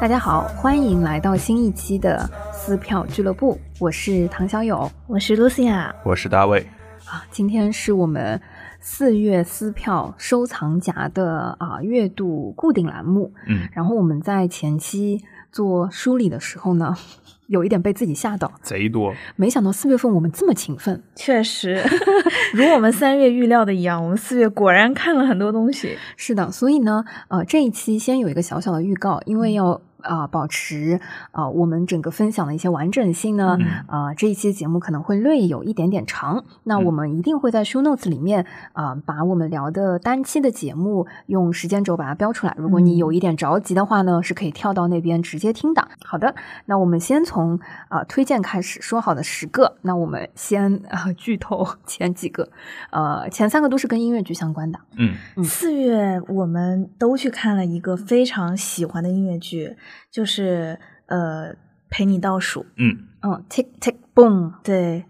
大家好，欢迎来到新一期的撕票俱乐部，我是唐小友我是 Lucia，我是大卫，啊。今天是我们四月撕票收藏夹的啊月度固定栏目。嗯，然后我们在前期做梳理的时候呢，有一点被自己吓到，贼多，没想到四月份我们这么勤奋。确实，如我们三月预料的一样，我们四月果然看了很多东西。是的，所以呢，呃，这一期先有一个小小的预告，因为要。啊、保持啊、我们整个分享的一些完整性呢，嗯呃，这一期节目可能会略有一点点长，那我们一定会在 show notes 里面啊、把我们聊的单期的节目用时间轴把它标出来。如果你嗯有一点着急的话呢，是可以跳到那边直接听的。好的，那我们先从啊、推荐开始，说好的十个，那我们先啊、剧透前几个，呃，前三个都是跟音乐剧相关的。嗯嗯四月我们都去看了一个非常喜欢的音乐剧，就是呃陪你倒数。嗯，嗯，tick tick boom，对，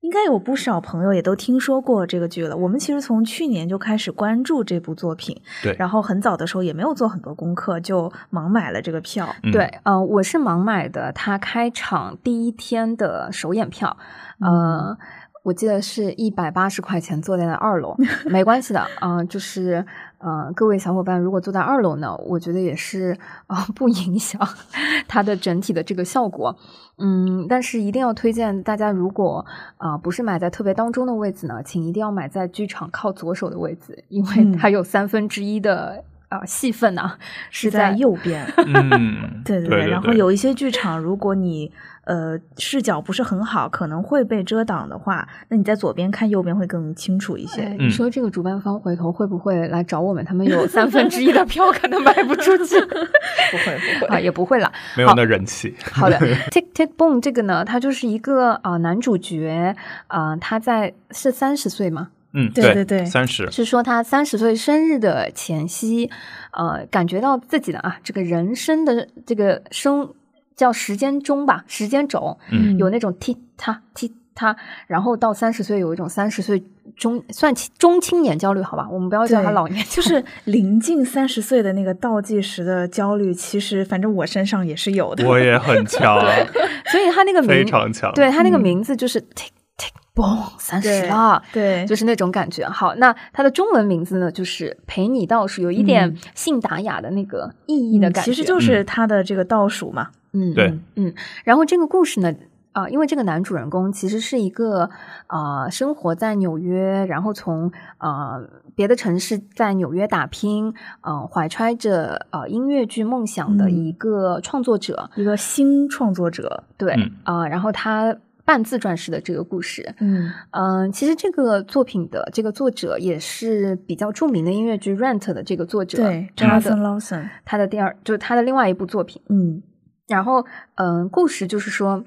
应该有不少朋友也都听说过这个剧了。我们其实从去年就开始关注这部作品，对，然后很早的时候也没有做很多功课，就盲买了这个票。嗯对，呃，我是盲买的，他开场第一天的首演票，呃，我记得是一百八十块钱，坐在那二楼，没关系的，嗯、就是呃，各位小伙伴如果坐在二楼呢，我觉得也是啊、不影响 它的整体的这个效果，嗯，但是一定要推荐大家，如果啊、不是买在特别当中的位置呢，请一定要买在剧场靠左手的位置，因为嗯它有三分之一的啊、戏份啊是在右边，嗯，对对对然后有一些剧场，如果你呃视角不是很好，可能会被遮挡的话，那你在左边看右边会更清楚一些。你说这个主办方回头会不会来找我们？他们有三分之一的票可能卖不出去，不会不会啊，也不会啦。没有那人气，好的，Tick Tick Boom 这个呢，它就是一个啊、男主角啊、他在是三十岁吗？嗯，对对对三十，是说他三十岁生日的前夕，呃，感觉到自己的啊这个人生的这个生叫时间钟吧，时间轴，嗯。有那种踢踏踢踏，然后到三十岁有一种三十岁中算青中青年焦虑，好吧，我们不要叫他老年，就是临近三十岁的那个倒计时的焦虑，其实反正我身上也是有的。我也很强，所以他那个名非常强，对他那个嗯。名字就是 tick tick boom 三十对了。对，就是那种感觉。好，那它的中文名字呢，就是陪你倒数，有一点嗯信达雅的那个意义的嗯感觉。其实就是它的这个倒数嘛。嗯，对嗯嗯。然后这个故事呢，啊、因为这个男主人公其实是一个呃生活在纽约，然后从呃别的城市在纽约打拼，呃怀揣着呃音乐剧梦想的嗯一个创作者。一个新创作者，对，嗯啊、然后他半自传式的这个故事，嗯。嗯，其实这个作品的这个作者也是比较著名的音乐剧《Rent》的这个作者，对他，Jonathan 的 Lawson，他的第二就是他的另外一部作品。嗯。然后，嗯，故事就是说，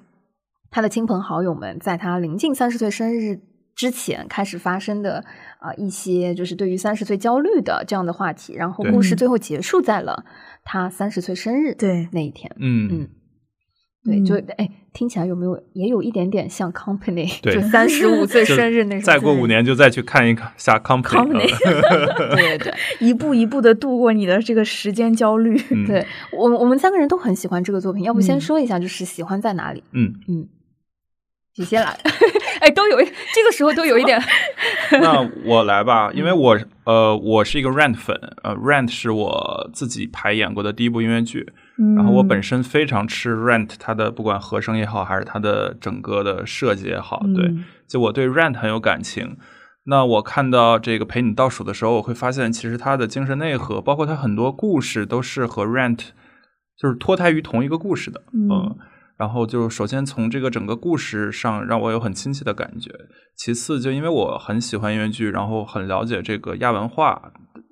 他的亲朋好友们在他临近三十岁生日之前开始发生的啊、呃一些就是对于三十岁焦虑的这样的话题，然后故事最后结束在了他三十岁生日对。那一天。嗯嗯，对，嗯就哎，听起来有没有也有一点点像 Company，对就三十五岁生日那种。再过五年就再去看一看下 Company，Company 对对对。一步一步的度过你的这个时间焦虑。嗯 对我们，我们三个人都很喜欢这个作品。要不先嗯说一下，就是喜欢在哪里？嗯，嗯，你先来。哎，都有一这个时候都有一点，那我来吧，因为我呃我是一个 Rent 粉，呃 Rent 是我自己排演过的第一部音乐剧，然后我本身非常吃 Rent 它的不管和声也好，还是它的整个的设计也好，对，嗯。就我对 Rent 很有感情。那我看到这个陪你倒数的时候，我会发现其实它的精神内核，包括它很多故事都是和 Rent 就是脱胎于同一个故事的，嗯。呃然后就首先从这个整个故事上让我有很亲切的感觉，其次就因为我很喜欢音乐剧，然后很了解这个亚文化，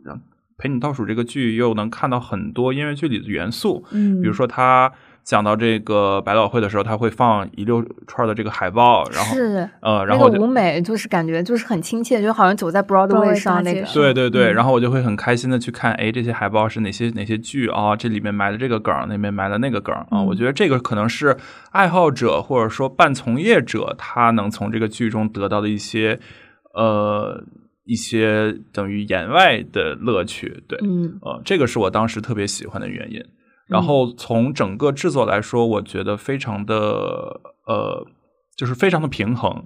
让陪你倒数这个剧又能看到很多音乐剧里的元素，嗯，比如说他讲到这个百老汇的时候，他会放一溜串的这个海报，然后是。呃，然后舞美就是感觉就是很亲切，就好像走在 Broadway 上那个。对对对，嗯。然后我就会很开心的去看，哎，这些海报是哪些哪些剧啊、这里面埋了这个梗，那边埋了那个梗儿啊、嗯。我觉得这个可能是爱好者或者说半从业者他能从这个剧中得到的一些呃一些等于言外的乐趣。对，嗯呃，这个是我当时特别喜欢的原因。然后从整个制作来说，我觉得非常的呃，就是非常的平衡。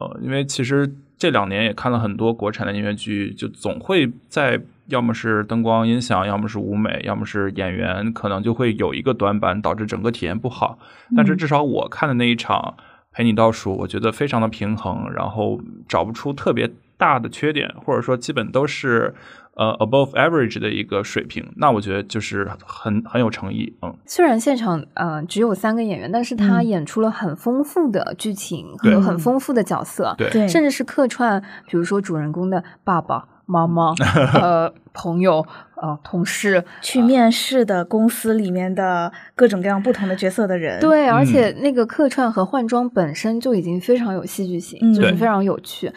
呃，因为其实这两年也看了很多国产的音乐剧，就总会在要么是灯光音响，要么是舞美，要么是演员，可能就会有一个短板，导致整个体验不好。但是至少我看的那一场《陪你倒数》，我觉得非常的平衡，然后找不出特别大的缺点，或者说基本都是呃 above average 的一个水平。那我觉得就是很很有诚意，嗯，虽然现场呃只有三个演员，但是他嗯。演出了很丰富的剧情对。和很丰富的角色，对。对，甚至是客串，比如说主人公的爸爸妈妈、呃朋友、呃同事，去面试的公司里面的各种各样不同的角色的人，对，而嗯。且那个客串和换装本身就已经非常有戏剧性，嗯。就是非常有趣。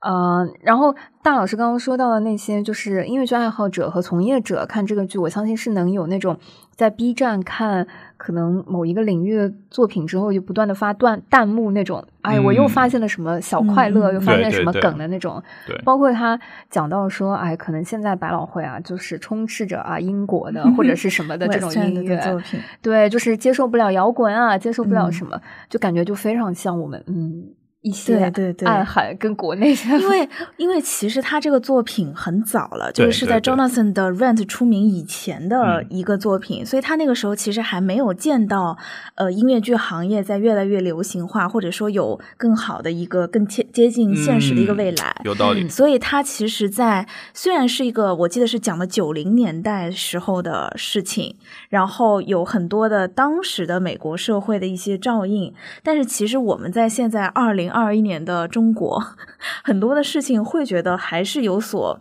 呃，然后大老师刚刚说到的那些，就是音乐剧爱好者和从业者看这个剧，我相信是能有那种在 B 站看可能某一个领域的作品之后，就不断的发段弹幕那种，哎，我又嗯。发现了什么小快乐，嗯。又发现什么梗的那种。对。包括他讲到说，哎，可能现在百老汇啊，就是充斥着啊英国的或者是什么的这种 音乐作品，对，就是接受不了摇滚啊，接受不了嗯。什么，就感觉就非常像我们嗯一些对对暗含跟国内的，因为因为其实他这个作品很早了，就是是在对对 Jonathan 的 Rent 出名以前的嗯一个作品，所以他那个时候其实还没有见到呃音乐剧行业在越来越流行化，或者说有更好的一个更接接近现实的一个未来。有道理。嗯所以他其实在，虽然是一个我记得是讲的九零年代时候的事情，然后有很多的当时的美国社会的一些照应，但是其实我们在现在二零二一年的中国，很多的事情会觉得还是有所。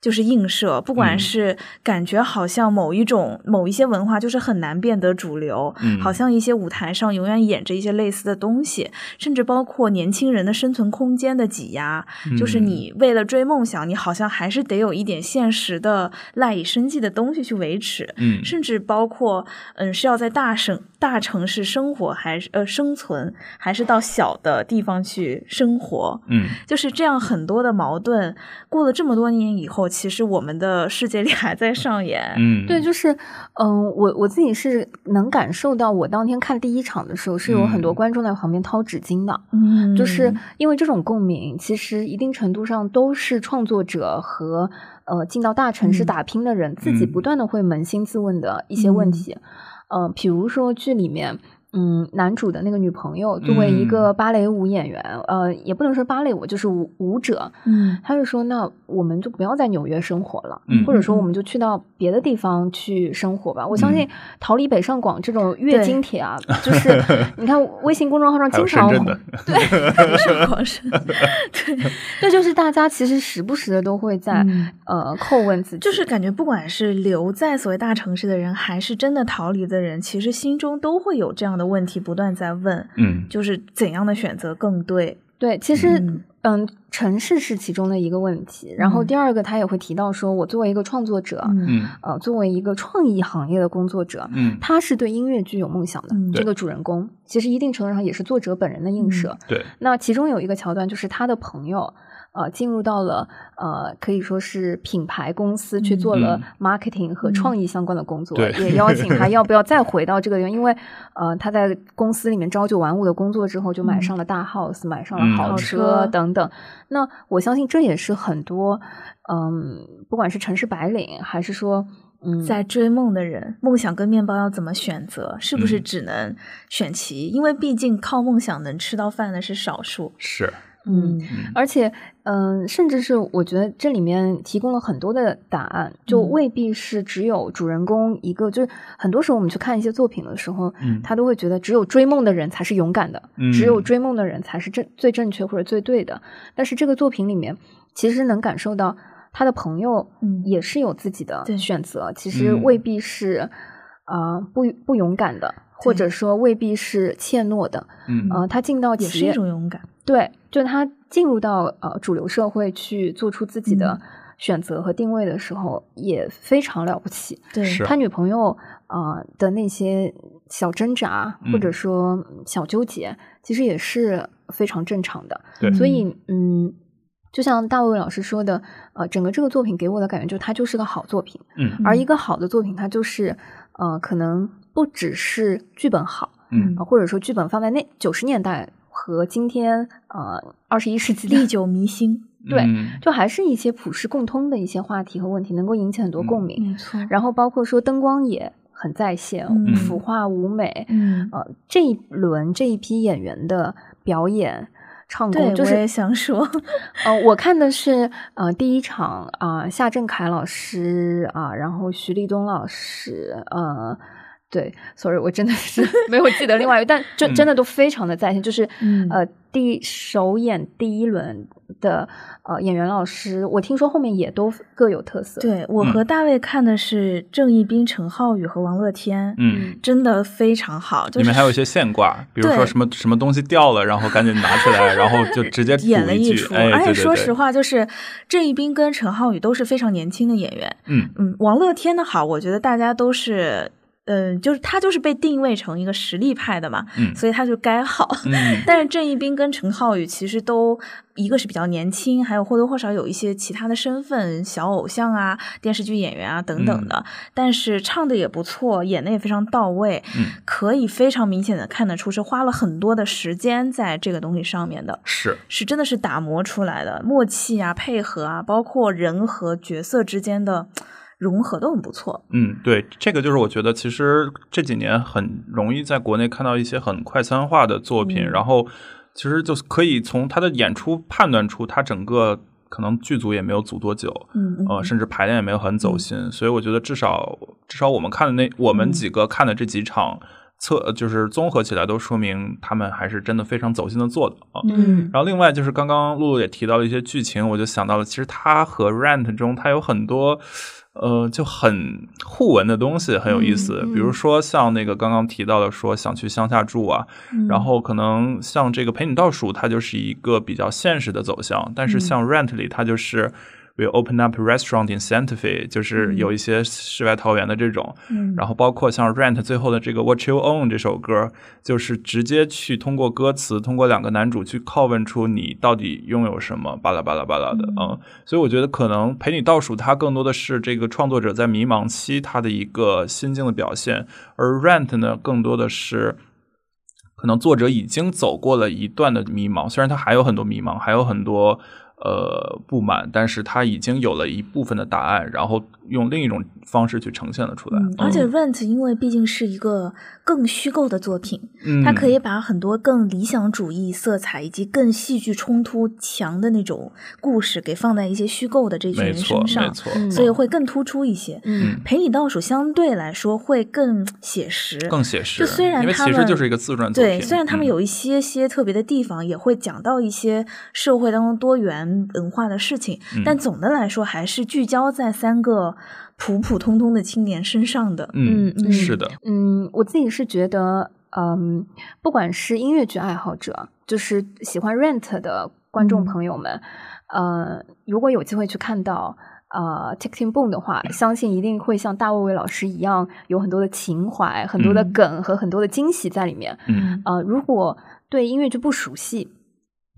就是映射，不管嗯。是感觉好像某一种、某一些文化就是很难变得主流，嗯好像一些舞台上永远演着一些类似的东西，甚至包括年轻人的生存空间的挤压，就是嗯你为了追梦想，你好像还是得有一点现实的赖以生计的东西去维持，嗯。甚至包括嗯是要在大省大城市生活，还是呃生存，还是到小的地方去生活，嗯。就是这样很多的矛盾，过了这么多年以后，其实我们的世界里 还在上演。嗯，对，就是嗯，我我自己是能感受到，我当天看第一场的时候，是有很多嗯观众在旁边掏纸巾的。嗯就是因为这种共鸣，其实一定程度上都是创作者和呃进到大城市嗯打拼的人、自己嗯不断的会扪心自问的一些问嗯题。呃，比如说剧里面。嗯，男主的那个女朋友作为一嗯个芭蕾舞演员，呃，也不能说芭蕾舞，就是舞舞者，嗯他就说：“那我们就不要在纽约生活了，嗯或者说嗯我们就去到别的地方去生活吧。”我相信逃离北上广这种月经帖啊，就是你看微信公众号上经常深圳的，上广深，这就是大家其实时不时的都会在、嗯呃叩问自己，就是感觉不管是留在所谓大城市的人，还是真的逃离的人，其实心中都会有这样的问题不断在问，嗯就是怎样的选择更对？对，其实嗯嗯城市是其中的一个问题。然后嗯第二个，他也会提到说，我作为一个创作者，嗯嗯呃，作为一个创意行业的工作者，嗯，他是对音乐剧有梦想的。嗯这个主人公其实一定程度上也是作者本人的映射。对，那其中有一个桥段，就是他的朋友。呃，进入到了呃，可以说是品牌公司去做了嗯 marketing 和嗯创意相关的工作，对也邀请他 要不要再回到这个地方，因为呃，他在公司里面朝九晚五的工作之后，就买嗯上了大 house，、买上嗯了豪豪车车等等。那我相信这也是很多嗯，不管是城市白领，还是说嗯，在追梦的人，梦想跟面包要怎么选择？是不是嗯只能选其一？因为毕竟靠梦想能吃到饭的是少数。是，嗯。而且，嗯、甚至是我觉得这里面提供了很多的答案，就嗯未必是只有主人公一个。就是很多时候我们去看一些作品的时候，嗯他都会觉得只有追梦的人才是勇敢的，嗯只有追梦的人才是正最正确或者最对的。但是这个作品里面，其实能感受到他的朋友嗯也是有自己的选择，其实嗯未必是啊、呃不不勇敢的。或者说未必是怯懦的。嗯呃，他进到也是一，种勇敢。对，就他进入到呃主流社会去做出自己的嗯。选择和定位的时候，也非常了不起。对，他女朋友呃的那些小挣扎或者嗯。说小纠结，其实也是非常正常的。对。所以嗯，就像大卫老师说的，呃，整个这个作品给我的感觉就是它就是个好作品，嗯。而一个好的作品，它就是呃，可能不只是剧本好，嗯。呃或者说剧本放在那九十年代和今天呃二十一世纪历久弥新。对嗯就还是一些普世共通的一些话题和问题，能够引起很多共鸣。没错。然后包括说灯光也很在线，嗯服化舞美，嗯，呃，这一轮这一批演员的表演。唱对，功就是我也想说，呃，我看的是呃第一场啊、夏振凯老师啊、然后徐立东老师，呃，对，sorry，我真的是 没有记得另外一个，但真真的都非常的在线，就是、嗯呃第首演第一轮的呃演员老师，我听说后面也都各有特色，对我嗯和大卫看的是郑义斌、陈浩宇和王乐天，嗯，真的非常好。就是里面还有一些现挂，比如说什么什么东西掉了，然后赶紧拿出来，然后就直接 演了一出，哎，而且说实话，就是郑义斌跟陈浩宇都是非常年轻的演员。嗯嗯，王乐天的好，我觉得大家都是，嗯、就是他就是被定位成一个实力派的嘛，嗯所以他就该好。嗯 但是郑义斌跟陈浩宇其实都一个是比较年轻，还有或多或少有一些其他的身份，小偶像啊、电视剧演员啊等等的。但是唱的也不错，演的也非常到位，嗯可以非常明显的看得出是花了很多的时间在这个东西上面的。是是真的是打磨出来的默契啊、配合啊，包括人和角色之间的融合都很不错。嗯，对，这个就是我觉得其实这几年很容易在国内看到一些很快餐化的作品，嗯然后其实就是可以从他的演出判断出他整个可能剧组也没有组多久，嗯嗯呃，甚至排练也没有很走心，所以我觉得至少至少我们看的那我们几个看的这几场测，呃就是综合起来都说明他们还是真的非常走心的做的啊。嗯然后另外就是刚刚露露也提到了一些剧情，我就想到了，其实他和 Rent 中他有很多。呃，就很互文的东西很有意思，嗯嗯比如说像那个刚刚提到的说想去乡下住啊，嗯。然后可能像这个陪你倒数，它就是一个比较现实的走向，但是嗯。像 Rent 里，它就是 we open up restaurant in Santa Fe，就是有一些世外桃源的这种。嗯然后包括像 Rent 最后的这个 What You Own 这首歌，就是直接去通过歌词，通过两个男主去拷问出你到底拥有什么，巴拉巴拉巴拉的，嗯，所以我觉得可能陪你倒数，它更多的是这个创作者在迷茫期他的一个心境的表现，而 Rent 呢，更多的是。可能作者已经走过了一段的迷茫，虽然他还有很多迷茫，还有很多呃不满，但是他已经有了一部分的答案，然后用另一种方式去呈现了出来。嗯，而且 Rent 因为毕竟是一个更虚构的作品，嗯，它可以把很多更理想主义色彩以及更戏剧冲突强的那种故事给放在一些虚构的这群人没错身上，没错，嗯所以会更突出一些。嗯陪你倒数相对来说会更写实，更写实。就虽然其实就是一个自传作品，对，虽然他们嗯有一些些特别的地方，也会讲到一些社会当中多元文化的事情，嗯但总的来说还是聚焦在三个普普通通的青年身上的。嗯嗯嗯是的，嗯，我自己是觉得，嗯，不管是音乐剧爱好者，就是喜欢 Rent 的观众嗯朋友们，呃，如果有机会去看到。呃，Ticking Boom 的话，相信一定会像大卫卫老师一样，有很多的情怀、很多的嗯梗和很多的惊喜在里面。嗯呃，如果对音乐剧不熟悉，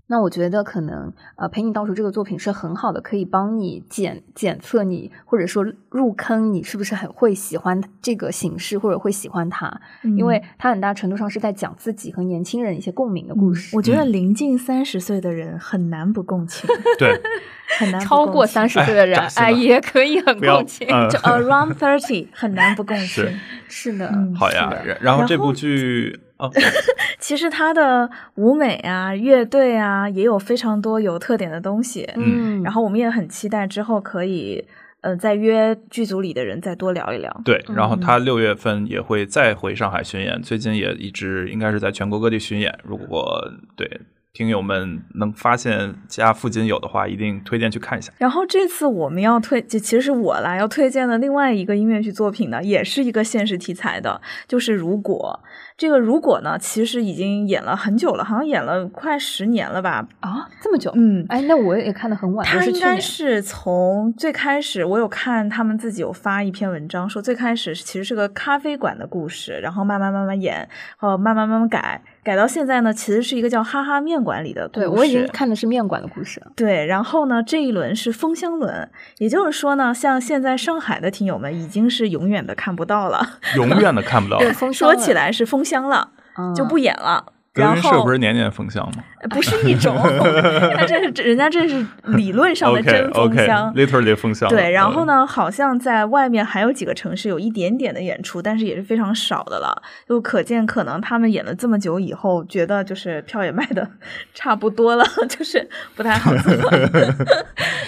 那我觉得可能呃，陪你倒数这个作品是很好的，可以帮你检检测你，或者说入坑你是不是很会喜欢这个形式，或者会喜欢它，嗯因为它很大程度上是在讲自己和年轻人一些共鸣的故事。我觉得嗯。临近三十岁的人很难不共情，对，很难超过三十岁的人，哎，也可以很共情。嗯就 around thirty 很难不共情是。的，嗯好呀。然然后这部剧啊，其实他的舞美啊、乐队啊，也有非常多有特点的东西。嗯，然后我们也很期待之后可以，呃，再约剧组里的人再多聊一聊。对，然后嗯他六月份也会再回上海巡演，最近也一直应该是在全国各地巡演。如果对听友们能发现家附近有的话，一定推荐去看一下。然后这次我们要推，就其实我啦，要推荐的另外一个音乐剧作品呢，也是一个现实题材的，就是《如果》。这个《如果》呢，其实已经演了很久了，好像演了快十年了吧？啊，这么久？嗯，哎，那我也看的很晚，我他应该是从最开始，我有看他们自己有发一篇文章，说最开始其实是个咖啡馆的故事，然后慢慢慢慢演，然后慢慢慢慢改，改到现在呢，其实是一个叫哈哈面馆里的故事。对，我已经看的是面馆的故事。对，然后呢，这一轮是封箱轮，也就是说呢，像现在上海的听友们已经是永远的看不到了，永远的看不到。说起来是封箱了，嗯就不演了。德然后云社不是年年封箱吗呃不是一种，那这是人家这是理论上的真封 OK，箱。literally 封箱。对，然后嗯？呢，好像在外面还有几个城市有一点点的演出，但是也是非常少的了。就可见，可能他们演了这么久以后，觉得就是票也卖的 差不多了，就是不太好做。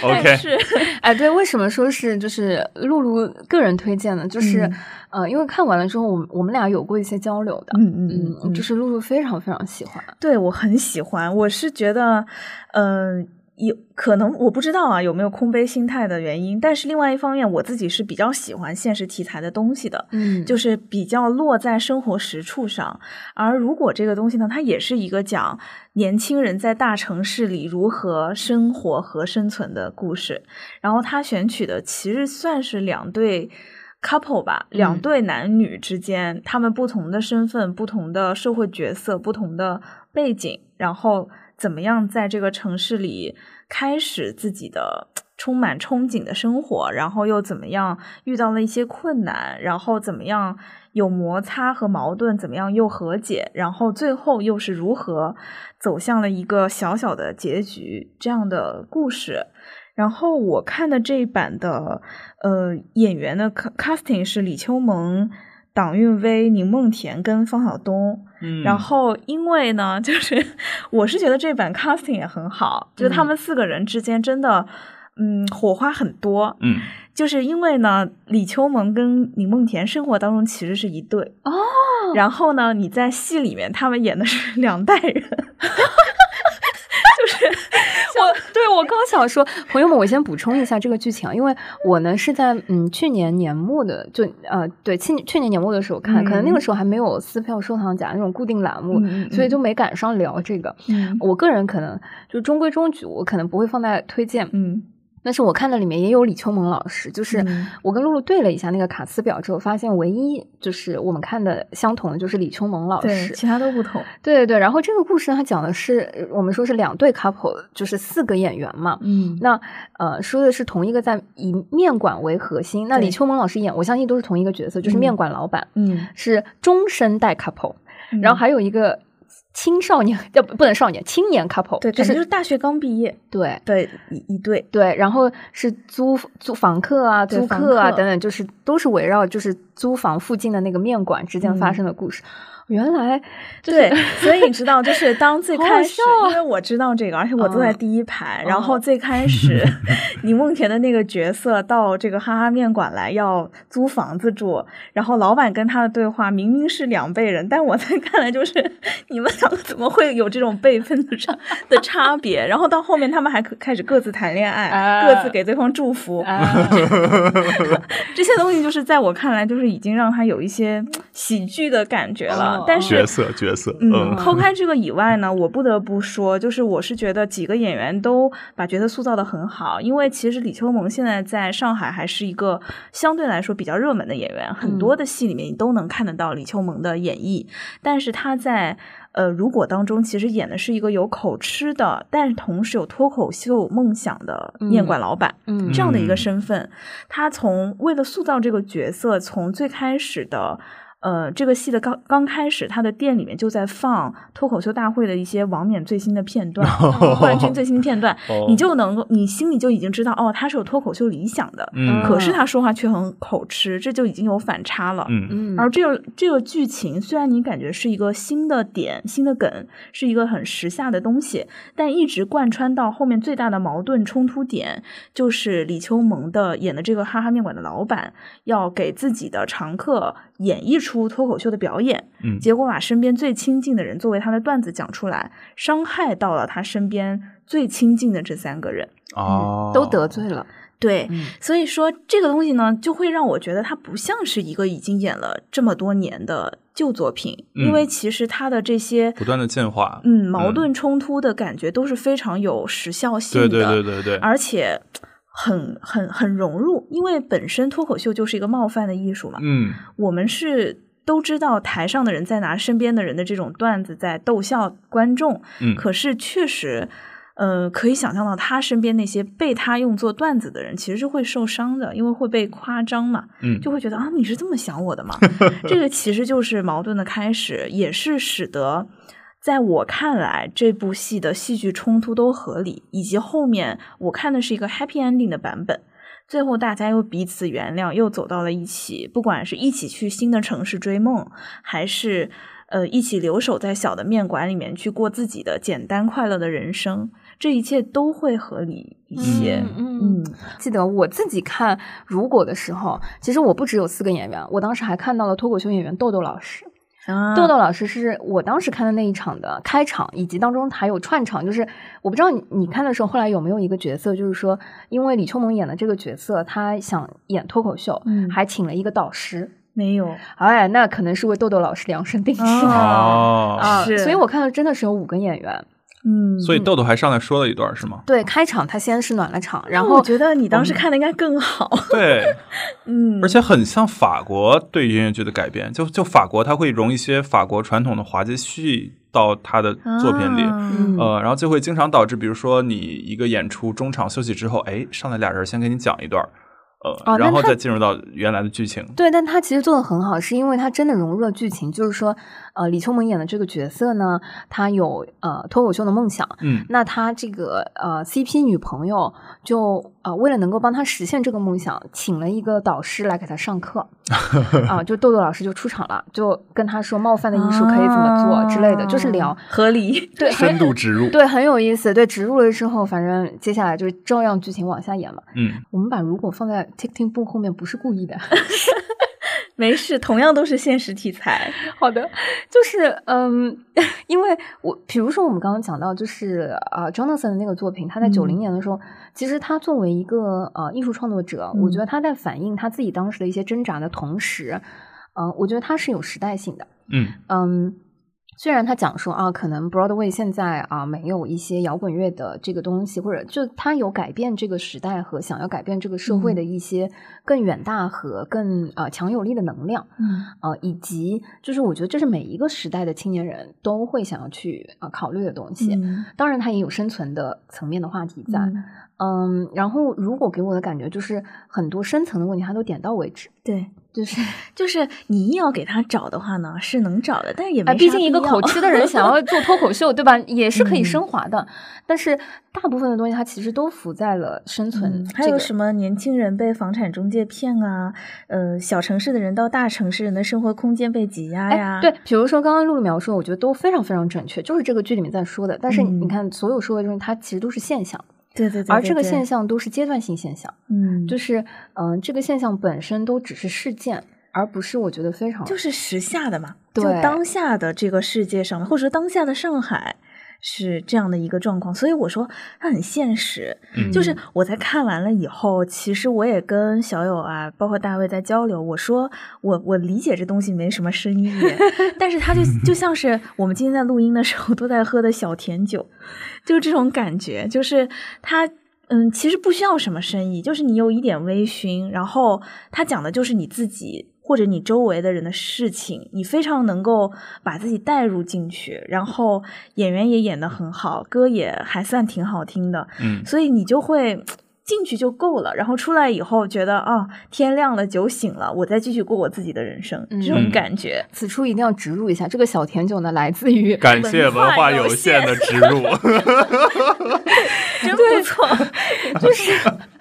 OK 但是，哎，对，为什么说是就是露露个人推荐呢？就是、嗯呃，因为看完了之后，我们我们俩有过一些交流的，嗯嗯嗯，就是露露非常非常喜欢。对我很喜欢，我是觉得，嗯、有可能我不知道啊有没有空杯心态的原因，但是另外一方面，我自己是比较喜欢现实题材的东西的。嗯就是比较落在生活实处上，而如果这个东西呢，它也是一个讲年轻人在大城市里如何生活和生存的故事。然后他选取的其实算是两对 couple 吧，两嗯对男女之间，他们不同的身份、不同的社会角色、不同的背景，然后怎么样在这个城市里开始自己的充满憧憬的生活，然后又怎么样遇到了一些困难，然后怎么样有摩擦和矛盾，怎么样又和解，然后最后又是如何走向了一个小小的结局这样的故事。然后我看的这一版的呃演员的 ca- casting 是李秋萌、党韵薇、宁梦田跟方晓东。嗯然后因为呢，就是 我是觉得这版 casting 也很好，就是他们四个人之间真的。嗯，火花很多，嗯，就是因为呢，李秋萌跟宁梦田生活当中其实是一对哦，然后呢，你在戏里面他们演的是两代人，我对我刚想说，朋友们，我先补充一下这个剧情啊，因为我呢是在嗯去年年末的，就呃对去去年年末的时候看，可能那个时候还没有撕票收藏夹那种固定栏目，所以就没赶上聊这个。嗯。我个人可能就中规中矩，我可能不会放在推荐，嗯但是我看的里面也有李秋萌老师，就是嗯。我跟露露对了一下那个卡斯表之后，发现唯一就是我们看的相同的就是李秋萌老，师，其他都不同，对对对，然后这个故事呢，它讲的是呃我们说是两对 couple，就是四个演员嘛。嗯。那呃，说的是同一个在以面馆为核心，那李秋萌老师演，我相信都是同一个角色，就是嗯。面馆老板，嗯，是终身带 couple，、然后还有一个青少年，要 不不能少年，青年 couple，对，就是就是大学刚毕业。对。对一一对，对，然后是租租房客啊、租客客啊等等，就是都是围绕就是租房附近的那个面馆之间发嗯。生的故事。原来就是对，所以你知道，就是当最 开始因为我知道这个，而且我坐在嗯第一排，然哦后最开始宁梦田的那个角色到这个哈哈面馆来要租房子住，然后老板跟他的对话明明是两辈人，但我在看来就是 你们两个怎么会有这种辈分的差的差别？然后到后面他们还可开始各自谈恋爱，啊各自给对方祝福，啊，这些东西就是在我看来就是已经让他有一些喜剧的感觉了，哦但是角色角色，嗯，嗯，抛开这个以外呢，我不得不说，就是我是觉得几个演员都把角色塑造的很好，因为其实李秋萌现在在上海还是一个相对来说比较热门的演员，很多的戏里面你都能看得到李秋萌的演绎，但是她在。呃，如果当中其实演的是一个有口吃的，但是同时有脱口秀梦想的面馆老板，嗯这样的一个嗯身份，他从为了塑造这个角色，从最开始的。呃，这个戏的刚刚开始，他的店里面就在放脱口秀大会的一些王冕最新的片段，冠军最新片段，哦你就能够，你心里就已经知道，哦，他是有脱口秀理想的，嗯可是他说话却很口吃，这就已经有反差了。嗯嗯，而这个这个剧情虽然你感觉是一个新的点、新的梗，是一个很时下的东西，但一直贯穿到后面最大的矛盾冲突点，就是李秋萌的演的这个哈哈面馆的老板要给自己的常客演绎出出脱口秀的表演，嗯结果把身边最亲近的人作为他的段子讲出来，伤害到了他身边最亲近的这三个人。哦，都得罪了。对，嗯所以说这个东西呢，就会让我觉得它不像是一个已经演了这么多年的旧作品，嗯因为其实它的这些不断的进化。嗯矛盾冲突的感觉都是非常有时效性的，对对对对对，而且很很很融入，因为本身脱口秀就是一个冒犯的艺术嘛，嗯我们是。都知道台上的人在拿身边的人的这种段子在逗笑观众，嗯，可是确实，呃，可以想象到他身边那些被他用作段子的人，其实是会受伤的，因为会被夸张嘛，嗯就会觉得啊，你是这么想我的嘛？这个其实就是矛盾的开始，也是使得。在我看来，这部戏的戏剧冲突都合理，以及后面我看的是一个 happy ending 的版本，最后大家又彼此原谅，又走到了一起，不管是一起去新的城市追梦，还是呃一起留守在小的面馆里面去过自己的简单快乐的人生，这一切都会合理一些。嗯嗯记得我自己看《如果》的时候，其实我不只有四个演员，我当时还看到了脱口秀演员豆豆老师。啊，豆豆老师是我当时看的那一场的开场，以及当中还有串场。就是我不知道你你看的时候，后来有没有一个角色，就是说，因为李秋萌演的这个角色，他想演脱口秀，嗯还请了一个导师。没有哎，那可能是为豆豆老师量身定制的、哦啊。是所以我看到真的是有五个演员。嗯，所以豆豆还上来说了一段是吗？对，开场他先是暖了场，然后我觉得你当时看的应该更好。对，嗯，而且很像法国对音乐剧的改编，就就法国它会融一些法国传统的滑稽戏到他的作品里。啊嗯呃，然后就会经常导致，比如说你一个演出中场休息之后，哎，上来俩人先给你讲一段，呃，然后再进入到原来的剧情。对，但他其实做的很好，是因为他真的融入了剧情。就是说，呃，李秋萌演的这个角色呢，他有呃脱口秀的梦想，嗯那他这个呃 CP 女朋友就呃为了能够帮他实现这个梦想，请了一个导师来给他上课 啊、就豆豆老师就出场了，就跟他说冒犯的艺术可以怎么做之类的，就是聊啊合理。对 深度植入。对很有意思。对植入了之后，反正接下来就照样剧情往下演嘛。嗯，我们把如果放在 TikTok 部后面，不是故意的。没事，同样都是现实题材。好的，就是嗯，因为我比如说我们刚刚讲到，就是啊、j o n a t h a n 的那个作品，他在九零嗯年的时候，其实他作为一个呃艺术创作者，我觉得嗯他在反映他自己当时的一些挣扎的同时，嗯、我觉得他是有时代性的，嗯嗯。虽然他讲说啊，可能 Broadway 现在啊没有一些摇滚乐的这个东西，或者就他有改变这个时代和想要改变这个社会的嗯一些更远大和更呃强有力的能量，嗯呃，以及就是我觉得这是每一个时代的青年人都会想要去呃考虑的东西。嗯当然，他也有生存的层面的话题在。嗯嗯然后如果给我的感觉就是很多深层的问题，他都点到为止。对，就是，就是你硬要给他找的话呢，是能找的，但是也啊，没啥毕竟一个口吃的人 想要做脱口秀，对吧？也是可以嗯升华的。但是大部分的东西，它其实都浮在了生存、嗯，这个还有什么年轻人被房产中介骗啊？呃，小城市的人到大城市人的生活空间被挤压呀？哎，对，比如说刚刚露露描述，我觉得都非常非常准确，就是这个剧里面在说的。但是你嗯看，所有说的东西，它其实都是现象，对对对，而这个现，象都是阶段性现象，嗯，就是嗯、呃这个现象本身都只是事件，而不是我觉得非常就是时下的嘛，就当下的这个世界上，或者说当下的上海是这样的一个状况，所以我说它很现实。嗯就是我在看完了以后，其实我也跟小友啊，包括大卫在交流，我说我我理解这东西没什么深意，但是它就就像是我们今天在录音的时候都在喝的小甜酒，就是这种感觉，就是它。嗯，其实不需要什么深意，就是你有一点微醺，然后他讲的就是你自己或者你周围的人的事情，你非常能够把自己带入进去，然后演员也演得很好，歌也还算挺好听的，嗯所以你就会进去就够了，然后出来以后觉得啊，天亮了，酒醒了，我再继续过我自己的人生，这种嗯感觉。此处一定要植入一下，这个小甜酒呢，来自于感谢文化有限的植入。真不错，就是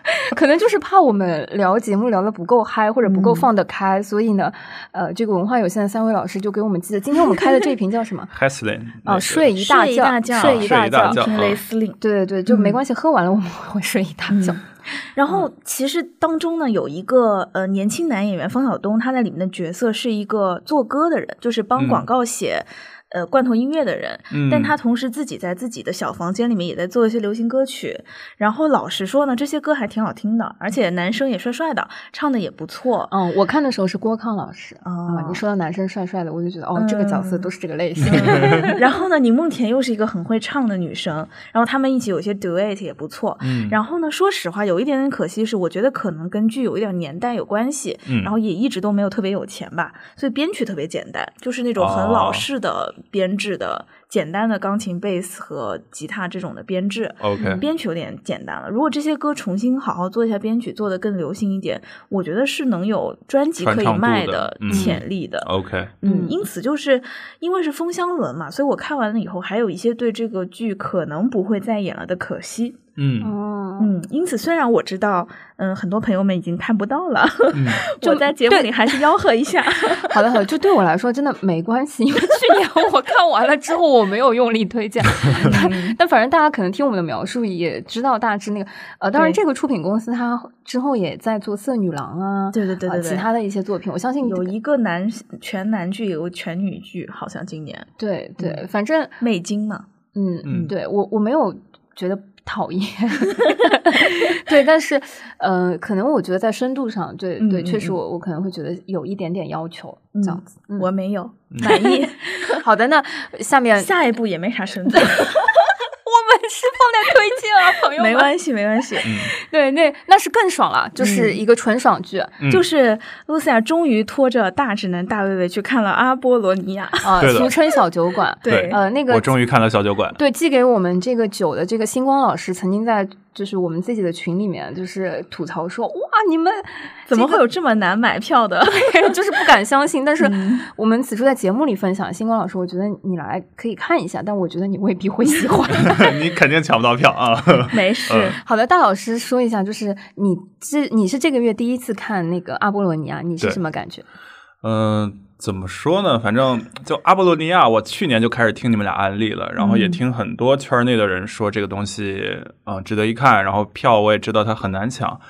可能就是怕我们聊节目聊得不够嗨，或者不够嗯放得开，所以呢，呃，这个文化有限的三位老师就给我们记得，今天我们开的这一瓶叫什么？Heslin 哦，睡一大睡一大觉睡一大觉听雷司令。对对对，就没嗯关系，喝完了我们会睡一大觉。然后其实当中呢有一个呃年轻男演员方晓东，他在里面的角色是一个做歌的人，就是帮嗯广告写。呃，罐头音乐的人，嗯但他同时自己在自己的小房间里面也在做一些流行歌曲。然后老实说呢，这些歌还挺好听的，而且男生也帅帅的，唱的也不错。嗯，我看的时候是郭康老师哦啊、你说到男生帅帅的，我就觉得哦，这个角色都是这个类 型。嗯 然后呢，宁梦田又是一个很会唱的女生，然后他们一起有些 duet 也不错。嗯然后呢，说实话，有一点点可惜是，我觉得可能跟剧有一点年代有关系，嗯然后也一直都没有特别有钱吧，所以编曲特别简单，就是那种很哦老式的编制的、简单的钢琴、贝斯和吉他这种的编制。OK 编曲有点简单了。如果这些歌重新好好做一下编曲，做的更流行一点，我觉得是能有专辑可以卖的嗯潜力的。OK，嗯嗯，因此就是因为是风箱轮嘛，所以我看完了以后，还有一些对这个剧可能不会再演了的可惜。嗯。哦，嗯，因此虽然我知道，嗯，很多朋友们已经看不到了，嗯。我在节目里还是吆喝一下。好的好的，就对我来说真的没关系，因为去年我看完了之后，我没有用力推荐，但但反正大家可能听我们的描述也知道大致那个呃，当然这个出品公司它之后也在做《色女郎》啊，对对对对对呃其他的一些作品，我相信有一个男全男剧，有个全女剧，好像今年。对对，反正美金嘛。嗯嗯。对我我没有觉得讨厌，对，但是呃，可能我觉得在深度上，对对，确实嗯我我可能会觉得有一点点要求这样子。嗯我没有满意 好的，那下面下一步也没啥深度，是 放在推荐啊，朋友们。没关系，没关系。对，那那是更爽了，就是一个纯爽剧就是露西亚终于拖着大直男大卫卫去看了《阿波罗尼亚》。啊俗称小酒馆。对呃，那个我终于看了小酒馆。对寄给我们这个酒的这个星光老师，曾经在就是我们自己的群里面就是吐槽说，哇，你们怎么会有这么难买票的？就是不敢相信。但是嗯我们此处在节目里分享，星光老师，我觉得你来可以看一下，但我觉得你未必会喜欢。你肯定抢不到票啊！没事，嗯好的，大老师说一下，就是你这你是这个月第一次看那个阿波罗尼亚，你是什么感觉？嗯、怎么说呢？反正就阿波罗尼亚，我去年就开始听你们俩安利了，然后也嗯听很多圈内的人说这个东西嗯、呃值得一看，然后票我也知道它很难抢，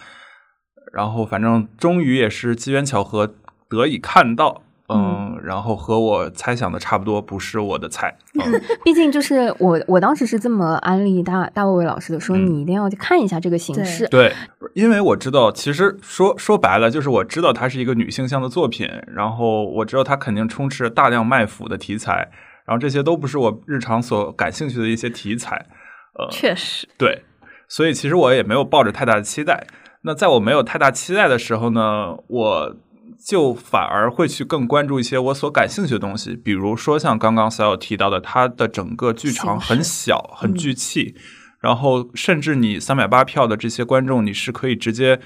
然后反正终于也是机缘巧合得以看到。嗯，然后和我猜想的差不多，不是我的菜。嗯，毕竟就是我，我当时是这么安利大大卫卫老师的，说嗯你一定要去看一下这个形式。对，因为我知道，其实说说白了，就是我知道它是一个女性向的作品，然后我知道它肯定充斥着大量卖腐的题材，然后这些都不是我日常所感兴趣的一些题材。呃，确实，对，所以其实我也没有抱着太大的期待。那在我没有太大期待的时候呢，我就反而会去更关注一些我所感兴趣的东西，比如说像刚刚小友提到的，它的整个剧场很小，很聚气，然后甚至你三百八票的这些观众，你是可以直接，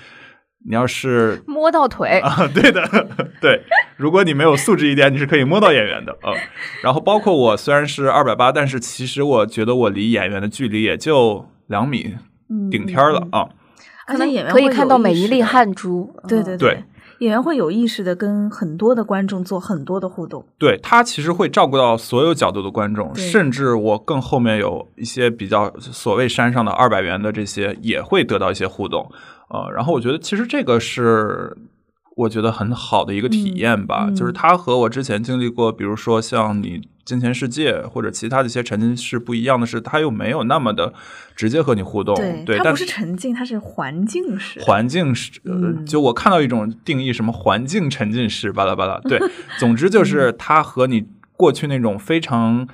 你要是摸到腿，啊，对的，对。如果你没有素质一点，你是可以摸到演员的啊、然后包括我虽然是二百八，但是其实我觉得我离演员的距离也就两米嗯顶天儿了啊。可能演员可以会看到每一粒汗珠。嗯对对对，演员会有意识的跟很多的观众做很多的互动。对他其实会照顾到所有角度的观众，甚至我更后面有一些比较所谓山上的二百元的这些也会得到一些互动，呃，然后我觉得其实这个是我觉得很好的一个体验吧，嗯嗯就是它和我之前经历过，比如说像你金钱世界或者其他的一些沉浸式不一样的是，它又没有那么的直接和你互动，对，但它不是沉浸，它是环境式。环境是，呃嗯就我看到一种定义，什么环境沉浸式，巴拉巴拉。对，总之就是它和你过去那种非常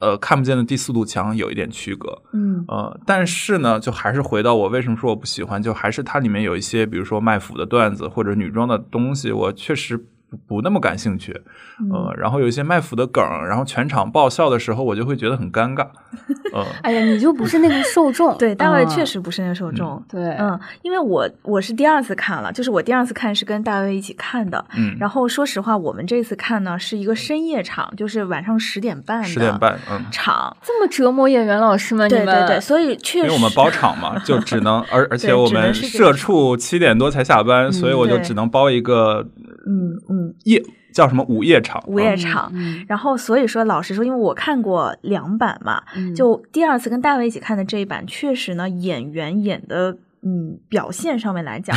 呃看不见的第四堵墙有一点区隔。嗯呃，但是呢，就还是回到我为什么说我不喜欢，就还是它里面有一些，比如说卖腐的段子或者女装的东西，我确实不那么感兴趣，嗯呃，然后有一些卖腐的梗，然后全场爆笑的时候，我就会觉得很尴尬，呃，哎呀，你就不是那个受众。对，大卫嗯确实不是那个受众。对，嗯，因为我我是第二次看了，就是我第二次看是跟大卫一起看的。嗯，然后说实话，我们这次看呢是一个深夜场，就是晚上十点半十点半，嗯，场。这么折磨演员老师们，对对对，所以确实，因为我们包场嘛，就只能，而而且我们社畜七点多才下班，所以我就只能包一个嗯嗯夜叫什么午夜场，午夜嗯场。嗯然后所以说，老实说，因为我看过两版嘛，嗯就第二次跟大卫一起看的这一版，确实呢，演员演的。嗯，表现上面来讲，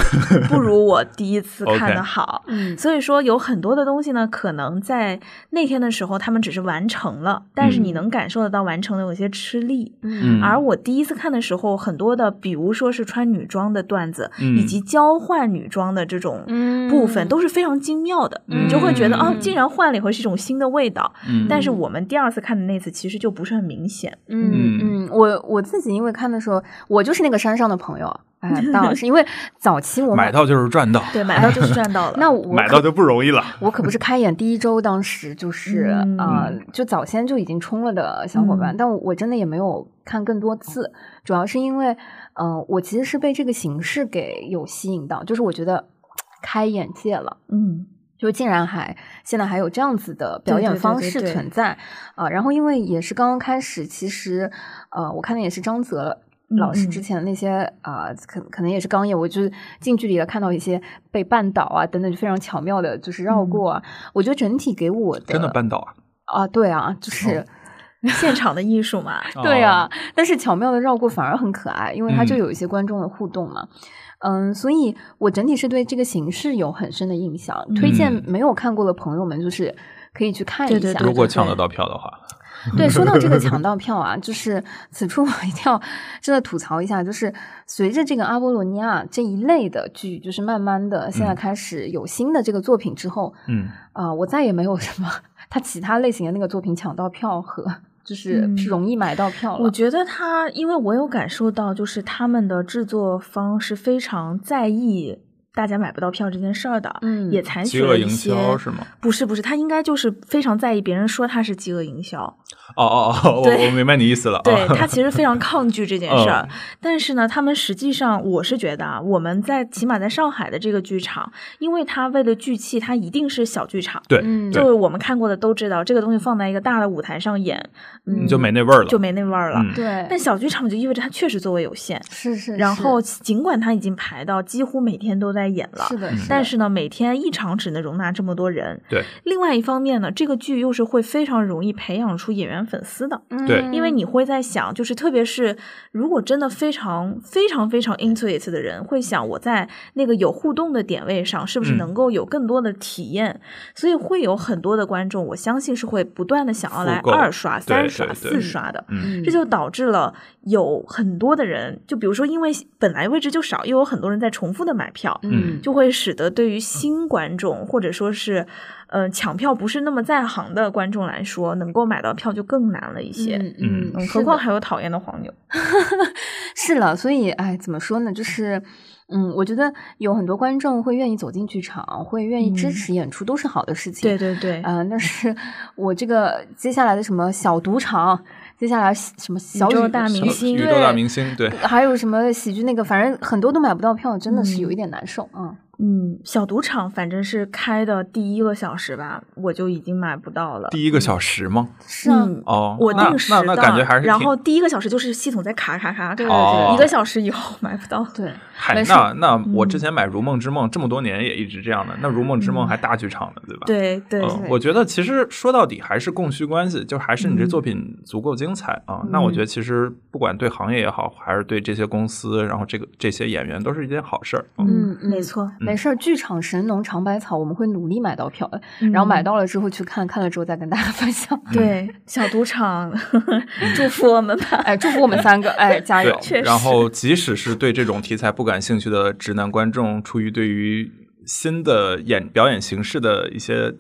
不如我第一次看的 好。嗯所以说有很多的东西呢，可能在那天的时候他们只是完成了，但是你能感受得到完成的有些吃力。嗯而我第一次看的时候，很多的，比如说是穿女装的段子，嗯以及交换女装的这种嗯部分，都是非常精妙的。嗯你就会觉得，嗯哦，竟然换了以后是一种新的味道。嗯但是我们第二次看的那次，其实就不是很明显。嗯嗯嗯，我我自己因为看的时候，我就是那个山上的朋友，哎，大老师，因为早期我买到就是赚到，对，买到就是赚到了。那我买到就不容易了。我可不是开演第一周，当时就是嗯啊、就早先就已经冲了的小伙伴，嗯但我我真的也没有看更多次，主要是因为，呃，我其实是被这个形式给有吸引到，就是我觉得开眼界了。嗯就竟然还现在还有这样子的表演方式存在啊、然后因为也是刚刚开始，其实呃，我看的也是张泽嗯老师嗯之前的那些啊、可可能也是刚演，我就是近距离的看到一些被绊倒啊等等，就非常巧妙的，就是绕嗯过啊。我觉得整体给我的真的绊倒啊！啊，对啊，就是、现场的艺术嘛，对啊哦，但是巧妙的绕过反而很可爱，因为它就嗯有一些观众的互动嘛。嗯，所以我整体是对这个形式有很深的印象，推荐嗯没有看过的朋友们就是可以去看一下。对对对如果抢得到票的话，对，说到这个抢到票啊，就是此处我一定要真的吐槽一下，就是随着这个阿波罗尼亚这一类的剧，就是慢慢的现在嗯。开始有新的这个作品之后，嗯，啊、我再也没有什么他其他类型的那个作品抢到票和就是嗯。容易买到票了。我觉得他，因为我有感受到，就是他们的制作方是非常在意大家买不到票这件事儿的，嗯也采饥饿营取了一些销是吗？不是不是，他应该就是非常在意别人说他是饥饿营销，哦哦哦，我我明白你意思了。对啊他其实非常 抗拒这件事儿。嗯但是呢，他们实际上我是觉得啊，我们在起码在上海的这个剧场，因为他为了聚气，他一定是小剧场。对，嗯就是我们看过的都知道，这个东西放在一个大的舞台上演，嗯，你就没那味儿了。就没那味儿了。嗯对，但小剧场就意味着它确实座位有限，是是，然后尽管他已经排到几乎每天都在演了，是的，嗯。是的。但是呢，每天一场只能容纳这么多人。对，另外一方面呢，这个剧又是会非常容易培养出演员粉丝的，对。嗯因为你会在想，就是特别是如果真的非常非常非常 into it 的人，会想我在那个有互动的点位上，是不是嗯。能够有更多的体验？所以会有很多的观众，我相信是会不断的想要来二刷、三刷、四刷的。嗯。这就导致了有很多的人，就比如说，因为本来位置就少，又有很多人在重复的买票，嗯就会使得对于新观众或者说是，呃，抢票不是那么在行的观众来说，能够买到票就更难了一些。嗯何况还有讨厌的黄牛。是了，所以哎，怎么说呢？就是，嗯，我觉得有很多观众会愿意走进剧场，会愿意支嗯持演出，都是好的事情。对对对，呃，但是我这个接下来的什么小赌场，接下来什么小宇宙大明星宇宙大明星，对，还有什么喜剧那个，反正很多都买不到票，真的是有嗯一点难受。嗯，嗯，小赌场反正是开的第一个小时吧，我就已经买不到了。第一个小时吗？是哦，我那定时那那的感觉还是然后第一个小时就是系统在卡卡卡卡，对哦一个小时以后买不到。对，嗨那那我嗯之前买《如梦之梦》这么多年也一直这样的，那《如梦之梦》还大剧场呢，对吧？。对对嗯，我觉得其实说到底还是供需关系，就还是你这嗯作品足够精彩啊。那我觉得其实不管对行业也好，还是对这些公司，然后这个这些演员，都是一件好事儿。嗯嗯嗯没错。没事儿，剧场神农尝百草，我们会努力买到票的，嗯然后买到了之后去看，看了之后再跟大家分享。对 小赌场，祝福我们吧。哎，祝福我们三个，哎，加油！然后即使是对这种题材不感兴趣的直男观众，出于对于新的演表演形式的一些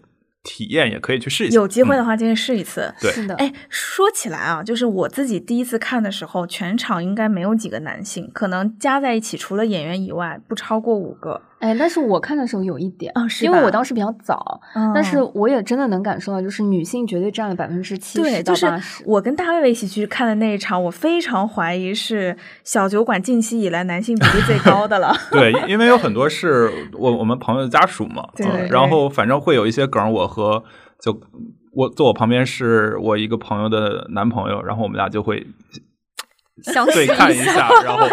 体验，也可以去试一下。有机会嗯的话，建议试一次。对是的，哎，说起来啊，就是我自己第一次看的时候，全场应该没有几个男性，可能加在一起除了演员以外，不超过五个。哎，但是我看的时候有一点，哦是因为我当时比较早，但是嗯我也真的能感受到，就是女性绝对占了百分之七对，十到就是八十。我跟大卫卫一起去看的那一场，我非常怀疑是小酒馆近期以来男性比例最高的了。对，因为有很多是我我们朋友的家属嘛，嗯对对然后反正会有一些梗，我和就我坐我旁边是我一个朋友的男朋友，然后我们俩就会相对看一下，然后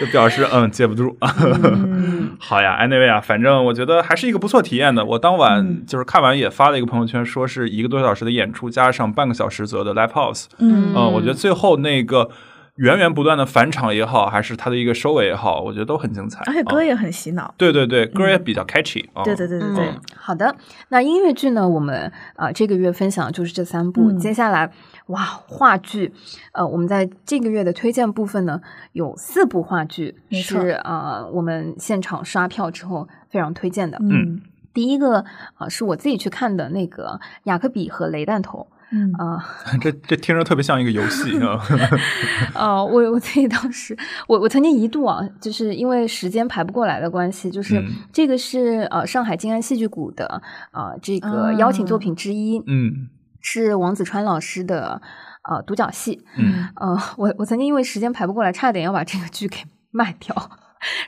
就表示嗯接不住。嗯 好呀，anyway 啊，反正我觉得还是一个不错体验的。我当晚嗯就是看完也发了一个朋友圈，说是一个多小时的演出加上半个小时左右的 live house。嗯嗯，我觉得最后那个源源不断的返场也好，还是它的一个收尾也好，我觉得都很精彩。啊而且歌也很洗脑。对对对，歌也比较 catchy 啊。对对对对对嗯，，好的。那音乐剧呢？我们啊、这个月分享的就是这三部。嗯接下来，哇，话剧，呃，我们在这个月的推荐部分呢，有四部话剧是啊、我们现场刷票之后非常推荐的。嗯第一个啊、是我自己去看的那个《雅克比和雷弹头》嗯啊、这这听着特别像一个游戏啊。呃，我我自己当时，我我曾经一度啊，就是因为时间排不过来的关系，就是、嗯这个是呃上海静安戏剧谷的呃这个啊邀请作品之一，嗯是王子川老师的呃独角戏。嗯呃，我我曾经因为时间排不过来，差点要把这个剧给卖掉。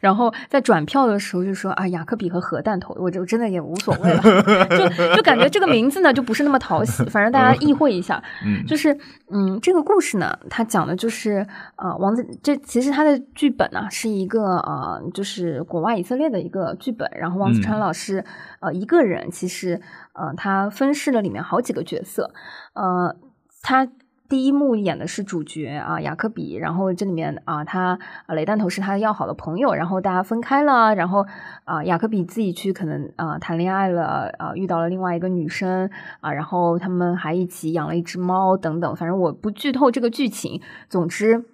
然后在转票的时候就说啊，雅克比和核弹头，我就真的也无所谓了，就就感觉这个名字呢就不是那么讨喜，反正大家意会一下。嗯就是嗯，这个故事呢，它讲的就是呃，王子这其实它的剧本呢、是一个呃，就是国外以色列的一个剧本，然后王子川嗯老师、呃一个人其实呃他分饰了里面好几个角色，呃，他。第一幕演的是主角啊，雅克比，然后这里面啊，他啊雷弹头是他的要好的朋友，然后大家分开了，然后啊，雅克比自己去可能啊谈恋爱了，啊遇到了另外一个女生啊，然后他们还一起养了一只猫等等，反正我不剧透这个剧情。总之，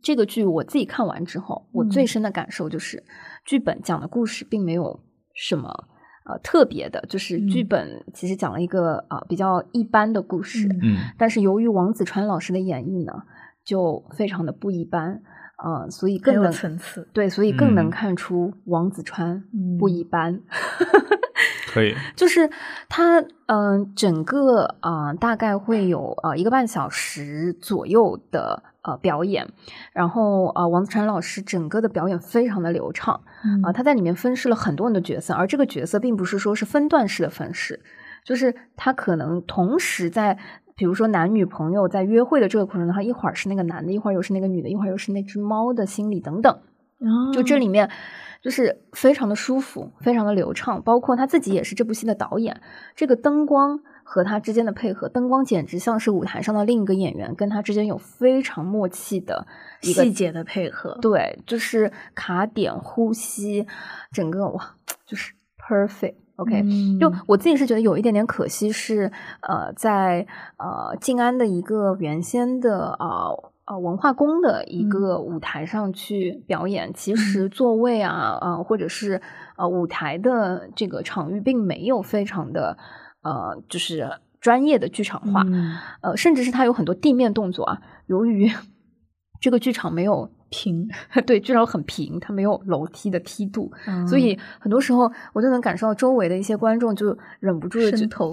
这个剧我自己看完之后，我最嗯深的感受就是，剧本讲的故事并没有什么呃特别的，就是剧嗯本其实讲了一个呃比较一般的故事，嗯。嗯。但是由于王子川老师的演绎呢，就非常的不一般，呃，所以更能层次。对，所以更能嗯。看出王子川不嗯。一般。可以。就是他，嗯、整个啊、呃大概会有呃一个半小时左右的呃表演，然后呃王子川老师整个的表演非常的流畅啊、嗯他在里面分饰了很多人的角色，而这个角色并不是说是分段式的分饰，就是他可能同时在。比如说男女朋友在约会的这个过程中，他一会儿是那个男的，一会儿又是那个女的，一会儿又是那只猫的心理等等，哦就这里面就是非常的舒服，非常的流畅，包括他自己也是这部戏的导演，这个灯光和他之间的配合，灯光简直像是舞台上的另一个演员，跟他之间有非常默契的一个细节的配合。对，就是卡点、呼吸，整个哇，就是 perfect。OK，、嗯就我自己是觉得有一点点可惜是，呃，在呃静安的一个原先的呃呃文化宫的一嗯。个舞台上去表演，其实座位啊呃或者是呃舞台的这个场域并没有非常的呃就是专业的剧场化，嗯。呃甚至是它有很多地面动作啊，由于 这个剧场没有平，对，居然很平，它没有楼梯的梯度，嗯所以很多时候我就能感受到周围的一些观众就忍不住的就渗透。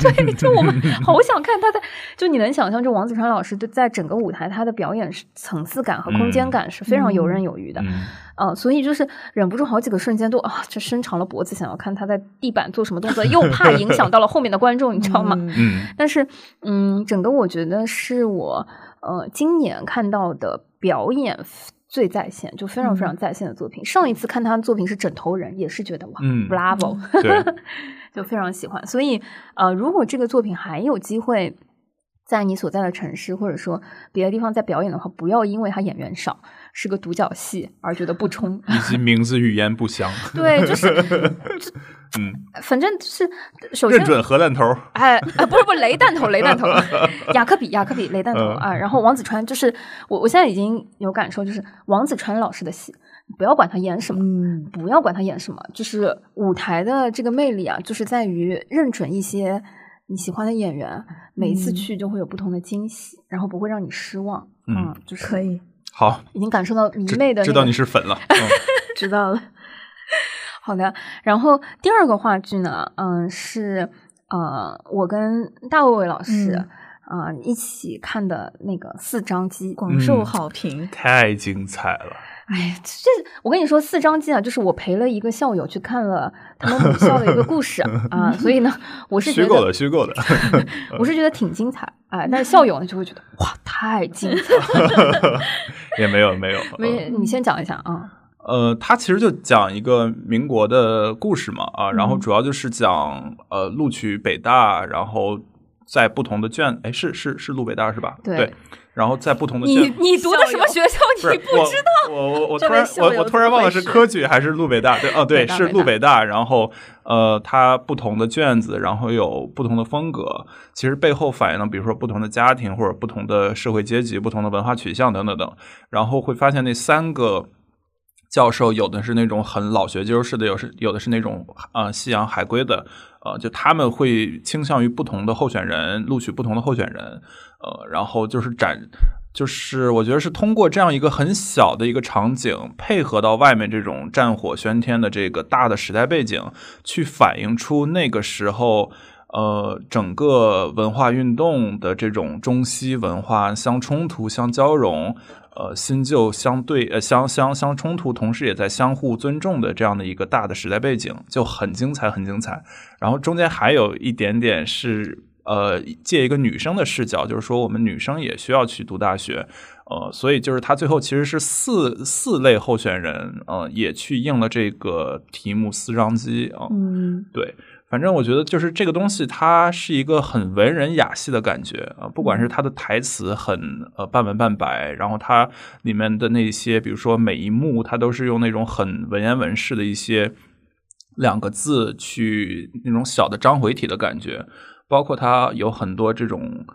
对，就我们好想看他在，就你能想象，就王子川老师对在整个舞台他的表演是层次感和空间嗯感是非常游刃有余的，嗯呃，所以就是忍不住好几个瞬间都啊，就伸长了脖子想要看他在地板做什么动作，又怕影响到了后面的观众，你知道吗？嗯嗯但是，嗯，整个我觉得是我呃今年看到的表演最在线，就非常非常在线的作品。上一次看他的作品是《枕头人》，也是觉得哇、嗯 b r a v o 对，就非常喜欢。所以，呃，如果这个作品还有机会在你所在的城市或者说别的地方在表演的话，不要因为他演员少，是个独角戏而觉得不冲。以及名字语言不详。对，就是，嗯，反正是首先认准核弹头。哎，啊不是不是雷弹头，雷弹头，雅克比，雅克比，雷弹头嗯啊。然后王子川就是我，我现在已经有感受，就是王子川老师的戏，不要管他演什么，嗯不要管他演什么，就是舞台的这个魅力啊，就是在于认准一些你喜欢的演员，每一次嗯去就会有不同的惊喜，然后不会让你失望。嗯就是可以好，已经感受到迷妹的、那个，知道你是粉了。嗯知道了。好的，然后第二个话剧呢，嗯，是呃，我跟大卫老师嗯一起看的那个四张机。广受嗯好评。太精彩了。哎，这我跟你说，四张机啊，就是我陪了一个校友去看了他们母校的一个故事 啊，所以呢，我是虚构的，虚构的。我是觉得挺精彩，哎，但是校友呢就会觉得哇，太精彩了。也没有没有。没，你先讲一下啊。呃，它其实就讲一个民国的故事嘛，啊，然后嗯主要就是讲呃录取北大，然后在不同的卷，哎，是是是录北大是吧？对然后在不同的你。你读的什么学校？你不知道？我我我我突然我我突然忘了是科举还是路北大？对，哦对，是路北大。然后呃，它不同的卷子，然后有不同的风格，其实背后反映了比如说不同的家庭或者不同的社会阶级、不同的文化取向等等等。然后会发现那三个教授有的是那种很老学究式的，有是有的是那种呃西洋海归的，呃，就他们会倾向于不同的候选人，录取不同的候选人，呃，然后就是展。就是我觉得是通过这样一个很小的一个场景，配合到外面这种战火喧天的这个大的时代背景，去反映出那个时候呃整个文化运动的这种中西文化相冲突、相交融，呃新旧相对呃相相相冲突，同时也在相互尊重的这样的一个大的时代背景，就很精彩，很精彩。然后中间还有一点点是。呃，借一个女生的视角，就是说我们女生也需要去读大学，呃，所以就是他最后其实是四四类候选人，呃，也去应了这个题目四张机啊，嗯。对，反正我觉得就是这个东西，它是一个很文人雅戏的感觉啊、不管是它的台词很呃半文半白，然后它里面的那些，比如说每一幕，它都是用那种很文言文式的一些两个字去那种小的章回体的感觉，包括它有很多这种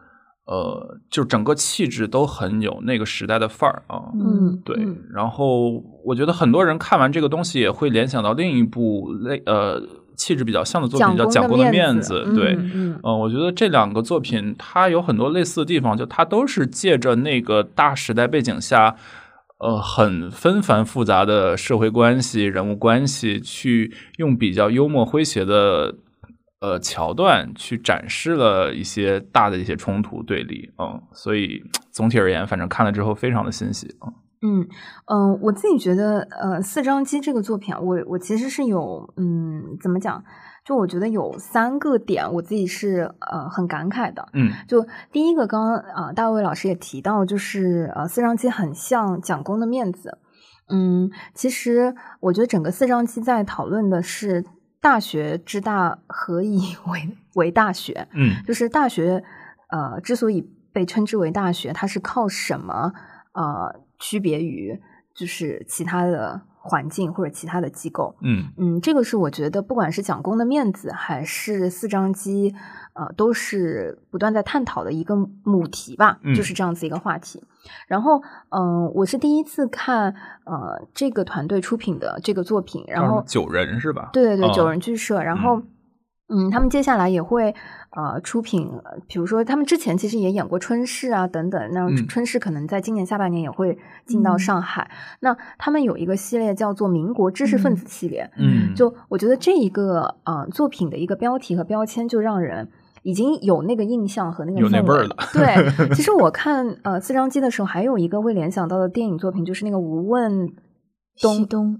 呃，就整个气质都很有那个时代的范儿啊。嗯，对嗯，然后我觉得很多人看完这个东西也会联想到另一部类呃气质比较像的作品，叫《蒋公的面子》。对，嗯嗯嗯，我觉得这两个作品它有很多类似的地方，就它都是借着那个大时代背景下，呃，很纷繁复杂的社会关系、人物关系，去用比较幽默诙谐的呃桥段去展示了一些大的一些冲突对立。嗯，所以总体而言，反正看了之后非常的欣喜。嗯嗯嗯，我自己觉得，呃，四张机这个作品啊，我我其实是有，嗯，怎么讲？就我觉得有三个点，我自己是呃很感慨的。嗯就第一个，刚刚啊、呃大卫老师也提到，就是呃四张机很像蒋公的面子。嗯，其实我觉得整个四张机在讨论的是大学之大，何以 为为大学？嗯就是大学，呃，之所以被称之为大学，它是靠什么呃区别于就是其他的环境或者其他的机构？嗯嗯，这个是我觉得不管是蒋公的面子还是四张机，呃，都是不断在探讨的一个母题吧，嗯就是这样子一个话题。然后，嗯、我是第一次看呃这个团队出品的这个作品，然后九人是吧？对对对，嗯九人剧社，然后。嗯，他们接下来也会呃出品，呃比如说他们之前其实也演过春逝啊等等，那嗯春逝可能在今年下半年也会进到嗯上海。那他们有一个系列叫做“民国知识分子系列”，嗯，就我觉得这一个呃作品的一个标题和标签，就让人已经有那个印象和那个有那氛围味儿了对，其实我看呃四张机的时候，还有一个会联想到的电影作品，就是那个无问东西东，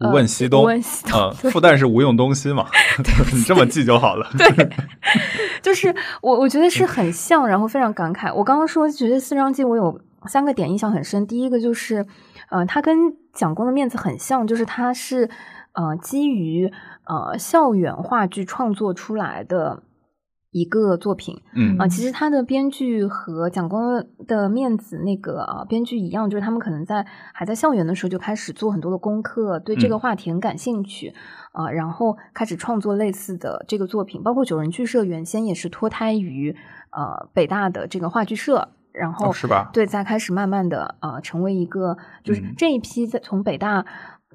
无问西东，呃无问西东呃，复旦是无用东西嘛 你这么记就好了。对，就是我我觉得是很像，然后非常感慨。我刚刚说觉得四张机我有三个点印象很深，第一个就是，呃，它跟蒋公的面子很像，就是它是呃基于呃校园话剧创作出来的。一个作品。嗯。啊、其实他的编剧和蒋光的面子那个啊、编剧一样，就是他们可能在还在校园的时候就开始做很多的功课，对这个嗯。话题很感兴趣，啊，然后开始创作类似的这个作品，包括九人剧社原先也是脱胎于呃北大的这个话剧社，然后、哦是吧？对，再开始慢慢的呃成为一个，就是嗯。这一批在从北大。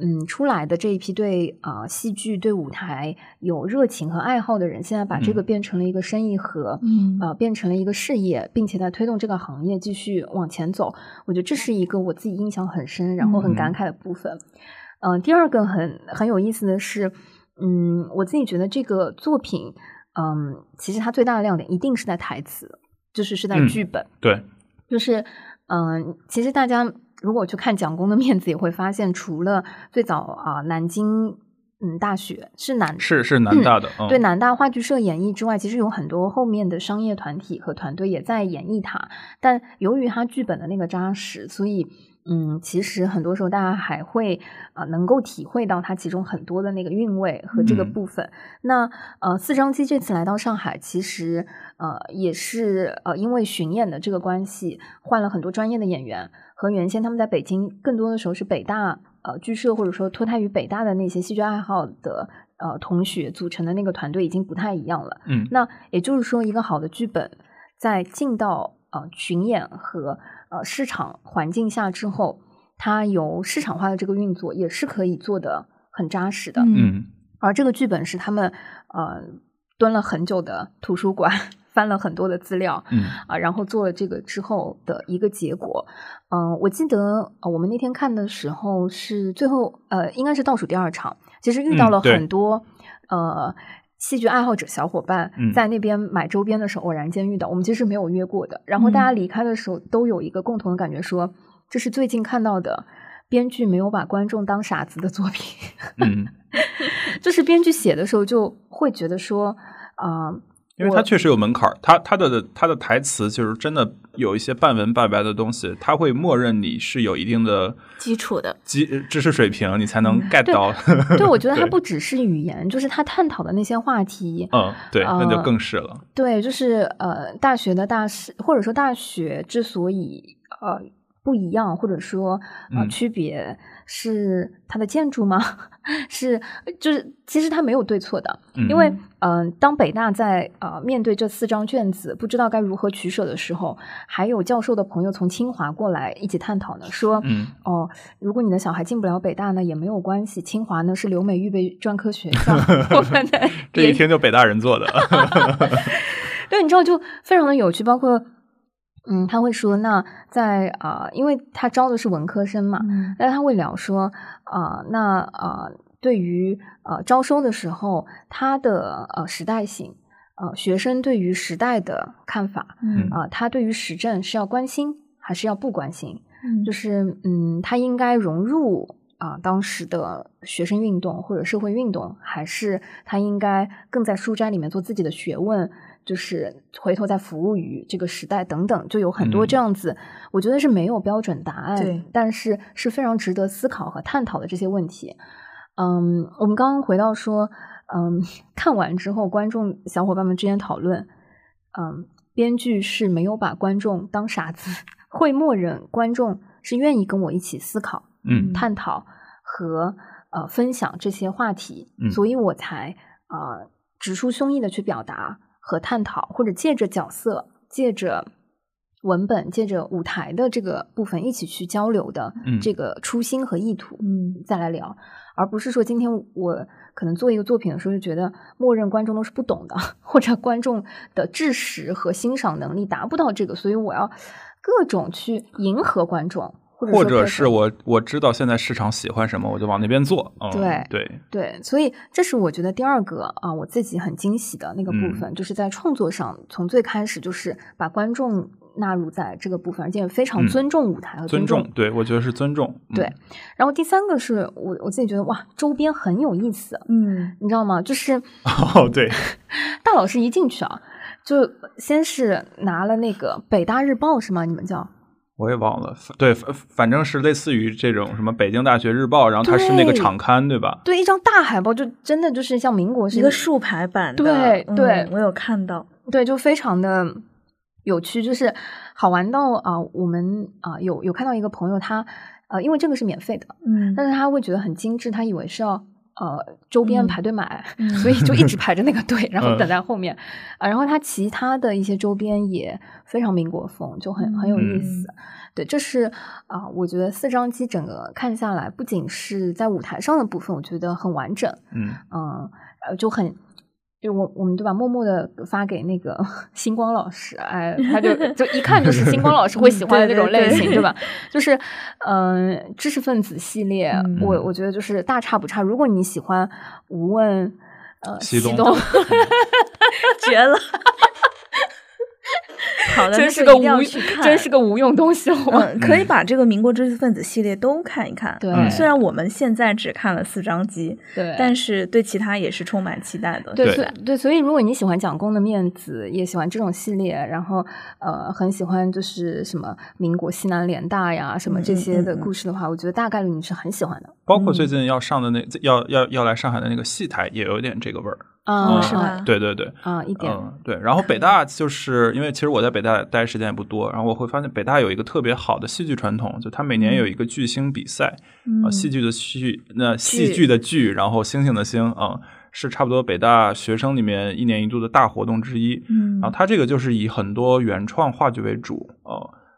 嗯，出来的这一批对啊、呃戏剧、对舞台有热情和爱好的人，现在把这个嗯变成了一个生意和、嗯呃变成了一个事业，并且在推动这个行业继续往前走。我觉得这是一个我自己印象很深，然后很感嗯慨的部分。嗯、第二个很很有意思的是，嗯，我自己觉得这个作品，嗯，其实它最大的亮点一定是在台词，就是是在嗯剧本。对，就是，嗯、其实大家如果去看蒋公的面子，也会发现，除了最早啊、南京嗯大学是南是是南大的，嗯，对南大话剧社演绎之外，其实有很多后面的商业团体和团队也在演绎它。但由于它剧本的那个扎实，所以嗯，其实很多时候大家还会啊、呃能够体会到它其中很多的那个韵味和这个嗯部分。那呃，四张机这次来到上海，其实呃也是呃因为巡演的这个关系，换了很多专业的演员，和原先他们在北京更多的时候是北大呃剧社或者说脱胎于北大的那些戏剧爱好的呃同学组成的那个团队已经不太一样了。嗯那也就是说，一个好的剧本在进到呃巡演和呃市场环境下之后，它由市场化的这个运作也是可以做的很扎实的。嗯嗯而这个剧本是他们呃蹲了很久的图书馆，翻了很多的资料，嗯啊，然后做了这个之后的一个结果。嗯、我记得、呃、我们那天看的时候是最后呃，应该是倒数第二场，其实遇到了很多、呃。戏剧爱好者小伙伴嗯在那边买周边的时候偶然间遇到，我们其实没有约过的。然后大家离开的时候都有一个共同的感觉说，这是最近看到的编剧没有把观众当傻子的作品。嗯，就是编剧写的时候就会觉得说，啊、我因为他确实有门槛儿，它它的他的台词就是真的有一些半文半白的东西，他会默认你是有一定的基础的，基知识水平，你才能 get 对到。对，我觉得 他不只是语言，就是他探讨的那些话题，嗯，对，那就呃更是了。对，就是呃，大学的大师，或者说大学之所以呃不一样，或者说呃嗯区别，是它的建筑吗？是就是其实它没有对错的，因为嗯、呃当北大在呃面对这四张卷子不知道该如何取舍的时候，还有教授的朋友从清华过来一起探讨呢，说嗯哦，如果你的小孩进不了北大呢，也没有关系，清华呢是留美预备专科学校，我们的这一听就北大人做的。对，你知道就非常的有趣，包括嗯，他会说，那在啊、呃因为他招的是文科生嘛，嗯。那他会聊说啊、那啊、对于呃招收的时候，他的呃时代性，呃学生对于时代的看法嗯。啊、他对于时政是要关心还是要不关心？嗯。就是嗯，他应该融入啊、当时的学生运动或者社会运动，还是他应该更在书斋里面做自己的学问，就是回头再服务于这个时代等等，就有很多嗯。这样子，我觉得是没有标准答案，对但是是非常值得思考和探讨的这些问题。嗯，我们刚刚回到说，嗯，看完之后，观众小伙伴们之间讨论，嗯，编剧是没有把观众当傻子，会默认观众是愿意跟我一起思考、嗯。探讨和呃分享这些话题，嗯。所以我才呃直抒胸臆的去表达和探讨，或者借着角色，借着文本，借着舞台的这个部分一起去交流的嗯这个初心和意图，嗯再来聊，而不是说今天我可能做一个作品的时候就觉得默认观众都是不懂的，或者观众的知识和欣赏能力达不到这个，所以我要各种去迎合观众，或者是我我知道现在市场喜欢什么，我就往那边做。嗯、对对，对，所以这是我觉得第二个啊，我自己很惊喜的那个部嗯分，就是在创作上，从最开始就是把观众纳入在这个部分，而且非常嗯尊重舞台和尊重重，对我觉得是尊重。嗯对，然后第三个是我我自己觉得哇，周边很有意思，嗯你知道吗？就是 哦，对，大老师一进去啊，就先是拿了那个北大日报是吗？你们叫我也忘了，对，反反正是类似于这种什么北京大学日报，然后它是那个对场刊，对吧？对一张大海报，就真的就是像民国是一个竖排版对对我有看到，对，就非常的有趣，就是好玩到啊、我们啊、有有看到一个朋友他，呃，因为这个是免费的，嗯但是他会觉得很精致，他以为是要呃周边嗯排队买，嗯 所以就一直 排着那个队，然后嗯等在后面。啊，然后它其他的一些周边也非常民国风，就很很有意嗯思。对，这是啊、我觉得四张机整个看下来，不仅是在舞台上的部分，我觉得很完整，嗯嗯，呃，就很。就我我们就把，默默的发给那个 星光老师，哎，他就就一看就是 星光老师会喜欢的那种类型，对对对对吧？就是嗯、呃知识分子系列，嗯我我觉得就是大差不差。如果你喜欢无问呃西东东，绝了。好的，真是个那一定要无去看，真是个无用东西我。嗯，可以把这个民国知识分子系列都看一看。对嗯虽然我们现在只看了四张机，对，但是对其他也是充满期待的。对，对所以对，所以如果你喜欢蒋公的面子，也喜欢这种系列，然后呃，很喜欢就是什么民国西南联大呀，什么这些的故事的话，我觉得大概率你是很喜欢的包括最近要上的那要要要来上海的那个戏台，也有点这个味儿。啊，嗯是吧对对对，啊，一点，嗯，对。然后北大就是因为其实我在北大待时间也不多，然后我会发现北大有一个特别好的戏剧传统，就它每年有一个巨星比赛，嗯啊，戏剧的戏，那戏剧的剧，然后星星的星，啊、是差不多北大学生里面一年一度的大活动之一。嗯然后它这个就是以很多原创话剧为主，呃，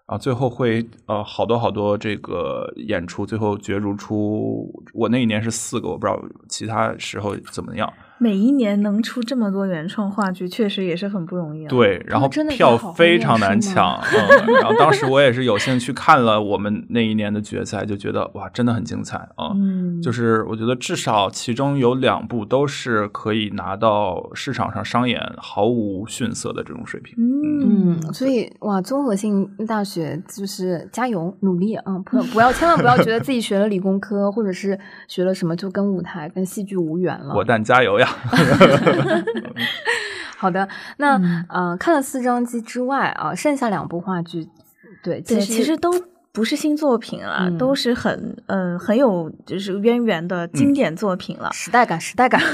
然后最后会呃好多好多这个演出，最后角逐出我那一年是四个，我不知道其他时候怎么样。每一年能出这么多原创话剧，确实也是很不容易啊。，对，然后票非常难抢，嗯，然后当时我也是有幸去看了我们那一年的决赛，就觉得哇，真的很精彩啊。嗯，就是我觉得至少其中有两部都是可以拿到市场上商演毫无逊色的这种水平。嗯嗯，所以哇，综合性大学就是加油努力啊！不要不要，千万不要觉得自己学了理工科或者是学了什么就跟舞台跟戏剧无缘了。我蛋加油呀！好的，那、嗯呃，看了四张机之外啊，剩下两部话剧，对，其，实其实都不是新作品了，嗯都是很嗯、很有就是渊源的经典作品了。时代感，时代感。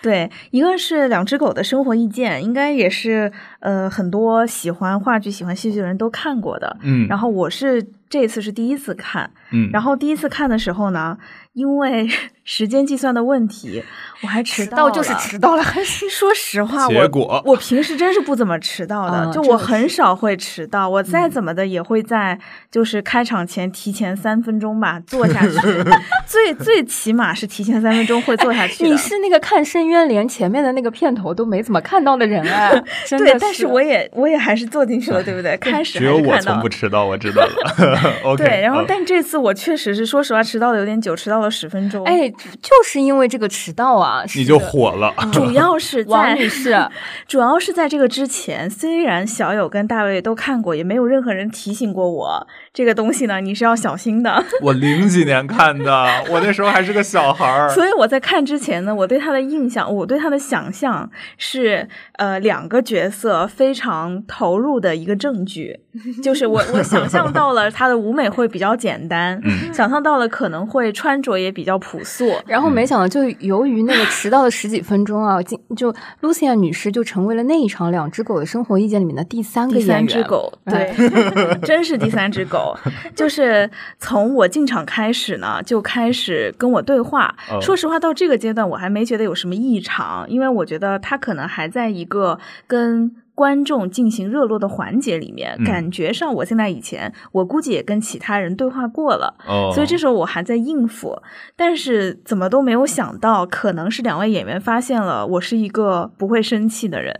对，一个是两只狗的生活意见，应该也是呃很多喜欢话剧、喜欢戏剧的人都看过的。嗯，然后我是这次是第一次看，嗯，然后第一次看的时候呢，因为 时间计算的问题，我还迟到了。到就是迟到了，还是 说实话，我结果我平时真是不怎么迟到的，啊就我很少会迟到，我再嗯怎么的也会在就是开场前提前三分钟吧坐下去，最最起码是提前三分钟会坐下去的。你是那个看《深渊》连前面的那个片头都没怎么看到的人哎，真的对，但是我也我也还是坐进去了，对不对？开始只有我还是看到从不迟到，我知道了。OK，对，然后嗯但这次我确实是说实话迟到的有点久，迟到了十分钟。，哎，就是因为这个迟到啊，你就火了。主要是在王女士，主要是在这个之前，虽然小友跟大卫都看过，也没有任何人提醒过我这个东西呢，你是要小心的。我零几年看的，我那时候还是个小孩儿。所以我在看之前呢，我对他的印象，我对他的想象是，呃，两个角色非常投入的一个证据，就是我我想象到了他的舞美会比较简单，嗯想象到了可能会穿着也比较朴素，然后没想到，就由于那个迟到的十几分钟啊，进就 Lucia 女士就成为了那一场《两只狗的生活意见》里面的第三个第三演员。只狗，哎对，真是第三只狗。就是从我进场开始呢，就开始跟我对话。哦说实话，到这个阶段我还没觉得有什么异常，因为我觉得他可能还在一个跟。观众进行热络的环节里面，嗯感觉上我现在以前，我估计也跟其他人对话过了，哦，所以这时候我还在应付，但是怎么都没有想到，可能是两位演员发现了我是一个不会生气的人。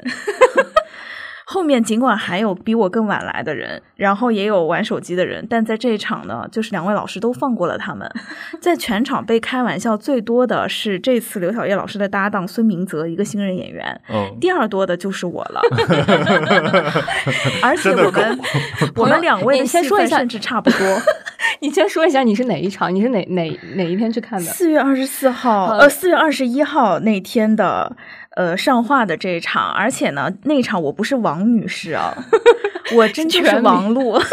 后面尽管还有比我更晚来的人，然后也有玩手机的人，但在这一场呢，就是两位老师都放过了他们。在全场被开玩笑最多的是这次刘晓烨老师的搭档孙明泽，一个新人演员。嗯，第二多的就是我了，而且我们我们两位你先说一下甚至差不多。你先说一下你是哪一场？你是哪哪哪一天去看的？四月二十四号，呃，四月二十一号那天的，呃上画的这一场，而且呢，那一场我不是王女士啊，我真就是王璐。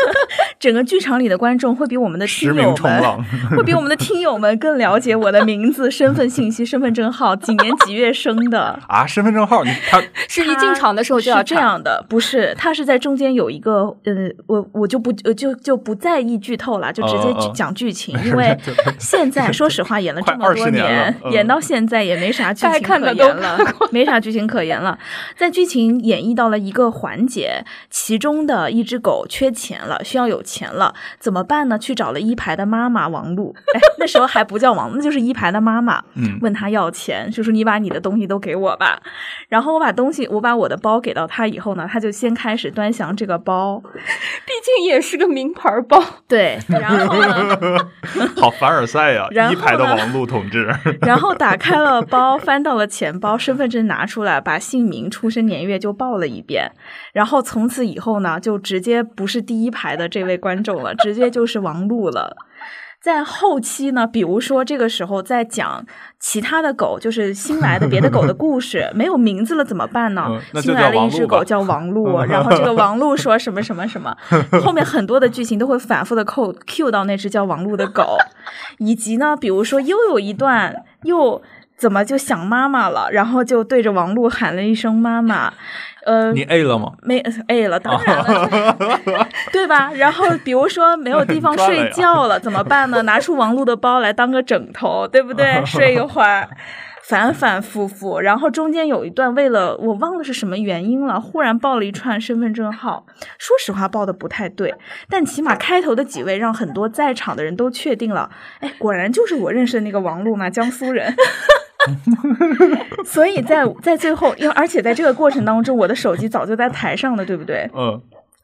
整个剧场里的观众会比我们的听友们会比我们的听友们更了解我的名字、身份信息、身份证号、几年几月生的。啊，身份证号，你他是一进场的时候就要这样的，不是，他是在中间有一个，呃，我我就不呃就就不在意剧透了，就直接讲剧情，因为现在说实话演了这么多快20年嗯演到现在也没啥剧情可看的都言了，没啥剧情可言了。在剧情演绎到了一个环节，其中的一只狗缺钱了，需要有钱了，怎么办呢？去找了一排的妈妈王璐，哎，那时候还不叫王，那就是一排的妈妈，嗯问他要钱，就说你把你的东西都给我吧。然后我把东西，我把我的包给到他以后呢，他就先开始端详这个包，毕竟也是个名牌包。对，然后呢，好凡尔赛呀、然后一排的王璐同志，然后打开了包，翻到了钱包，身份证拿出来，把姓名、出生年月就报了一遍。然后从此以后呢，就直接不是第一排的这位观众了，直接就是王璐了。在后期呢，比如说这个时候在讲其他的狗，就是新来的别的狗的故事，没有名字了怎么办呢？嗯新来了一只狗叫王璐，然后这个王璐说什么什么什么，后面很多的剧情都会反复的扣 Q 到那只叫王璐的狗，以及呢，比如说又有一段又怎么就想妈妈了，然后就对着王璐喊了一声妈妈，呃，你 A 了吗？没 A 了，当然了，对吧？然后比如说没有地方睡觉了，怎么办呢？拿出王璐的包来当个枕头，对不对？睡一会儿。反反复复，然后中间有一段为了我忘了是什么原因了，忽然报了一串身份证号，说实话报的不太对，但起码开头的几位让很多在场的人都确定了，哎，果然就是我认识的那个王璐嘛，江苏人。所以在在最后，因为而且在这个过程当中，我的手机早就在台上了，对不对？嗯，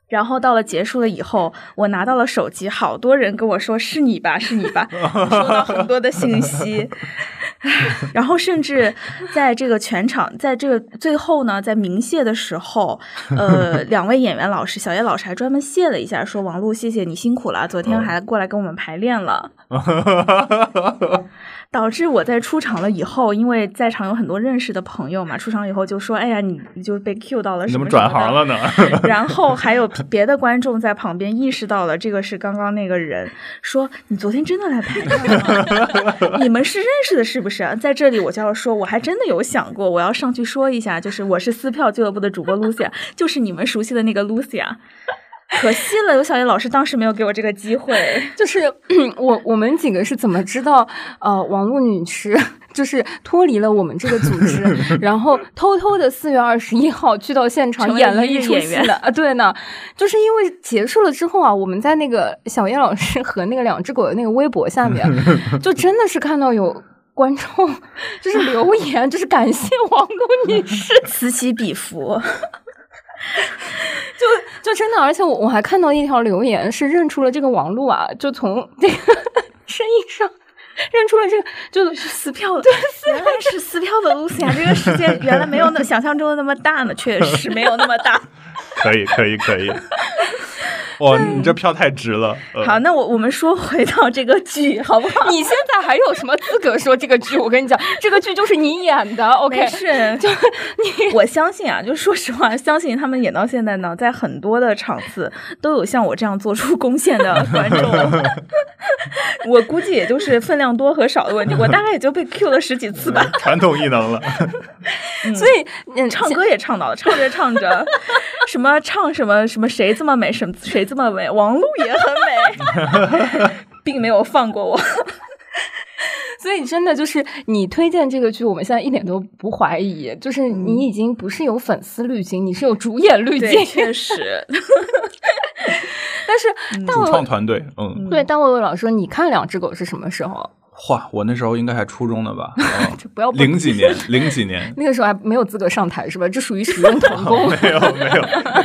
然后到了结束了以后，我拿到了手机，好多人跟我说是你吧，是你吧，我收到很多的信息。然后甚至在这个全场，在这个最后呢，在鸣谢的时候，呃，两位演员老师，小叶老师还专门谢了一下，说王璐，谢谢你辛苦了，昨天还过来跟我们排练了。导致我在出场了以后，因为在场有很多认识的朋友嘛，出场以后就说：“哎呀，你你就是被 Q 到了什么什么转行了呢？然后还有别的观众在旁边意识到了这个是刚刚那个人，说你昨天真的来排练了吗？你们是认识的，是不是？在这里我就要说，我还真的有想过，我要上去说一下，就是我是撕票俱乐部的主播 Lucia，就是你们熟悉的那个 Lucia。可惜了，有小叶老师当时没有给我这个机会。就是我我们几个是怎么知道呃王璐女士就是脱离了我们这个组织，然后偷偷的四月二十一号去到现场演了一出演员戏的啊？对呢，就是因为结束了之后啊，我们在那个小叶老师和那个两只狗的那个微博下面，就真的是看到有。观众就是留言，就是感谢王璐女士，此起彼伏，就就真的，而且我我还看到一条留言是认出了这个王璐啊，就从这个 声音上认出了这个，就撕票的，对，原来是撕票的 Lucia，这个世界原来没有那想象中的那么大呢，确实没有那么大。可以，可以，可以。哇，你这票太值了。呃好，那我我们说回到这个剧，好不好？你现在还有什么资格说这个剧？我跟你讲，这个剧就是你演的，OK？没事，就你，我相信啊，就说实话，相信他们演到现在呢，在很多的场次都有像我这样做出贡献的观众。我估计也就是分量多和少的问题，我大概也就被 Q 了十几次吧。传统异能了。所以嗯，唱歌也唱到了，唱着唱着，什么唱什么什么谁这么美，什么谁这么美，王璐也很美，并没有放过我。所以真的就是你推荐这个剧，我们现在一点都不怀疑，就是你已经不是有粉丝滤镜，你是有主演滤，镜。确实，但是大主伟创团队，嗯，对大伟伟老师说，你看两只狗是什么时候？哇，我那时候应该还初中呢吧？嗯 不要零几年，零几年。那个时候还没有资格上台是吧？这属于使用童工。没有没有，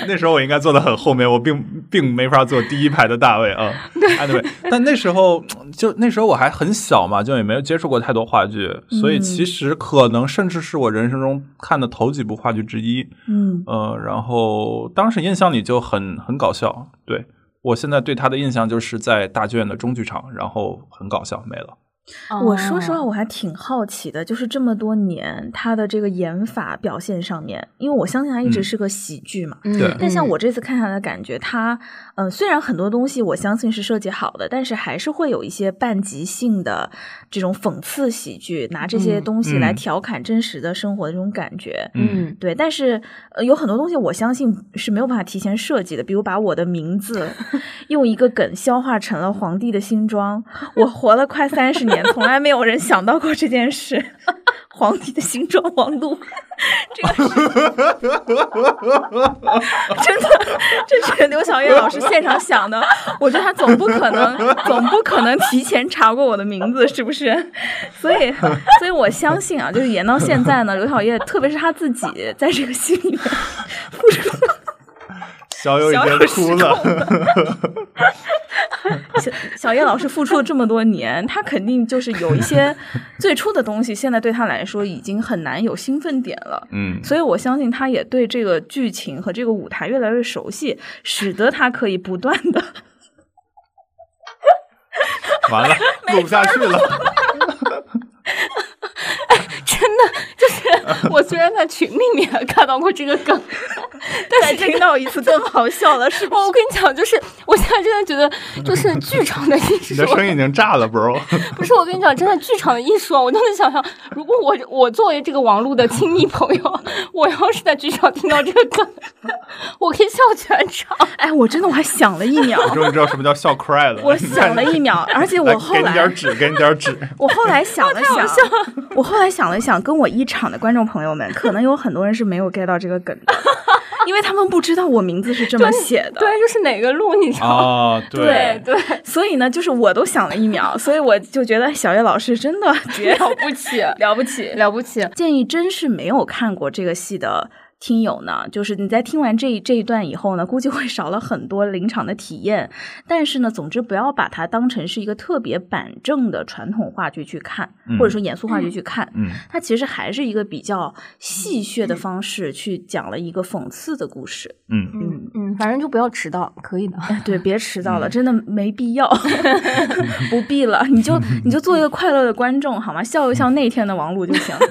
那时候我应该坐的很后面，我并并没法坐第一排的大位啊。anyway，但那时候就那时候我还很小嘛，就也没有接触过太多话剧，所以其实可能甚至是我人生中看的头几部话剧之一。嗯呃，然后当时印象里就很很搞笑。对我现在对他的印象就是在大剧院的中剧场，然后很搞笑，没了。我说实话，哦。我还挺好奇的，就是这么多年他的这个演法表现上面，因为我相信他一直嗯。是个喜剧嘛。嗯对。但像嗯。我这次看下来的感觉，他呃虽然很多东西我相信是设计好的，但是还是会有一些半即兴的这种讽刺喜剧，拿这些嗯东西来嗯调侃真实的生活的这种感觉。嗯对，但是呃，有很多东西我相信是没有办法提前设计的，比如把我的名字 用一个梗消化成了皇帝的新装。我活了快三十年，从来没有人想到过这件事。皇帝的新装王璐，这个是真的，这是刘晓叶老师现场想的。我觉得他总不可能，总不可能提前查过我的名字，是不是？所以，所以我相信啊，就是演到现在呢，刘晓叶，特别是他自己在这个戏里面 付出了小友已经小友哭了。小小叶老师付出了这么多年，他肯定就是有一些 最初的东西，现在对他来说已经很难有兴奋点了。嗯，所以我相信他也对这个剧情和这个舞台越来越熟悉，使得他可以不断的完了，录不下去了。真的就是我虽然在群里面看到过这个梗，但是听到一次更好笑了，是不是？我跟你讲，就是我现在真的觉得，就是剧场的艺术你的，声音已经炸了，bro。不是我跟你讲，真的剧场的艺术啊，我都能想象，如果我我作为这个王璐的亲密朋友，我要是在剧场听到这个梗，我可以笑全场。哎，我真的我还想了一秒，我终于知道什么叫笑 cry 了。我想了一秒，而且我后来给你点来纸，给你点纸。我后来想了想，我后来想了想，跟我一场的观众朋友们，可能有很多人是没有 get 到这个梗的，因为他们不知道我名字是这么写的。对，就是哪个路，你知道对对，所以呢，就是我都想了一秒，所以我就觉得小叶老师真的绝了不起，了不起。了不起。建议真是没有看过这个戏的听友呢，就是你在听完这这一段以后呢，估计会少了很多临场的体验。但是呢，总之不要把它当成是一个特别板正的传统话剧去看，嗯或者说严肃话剧去看。嗯它其实还是一个比较戏谑的方式去讲了一个讽刺的故事。嗯，嗯嗯，反正就不要迟到，可以的。哎，对，别迟到了，真的没必要，不必了，你就你就做一个快乐的观众好吗？笑一笑那天的王璐就行。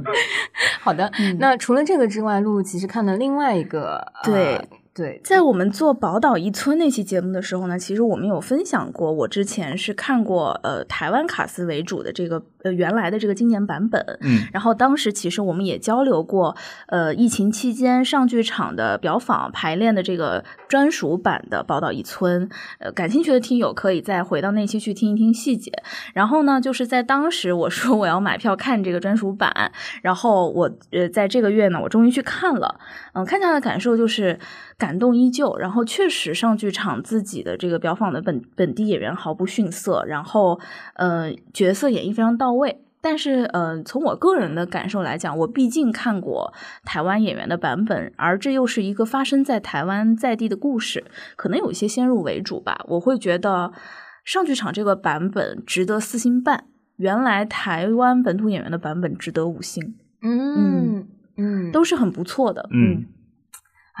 好的，那除了这个之外，露露其实看了另外一个，对对，在我们做宝岛一村那期节目的时候呢，其实我们有分享过，我之前是看过呃台湾卡斯为主的这个呃原来的这个经典版本，嗯然后当时其实我们也交流过，呃疫情期间上剧场的表坊排练的这个专属版的宝岛一村，呃感兴趣的听友可以再回到那期去听一听细节。然后呢，就是在当时我说我要买票看这个专属版，然后我呃在这个月呢，我终于去看了，嗯、看下来的感受就是感动依旧。然后确实上剧场自己的这个表访的本本地演员毫不逊色，然后呃角色演绎非常到位。但是，呃，从我个人的感受来讲，我毕竟看过台湾演员的版本，而这又是一个发生在台湾在地的故事，可能有一些先入为主吧。我会觉得上剧场这个版本值得四星半，原来台湾本土演员的版本值得五星，嗯嗯，都是很不错的。嗯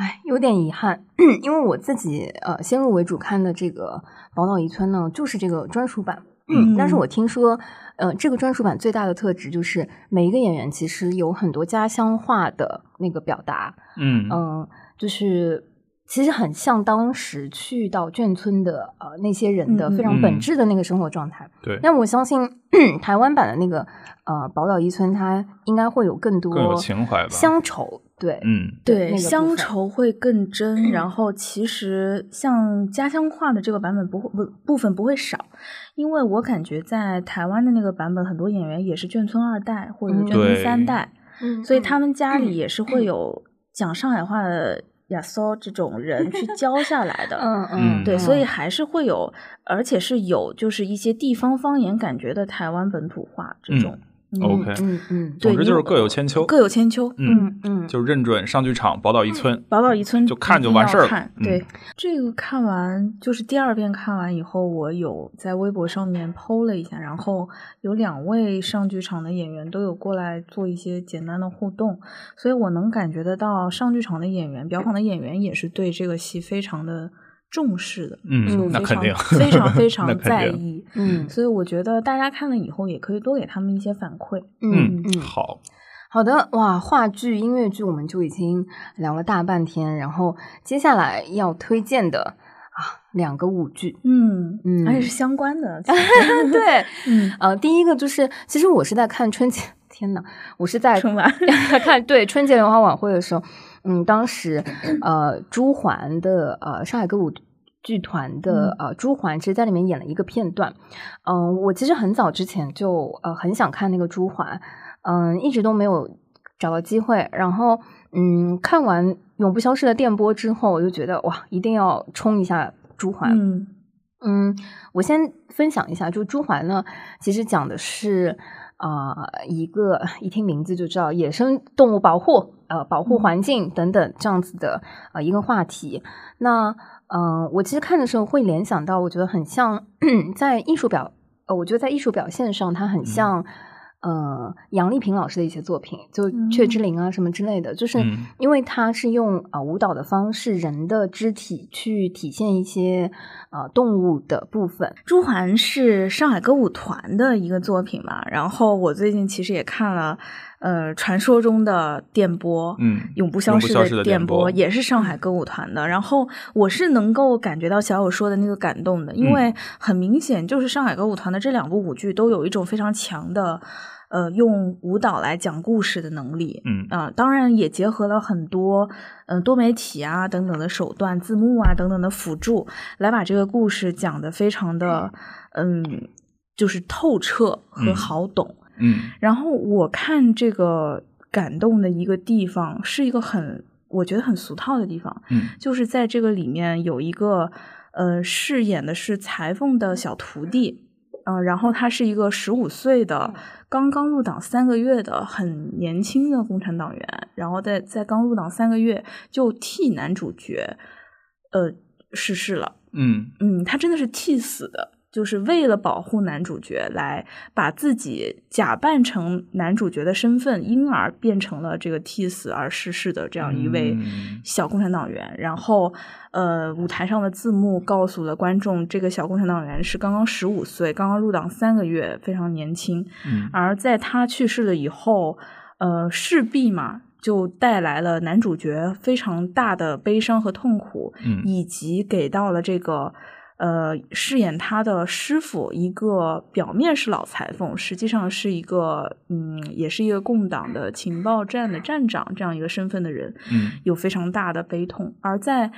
哎，有点遗憾，因为我自己呃先入为主看的这个《宝岛遗村》呢，就是这个专属版。嗯 但是我听说，呃，这个专属版最大的特质就是每一个演员其实有很多家乡话的那个表达，嗯嗯、就是其实很像当时去到眷村的呃那些人的非常本质的那个生活状态。对，那我相信 台湾版的那个呃宝岛一村，它应该会有更多更有情怀吧。乡愁，对，嗯对，那个乡愁会更真，然 后其实像家乡话的这个版本不会不部分不会少，因为我感觉在台湾的那个版本，很多演员也是眷村二代或者眷村三代，嗯所以他们家里也是会有讲上海话的亚骚这种人去 教下来的。嗯嗯对，所以还是会有，而且是有就是一些地方方言感觉的台湾本土化这种。嗯 OK 嗯嗯，总之就是各有千秋。各有千秋。嗯，嗯就认准上剧场宝岛一村。宝岛一村就看就完事儿了对，这个看完就是第二遍看完以后，我有在微博上面剖了一下，然后有两位上剧场的演员都有过来做一些简单的互动，所以我能感觉得到上剧场的演员、表坊的演员也是对这个戏非常的重视的，嗯就非常那肯定非常 非常在意。嗯所以我觉得大家看了以后，也可以多给他们一些反馈。嗯嗯，好，好的，哇，话剧、音乐剧我们就已经聊了大半天，然后接下来要推荐的啊两个舞剧，嗯嗯而且是相关的。对，嗯，呃，第一个就是，其实我是在看春节，天呐，我是在春晚 看对春节联欢晚会的时候，嗯，当时呃朱桓的呃上海歌舞剧团的呃朱桓，其实在里面演了一个片段，嗯、我其实很早之前就呃很想看那个朱桓，嗯、一直都没有找到机会，然后嗯看完《永不消逝的电波》之后，我就觉得哇，一定要冲一下朱桓，嗯。嗯，我先分享一下，就朱桓呢，其实讲的是啊、呃一个一听名字就知道野生动物保护，呃，保护环境等等这样子的呃一个话题。那嗯、呃我其实看的时候会联想到，我觉得很像 在艺术表，呃，我觉得在艺术表现上，它很像。呃，杨丽萍老师的一些作品，就《雀之灵》啊什么之类的，就是嗯。因为它是用呃舞蹈的方式，人的肢体去体现一些呃动物的部分。朱环是上海歌舞团的一个作品嘛，然后我最近其实也看了，呃，传说中的电波，嗯永不消逝永不消逝的电电波也是上海歌舞团的。然后我是能够感觉到小友说的那个感动的，因嗯为很明显就是上海歌舞团的这两部舞剧都有一种非常强的。呃，用舞蹈来讲故事的能力，嗯啊、当然也结合了很多，嗯、多媒体啊等等的手段，字幕啊等等的辅助，来把这个故事讲得非常的，嗯，就是透彻和嗯好懂。嗯然后我看这个感动的一个地方，是一个很我觉得很俗套的地方，嗯。就是在这个里面有一个呃饰演的是裁缝的小徒弟，呃，然后他是一个十五岁的刚刚入党三个月的很年轻的共产党员，然后在在刚入党三个月就替男主角呃逝世了。嗯。嗯，他真的是替死的，就是为了保护男主角，来把自己假扮成男主角的身份，因而变成了这个替死而逝世的这样一位嗯小共产党员。然后，呃，舞台上的字幕告诉了观众，这个小共产党员是刚刚十五岁，刚刚入党三个月，非常年轻。嗯而在他去世了以后，呃，势必嘛，就带来了男主角非常大的悲伤和痛苦，嗯以及给到了这个呃饰演他的师傅一个表面是老裁缝，实际上是一个嗯，也是一个共党的情报站的站长这样一个身份的人，嗯有非常大的悲痛，而在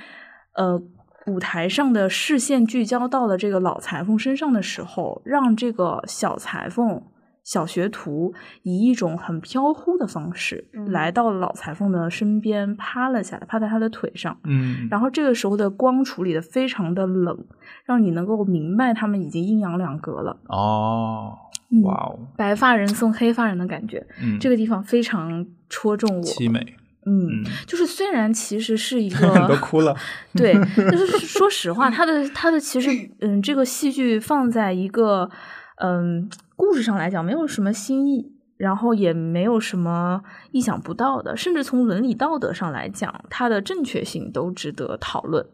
呃。舞台上的视线聚焦到了这个老裁缝身上的时候，让这个小裁缝、小学徒以一种很飘忽的方式、嗯来到了老裁缝的身边，趴了下来，趴在他的腿上。嗯然后这个时候的光处理的非常的冷，让你能够明白他们已经阴阳两隔了。哦嗯哇哦白发人送黑发人的感觉，嗯这个地方非常戳中我。凄美嗯，嗯就是虽然其实是一 都个哭了 对，就是说实话，他的他的其实嗯，这个戏剧放在一个嗯故事上来讲，没有什么新意，然后也没有什么意想不到的，甚至从伦理道德上来讲，它的正确性都值得讨论。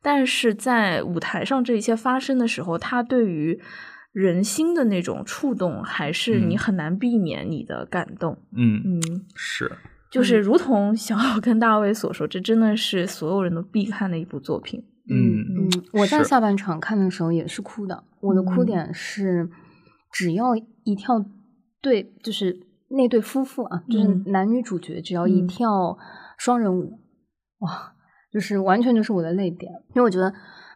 但是在舞台上这一切发生的时候，它对于人心的那种触动，还是你嗯很难避免你的感动。嗯嗯，是就是如同小奥跟大卫所说，这真的是所有人都必看的一部作品。嗯嗯，我在下半场看的时候也是哭的。我的哭嗯点是，只要一跳对，就是那对夫妇啊，就是嗯。男女主角，只要一嗯。跳双人舞，哇，就是完全就是我的泪点。因为我觉得，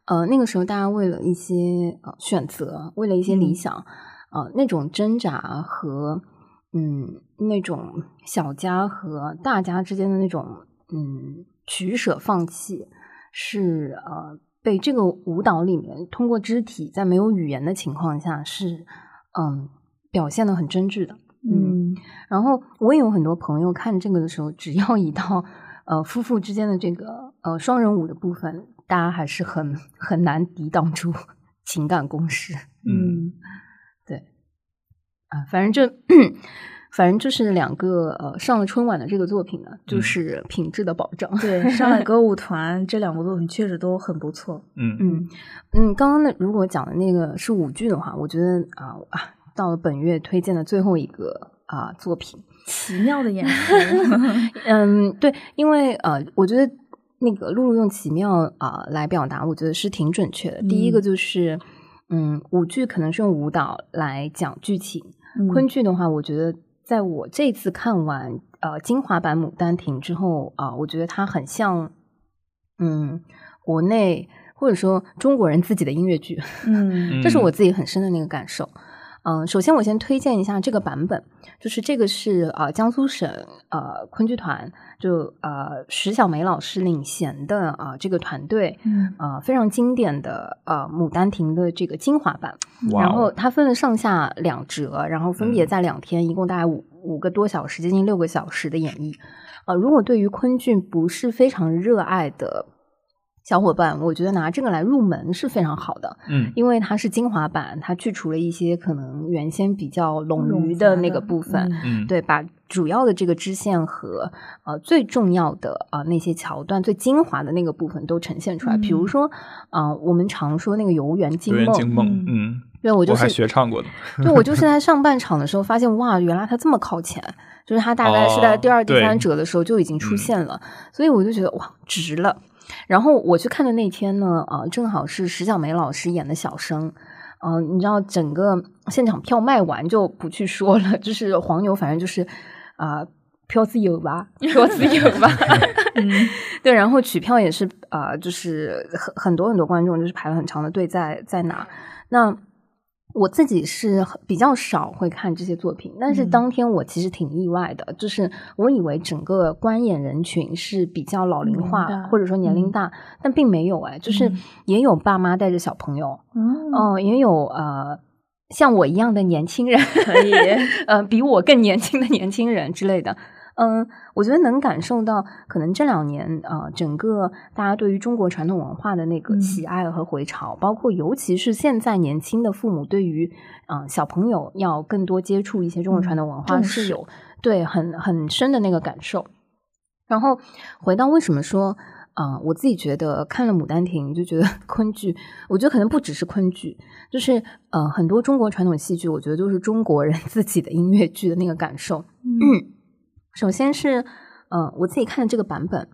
呃，那个时候大家为了一些呃选择，为了一些理嗯。想，呃，那种挣扎和嗯那种小家和大家之间的那种嗯取舍放弃，是呃被这个舞蹈里面通过肢体在没有语言的情况下是嗯表现的很真挚的。嗯，然后我也有很多朋友看这个的时候，只要一到呃夫妇之间的这个呃双人舞的部分，大家还是很很难抵挡住 情感攻势。嗯嗯对，啊，反正这 反正就是两个呃上了春晚的这个作品呢，就是品质的保障。对，上海歌舞团这两个作品确实都很不错。嗯嗯嗯，刚刚那如果讲的那个是舞剧的话，我觉得啊啊，到了本月推荐的最后一个啊作品，奇妙的演出，嗯，对，因为呃，我觉得那个露露用奇妙啊、来表达，我觉得是挺准确的。第一个就是，嗯，舞剧可能是用舞蹈来讲剧情，嗯昆剧的话，我觉得在我这次看完呃精华版《牡丹亭》之后啊、我觉得它很像，嗯，国内或者说中国人自己的音乐剧。嗯这是我自己很深的那个感受。嗯，首先我先推荐一下这个版本，就是这个是呃江苏省呃昆剧团就呃石小梅老师领衔的啊、呃、这个团队，嗯呃非常经典的呃《牡丹亭》的这个精华版，然后它分了上下两折，然后分别嗯在两天，一共大概五五个多小时，接近六个小时的演绎。呃，如果对于昆剧不是非常热爱的小伙伴，我觉得拿这个来入门是非常好的。嗯因为它是精华版，它去除了一些可能原先比较冗余的那个部分，嗯嗯，对，把主要的这个支线和呃最重要的呃那些桥段、最精华的那个部分都呈现出来。比如嗯说，呃，我们常说那个游园惊梦，游园惊梦，嗯嗯，对我就还是学唱过的，对我就是在上半场的时候发现，哇，原来他这么靠前，就是他大概是在哦第二、第三折的时候就已经出嗯现了，所以我就觉得哇，值了。然后我去看的那天呢，呃，正好是石小梅老师演的小生，呃，你知道整个现场票卖完就不去说了，就是黄牛，反正就是啊。票自由吧，票自由吧。对，然后取票也是啊、呃就是很很多很多观众就是排了很长的队在在拿。那我自己是比较少会看这些作品，但是嗯。当天我其实挺意外的，就是我以为整个观演人群是比较老龄化或者说年龄嗯。大，但并没有哎，就是嗯。也有爸妈带着小朋友，哦，哦、也有呃像我一样的年轻人，可以，呃，比我更年轻的年轻人之类的。嗯，我觉得能感受到，可能这两年呃，整个大家对于中国传统文化的那个嗯喜爱和回潮，包括尤其是现在年轻的父母对于啊、呃小朋友要更多接触一些中国传统文化是有、对很很深的那个感受。然后回到为什么说啊、呃我自己觉得看了《牡丹亭》就觉得 昆剧，我觉得可能不只是昆剧，就是呃很多中国传统戏剧，我觉得都是中国人自己的音乐剧的那个感受。嗯首先是呃我自己看的这个版本，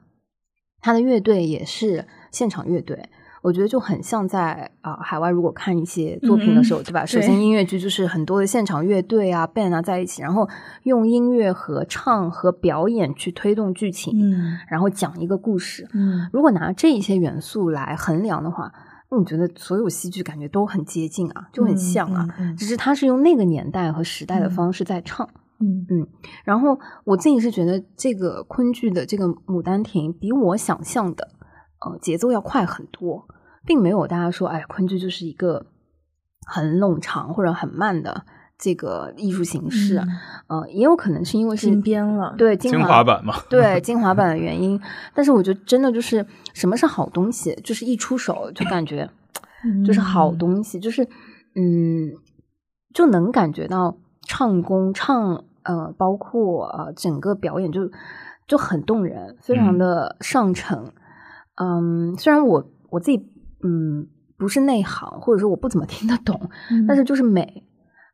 它的乐队也是现场乐队。我觉得就很像在啊、海外如果看一些作品的时候，对吧？首先音乐剧就是很多的现场乐队啊、band 啊在一起，然后用音乐合唱和表演去推动剧情，嗯然后讲一个故事。嗯如果拿这一些元素来衡量的话，那我觉得所有戏剧感觉都很接近啊，就很像啊。嗯嗯只是它是用那个年代和时代的嗯方式在唱。嗯。嗯然后我自己是觉得这个昆剧的这个《牡丹亭》比我想象的呃节奏要快很多，并没有大家说哎昆剧就是一个很冗长或者很慢的这个艺术形式。嗯。呃，也有可能是因为是金边了对精华华版嘛，对 精华版的原因，但是我觉得真的就是什么是好东西，就是一出手就感觉就是好嗯东西，就是嗯，就能感觉到唱功唱呃，包括呃整个表演就就很动人，非常嗯。的上乘。嗯，虽然我我自己嗯不是内行，或者说我不怎么听得懂，嗯但是就是美，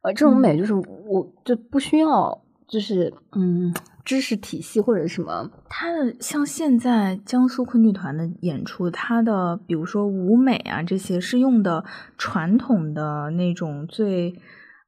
呃，这种嗯。美就是我就不需要就是嗯知识体系或者什么，他的像现在江苏昆剧团的演出，他的比如说舞美啊这些是用的传统的那种最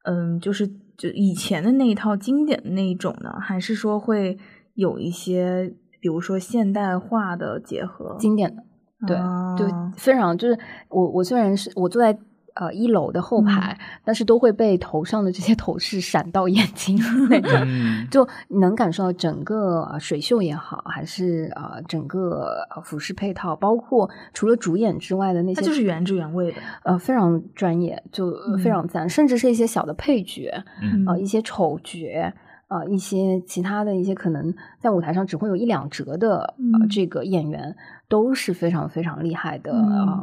嗯，就是就以前的那一套经典的那一种呢，还是说会有一些比如说现代化的结合？经典的，对，就啊非常就是我我虽然是我坐在呃一楼的后排，但是都会被头上的这些头饰闪到眼睛那种。嗯，就能感受到整个呃水袖也好，还是呃整个呃服饰配套，包括除了主演之外的那些，它就是原汁原味的。呃非常专业，就呃非嗯常赞，甚至是一些小的配角，嗯呃一些丑角。呃，一些其他的一些可能在舞台上只会有一两折的、呃嗯这个演员，都是非常非常厉害的、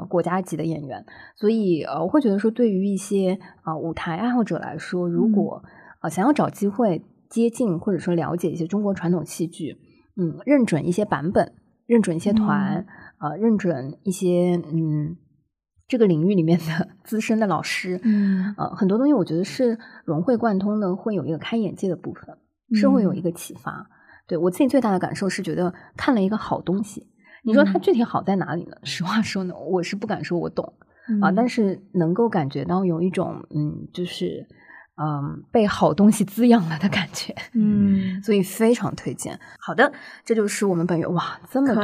国家级的演员，所以呃我会觉得说，对于一些啊、呃舞台爱好者来说，如嗯。果呃想要找机会接近或者说了解一些中国传统戏剧，嗯，认准一些版本，认准一些团，呃，认准一些嗯这个领域里面的 资深的老师，嗯。呃，很多东西我觉得是融会贯通的，会有一个开眼界的部分，是会有一个启发。对我自己最大的感受是觉得看了一个好东西。你说它嗯具体好在哪里呢？实话说呢，我是不敢说我懂啊，但是是能够感觉到有一种嗯，就是嗯被好东西滋养了的感觉，嗯所以非常推荐。好的，这就是我们本月哇这么多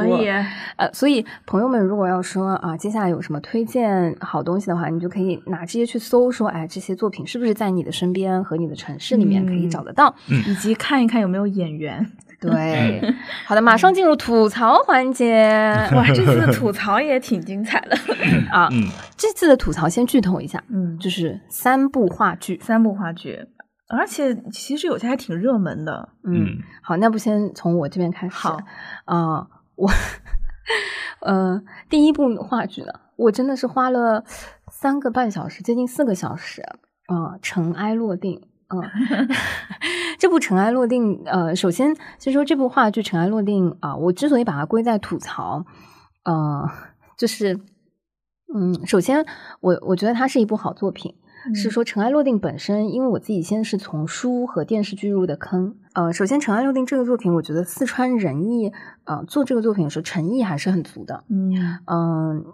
呃，所以朋友们如果要说啊，接下来有什么推荐好东西的话，你就可以拿这些去搜，说哎，这些作品是不是在你的身边和你的城市里面可以嗯找得到？以及看一看有没有演员。对，好的，马上进入吐槽环节。哇，这次的 吐槽也挺精彩的。啊，嗯，这次的吐槽先剧透一下，嗯，就是三部话剧。三部话剧，而且其实有些还挺热门的。嗯嗯，好，那不先从我这边开始。好，啊、我，呃，第一部话剧呢，我真的是花了三个半小时，接近四个小时，啊，尘埃落定。嗯，这部《尘埃落定》呃，首先先说这部话剧《尘埃落定》啊、我之所以把它归在吐槽，呃，就是，嗯，首先我我觉得它是一部好作品，是嗯说《尘埃落定》本身，因为我自己先是从书和电视剧入的坑。呃，首先《尘埃落定》这个作品，我觉得四川人艺呃做这个作品的时候诚意还是很足的。嗯嗯，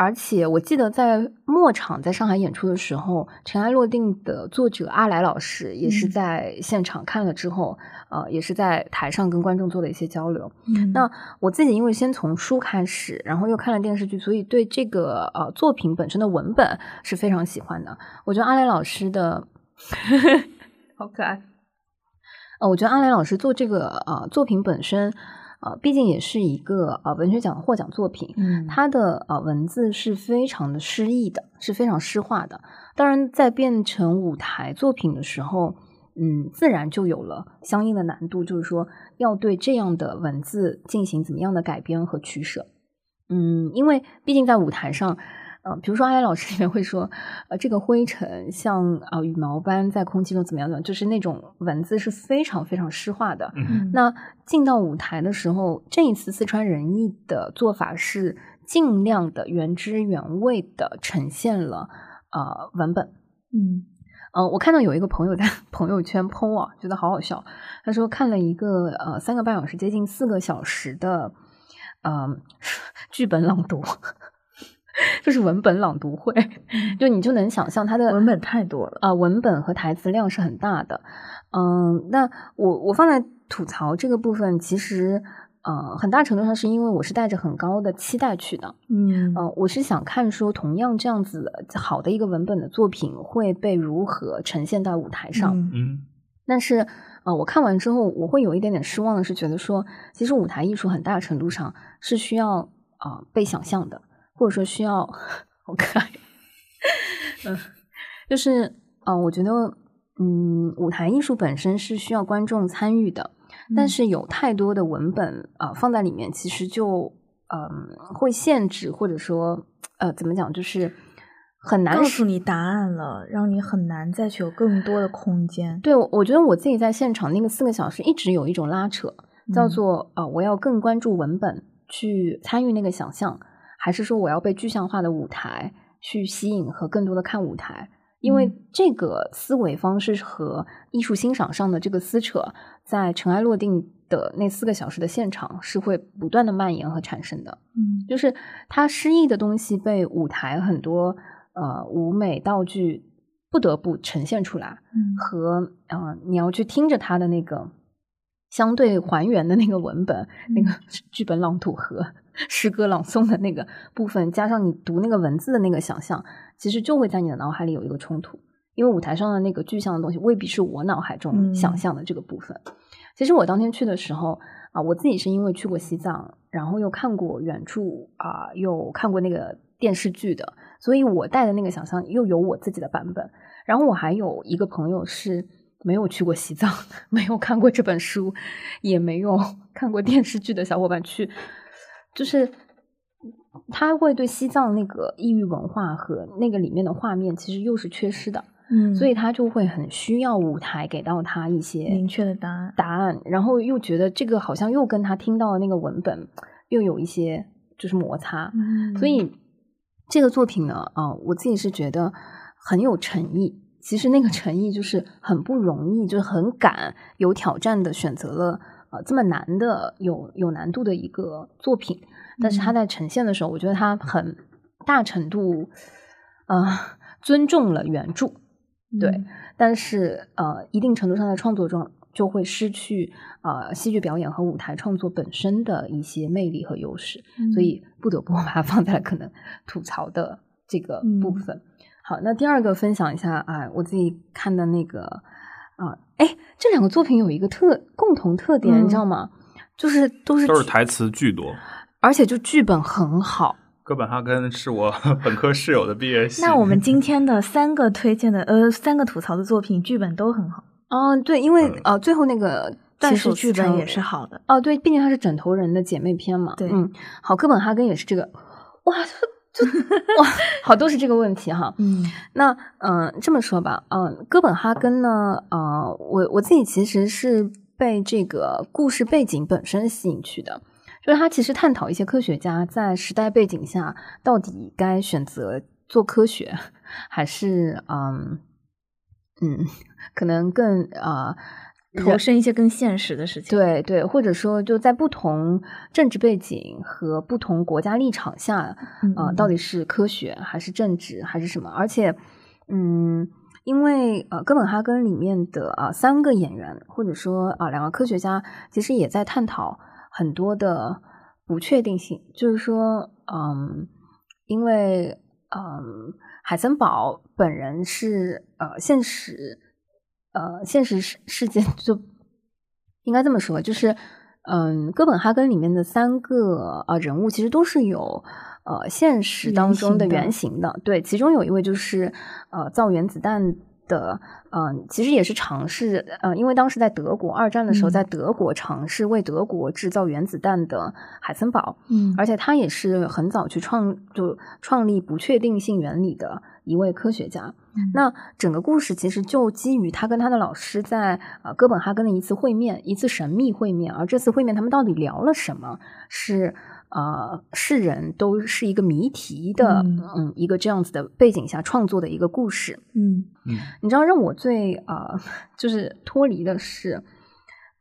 而且我记得在末场在上海演出的时候，《尘埃落定》的作者阿来老师也是嗯在现场看了之后，呃，也是在台上跟观众做了一些交流。嗯那我自己因为先从书开始，然后又看了电视剧，所以对这个呃作品本身的文本是非常喜欢的。我觉得阿来老师的 好可爱，呃，我觉得阿来老师做这个呃作品本身，呃，毕竟也是一个呃文学奖的获奖作品，嗯它的呃文字是非常的诗意的，是非常诗化的。当然，在变成舞台作品的时候，嗯，自然就有了相应的难度，就是说要对这样的文字进行怎么样的改编和取舍。嗯，因为毕竟在舞台上，呃，比如说阿来老师里面会说，呃，这个灰尘像啊、呃羽毛般在空气中怎么样的，就是那种文字是非常非常诗化的。嗯那进到舞台的时候，这一次四川人艺的做法是尽量的原汁原味的呈现了呃文本。嗯呃，我看到有一个朋友在 朋友圈 PO 啊，觉得好好笑。他说看了一个呃三个半小时，接近四个小时的呃 剧本朗读，就是文本朗读会，就你就能想象它的文本太多了。啊、文本和台词量是很大的。嗯，那我我放在吐槽这个部分，其实呃很大程度上是因为我是带着很高的期待去的。嗯呃，我是想看说同样这样子好的一个文本的作品会被如何呈现到舞台上。嗯嗯但是呃，我看完之后，我会有一点点失望的是，觉得说其实舞台艺术很大程度上是需要啊、呃被想象的，或者说需要好可爱，嗯，就是呃，我觉得嗯，舞台艺术本身是需要观众参与的，但嗯。是有太多的文本啊、呃放在里面，其实就嗯、会限制或者说呃怎么讲，就是很难告诉你答案了，让你很难再去有更多的空间。对，我我觉得我自己在现场那个四个小时一直有一种拉扯，叫嗯。做呃，我要更关注文本，去参与那个想象，还是说我要被具象化的舞台去吸引和更多的看舞台？因为嗯这个思维方式和艺术欣赏上的这个撕扯，在尘埃落定的那四个小时的现场是会不断的蔓延和产生的。嗯就是他诗意的东西被舞台很多呃舞美道具不得不呈现出来，嗯和呃你要去听着他的那个相对还原的那个文本、那个剧本朗读和 诗歌朗诵的那个部分，加上你读那个文字的那个想象，其实就会在你的脑海里有一个冲突，因为舞台上的那个具象的东西未必是我脑海中嗯想象的这个部分。其实我当天去的时候啊、我自己是因为去过西藏，然后又看过原著啊、又看过那个电视剧的，所以我带的那个想象又有我自己的版本。然后我还有一个朋友是没有去过西藏，没有看过这本书，也没有 看过电视剧的小伙伴去，就是他会对西藏那个异域文化和那个里面的画面其实又是缺失的。嗯，所以他就会很需要舞台给到他一些明确的答案。答案，然后又觉得这个好像又跟他听到的那个文本又有一些就是摩擦，嗯所以这个作品呢，啊、我自己是觉得很有诚意。其实那个诚意就是很不容易，就是很敢、有挑战的选择了呃这么难的、有有难度的一个作品。但是他在呈现的时候，我觉得他很大程度呃尊重了原著，对，嗯但是呃，一定程度上在创作中就会失去呃戏剧表演和舞台创作本身的一些魅力和优势，嗯所以不得不 把它放在了可能吐槽的这个部嗯分。好，那第二个分享一下啊、我自己看的那个啊，哎、这两个作品有一个特共同特点，嗯你知道吗？就是都是都是台词巨多。而且就剧本很好。哥本哈根是我 本科室友的毕业戏。那我们今天的 三个推荐的呃三个吐槽的作品，剧本都很好，哦，对，因为嗯呃，最后那个但是剧本也是好的。哦，对，毕竟它是枕头人的姐妹篇嘛。对嗯，好，哥本哈根也是这个，哇，哇，好都是这个问题哈。嗯那嗯、呃这么说吧，嗯、哥本哈根呢，呃，我我自己其实是被这个故事背景本身吸引去的，就是他其实探讨一些科学家在时代背景下到底该选择做科学，还是嗯嗯，可能更呃投身一些更现实的事情。对对，或者说就在不同政治背景和不同国家立场下，呃，到底是科学还是政治还是什么？而且，嗯，因为呃，哥本哈根里面的啊、呃三个演员或者说啊、两个科学家，其实也在探讨很多的不确定性，就是说，嗯，因为嗯，海森堡本人是呃现实呃现实世世界 就应该这么说，就是嗯，哥本哈根里面的三个呃人物其实都是有呃现实当中的原原型的，对，其中有一位就是呃造原子弹的，嗯、其实也是尝试，呃，因为当时在德国二战的时候，嗯在德国尝试为德国制造原子弹的海森堡，嗯而且他也是很早去创就创立不确定性原理的一位科学家。嗯那整个故事其实就基于他跟他的老师在呃哥本哈根的一次会面，一次神秘会面，而这次会面他们到底聊了什么，是呃世人都是一个谜题的，嗯嗯一个这样子的背景下创作的一个故事。嗯。嗯。你知道让我最呃就是脱离的是，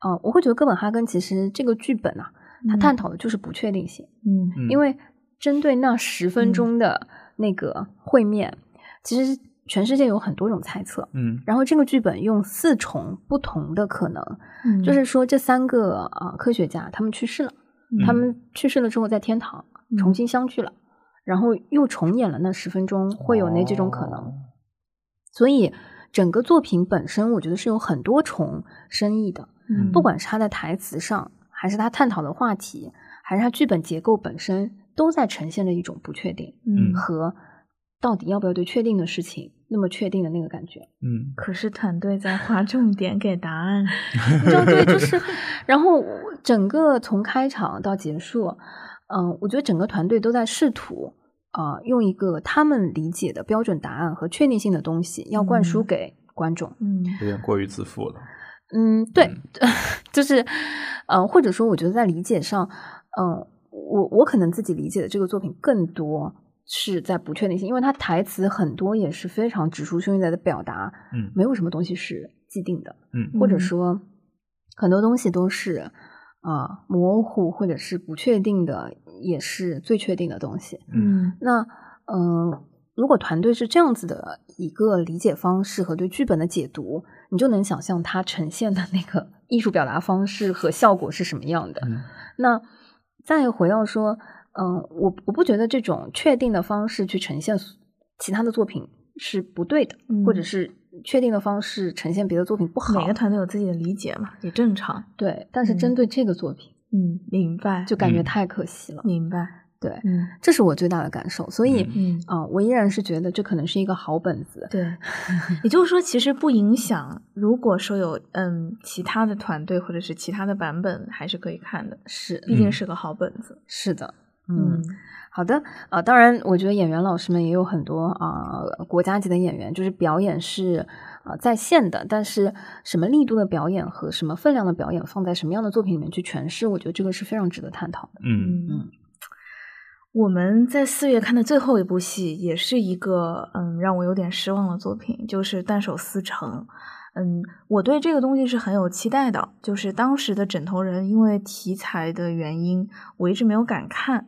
呃，我会觉得哥本哈根其实这个剧本啊，它嗯。探讨的就是不确定性。嗯。嗯。因为针对那十分嗯。钟的那个会面，其实全世界有很多种猜测。嗯。然后这个剧本用四重不同的可能，嗯，就是说这三个呃科学家他们去世了，嗯。他们去世了之后在天堂重新相聚了，然后又重演了那十分钟，会有那几种可能。哦。所以整个作品本身，我觉得是有很多重深意的。嗯。不管是他在台词上，还是他探讨的话题，还是他剧本结构本身，都在呈现着一种不确定嗯。和到底要不要对确定的事情那么确定的那个感觉。嗯 可是团队在划重点给答案。你知道，对，就是，然后整个从开场到结束，嗯、我觉得整个团队都在试图。啊、用一个他们理解的标准答案和确定性的东西，要灌输嗯给观众。嗯有点过于自负了。嗯，对，嗯 就是，呃，或者说，我觉得在理解上，嗯、我我可能自己理解的这个作品更多是在不确定性，因为他台词很多也是非常直抒胸臆的表达，嗯。没有什么东西是既定的，嗯。或者嗯。说很多东西都是啊、模糊或者是不确定的，也是最确定的东西。嗯。那嗯、如果团队是这样子的一个理解方式和对剧本的解读，你就能想象它呈现的那个艺术表达方式和效果是什么样的。嗯。那再回到说，嗯、我我不觉得这种确定的方式去呈现其他的作品是不对的，嗯或者是确定的方式呈现别的作品不好。每个团队有自己的理解嘛，也正常。对，但是针嗯对这个作品，嗯，明白，就感觉嗯太可惜了。明白。对，嗯这是我最大的感受。所以，嗯，啊、我依然是觉得这可能是一个好本子。对。也就是说，其实不影响，如果说有嗯其他的团队或者是其他的版本，还是可以看的。是，毕竟是个好本子。是的，嗯，好的，呃，当然，我觉得演员老师们也有很多啊、国家级的演员，就是表演是呃在线的，但是什么力度的表演和什么分量的表演放在什么样的作品里面去诠释，我觉得这个是非常值得探讨的。嗯嗯，我们在四月看的最后一部戏，也是一个嗯让我有点失望的作品，就是《断手思成》。嗯，我对这个东西是很有期待的，就是当时的枕头人因为题材的原因，我一直没有敢看。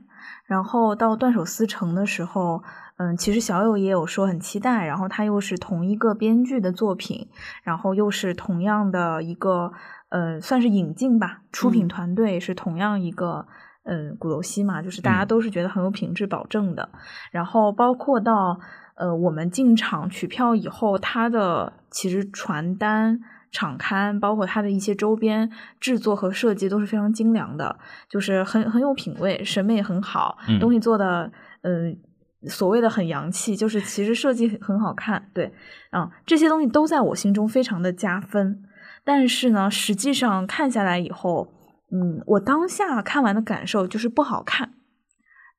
然后到《断手思成》的时候，嗯，其实小友也有说很期待，然后他又是同一个编剧的作品，然后又是同样的一个呃，算是引进吧，出品嗯团队是同样一个。嗯，鼓楼西嘛，就是大家嗯都是觉得很有品质保证的。然后包括到呃，我们进场取票以后，它的其实传单、场刊，包括它的一些周边制作和设计都是非常精良的，就是很很有品味，审美很好，嗯东西做的嗯。所谓的很洋气，就是其实设计很好看，对，啊、这些东西都在我心中非常的加分。但是呢，实际上看下来以后，嗯，我当下看完的感受就是不好看，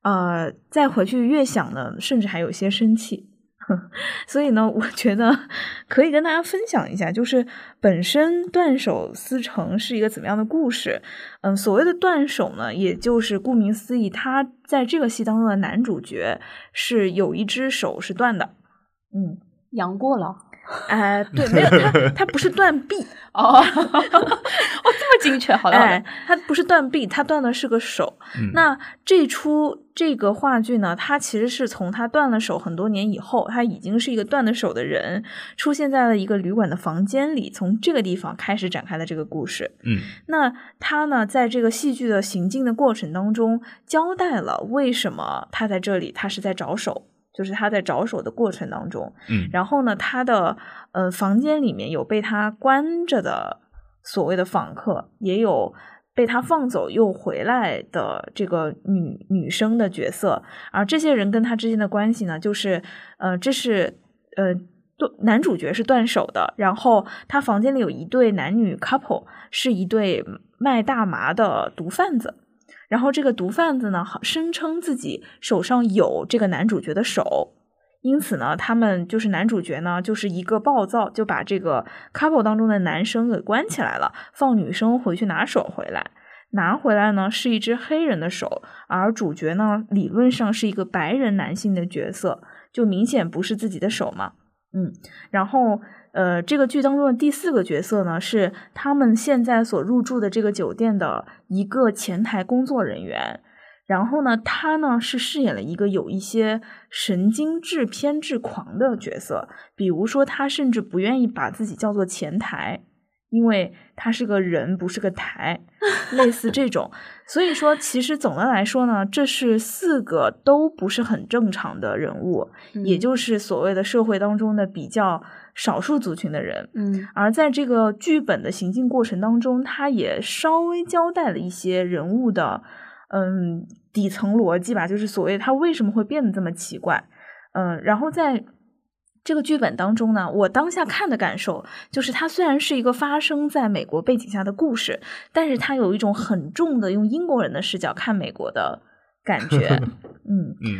呃，再回去越想呢，甚至还有些生气。所以呢，我觉得可以跟大家分享一下，就是本身断手思成是一个怎么样的故事。嗯，所谓的断手呢，也就是顾名思义，他在这个戏当中的男主角是有一只手是断的。嗯，杨过了哎、对，没有他，他 不是断臂，哦，哦，这么精确，好的，好的哎，他不是断臂，他断的是个手。嗯那这出这个话剧呢，它其实是从他断了手很多年以后，他已经是一个断了手的人，出现在了一个旅馆的房间里，从这个地方开始展开的这个故事。嗯那他呢，在这个戏剧的行进的过程当中，交代了为什么他在这里，他是在找手，就是他在找手的过程当中，嗯。然后呢，他的呃房间里面有被他关着的所谓的访客，也有被他放走又回来的这个女女生的角色，而这些人跟他之间的关系呢，就是呃，这是呃。断男主角是断手的，然后他房间里有一对男女 couple，是一对卖大麻的毒贩子，然后这个毒贩子呢，好声称自己手上有这个男主角的手，因此呢，他们就是男主角呢，就是一个暴躁，就把这个 couple 当中的男生给关起来了，放女生回去拿手回来。拿回来呢是一只黑人的手，而主角呢理论上是一个白人男性的角色，就明显不是自己的手嘛。嗯，然后呃，这个剧当中的第四个角色呢，是他们现在所入住的这个酒店的一个前台工作人员。然后呢，他呢是饰演了一个有一些神经质偏执狂的角色，比如说他甚至不愿意把自己叫做前台，因为他是个人，不是个台，类似这种。所以说，其实总的来说呢，这是四个都不是很正常的人物，也嗯就是所谓的社会当中的比较少数族群的人。嗯而在这个剧本的行进过程当中，他也稍微交代了一些人物的嗯底层逻辑吧，就是所谓他为什么会变得这么奇怪。嗯，然后在这个剧本当中呢，我当下看的感受就是，它虽然是一个发生在美国背景下的故事，但是它有一种很重的用英国人的视角看美国的感觉。嗯，嗯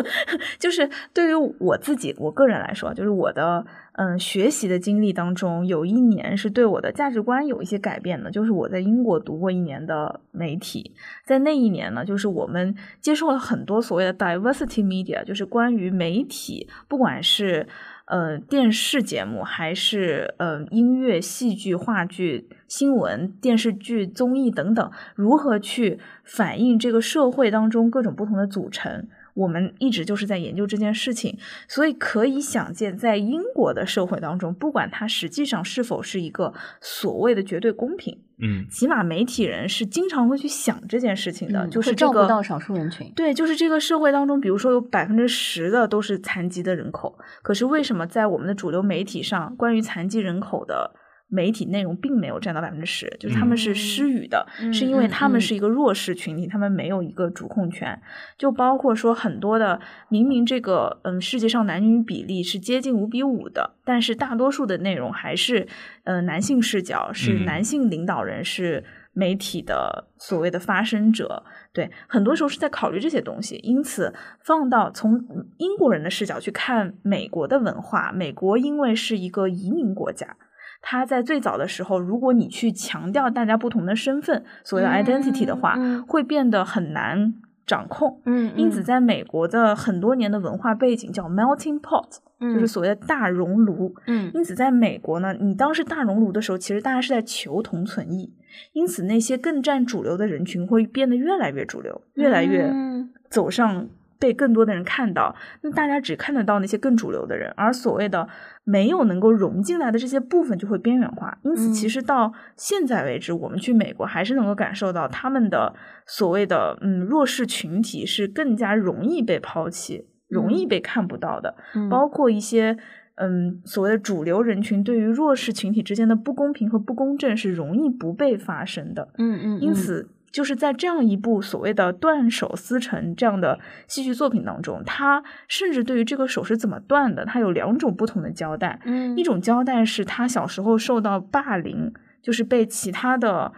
就是对于我自己我个人来说，就是我的嗯学习的经历当中，有一年是对我的价值观有一些改变的，就是我在英国读过一年的媒体，在那一年呢，就是我们接受了很多所谓的 diversity media，就是关于媒体，不管是呃电视节目，还是呃音乐、戏剧、话剧、新闻、电视剧、综艺等等，如何去反映这个社会当中各种不同的组成。我们一直就是在研究这件事情，所以可以想见，在英国的社会当中，不管它实际上是否是一个所谓的绝对公平，嗯起码媒体人是经常会去想这件事情的，嗯就是这个照顾到少数人群。对，就是这个社会当中，比如说有百分之十的都是残疾的人口，可是为什么在我们的主流媒体上，关于残疾人口的媒体内容并没有占到百分之十？就是他们是失语的，嗯是因为嗯嗯他们是一个弱势群体，他们没有一个主控权。就包括说很多的，明明这个嗯世界上男女比例是接近五比五的，但是大多数的内容还是呃男性视角，是嗯男性领导人是媒体的所谓的发声者，对，很多时候是在考虑这些东西。因此，放到从英国人的视角去看美国的文化，美国因为是一个移民国家，它在最早的时候，如果你去强调大家不同的身份，所谓的 identity 的话，嗯嗯会变得很难掌控。嗯因此，在美国的很多年的文化背景叫 melting pot，、就是所谓的大熔炉。嗯因此，在美国呢，你当时大熔炉的时候，其实大家是在求同存异。因此，那些更占主流的人群会变得越来越主流，越来越嗯走上被更多的人看到。那大家只看得到那些更主流的人，而所谓的没有能够融进来的这些部分就会边缘化。因此，嗯其实到现在为止，我们去美国还是能够感受到他们的所谓的嗯弱势群体是更加容易被抛弃、容易被看不到的。嗯包括一些嗯所谓的主流人群对于弱势群体之间的不公平和不公正是容易不被发生的。嗯嗯，因此，就是在这样一部所谓的断手思成这样的戏剧作品当中，他甚至对于这个手是怎么断的，他有两种不同的交代。嗯一种交代是他小时候受到霸凌，就是被其他的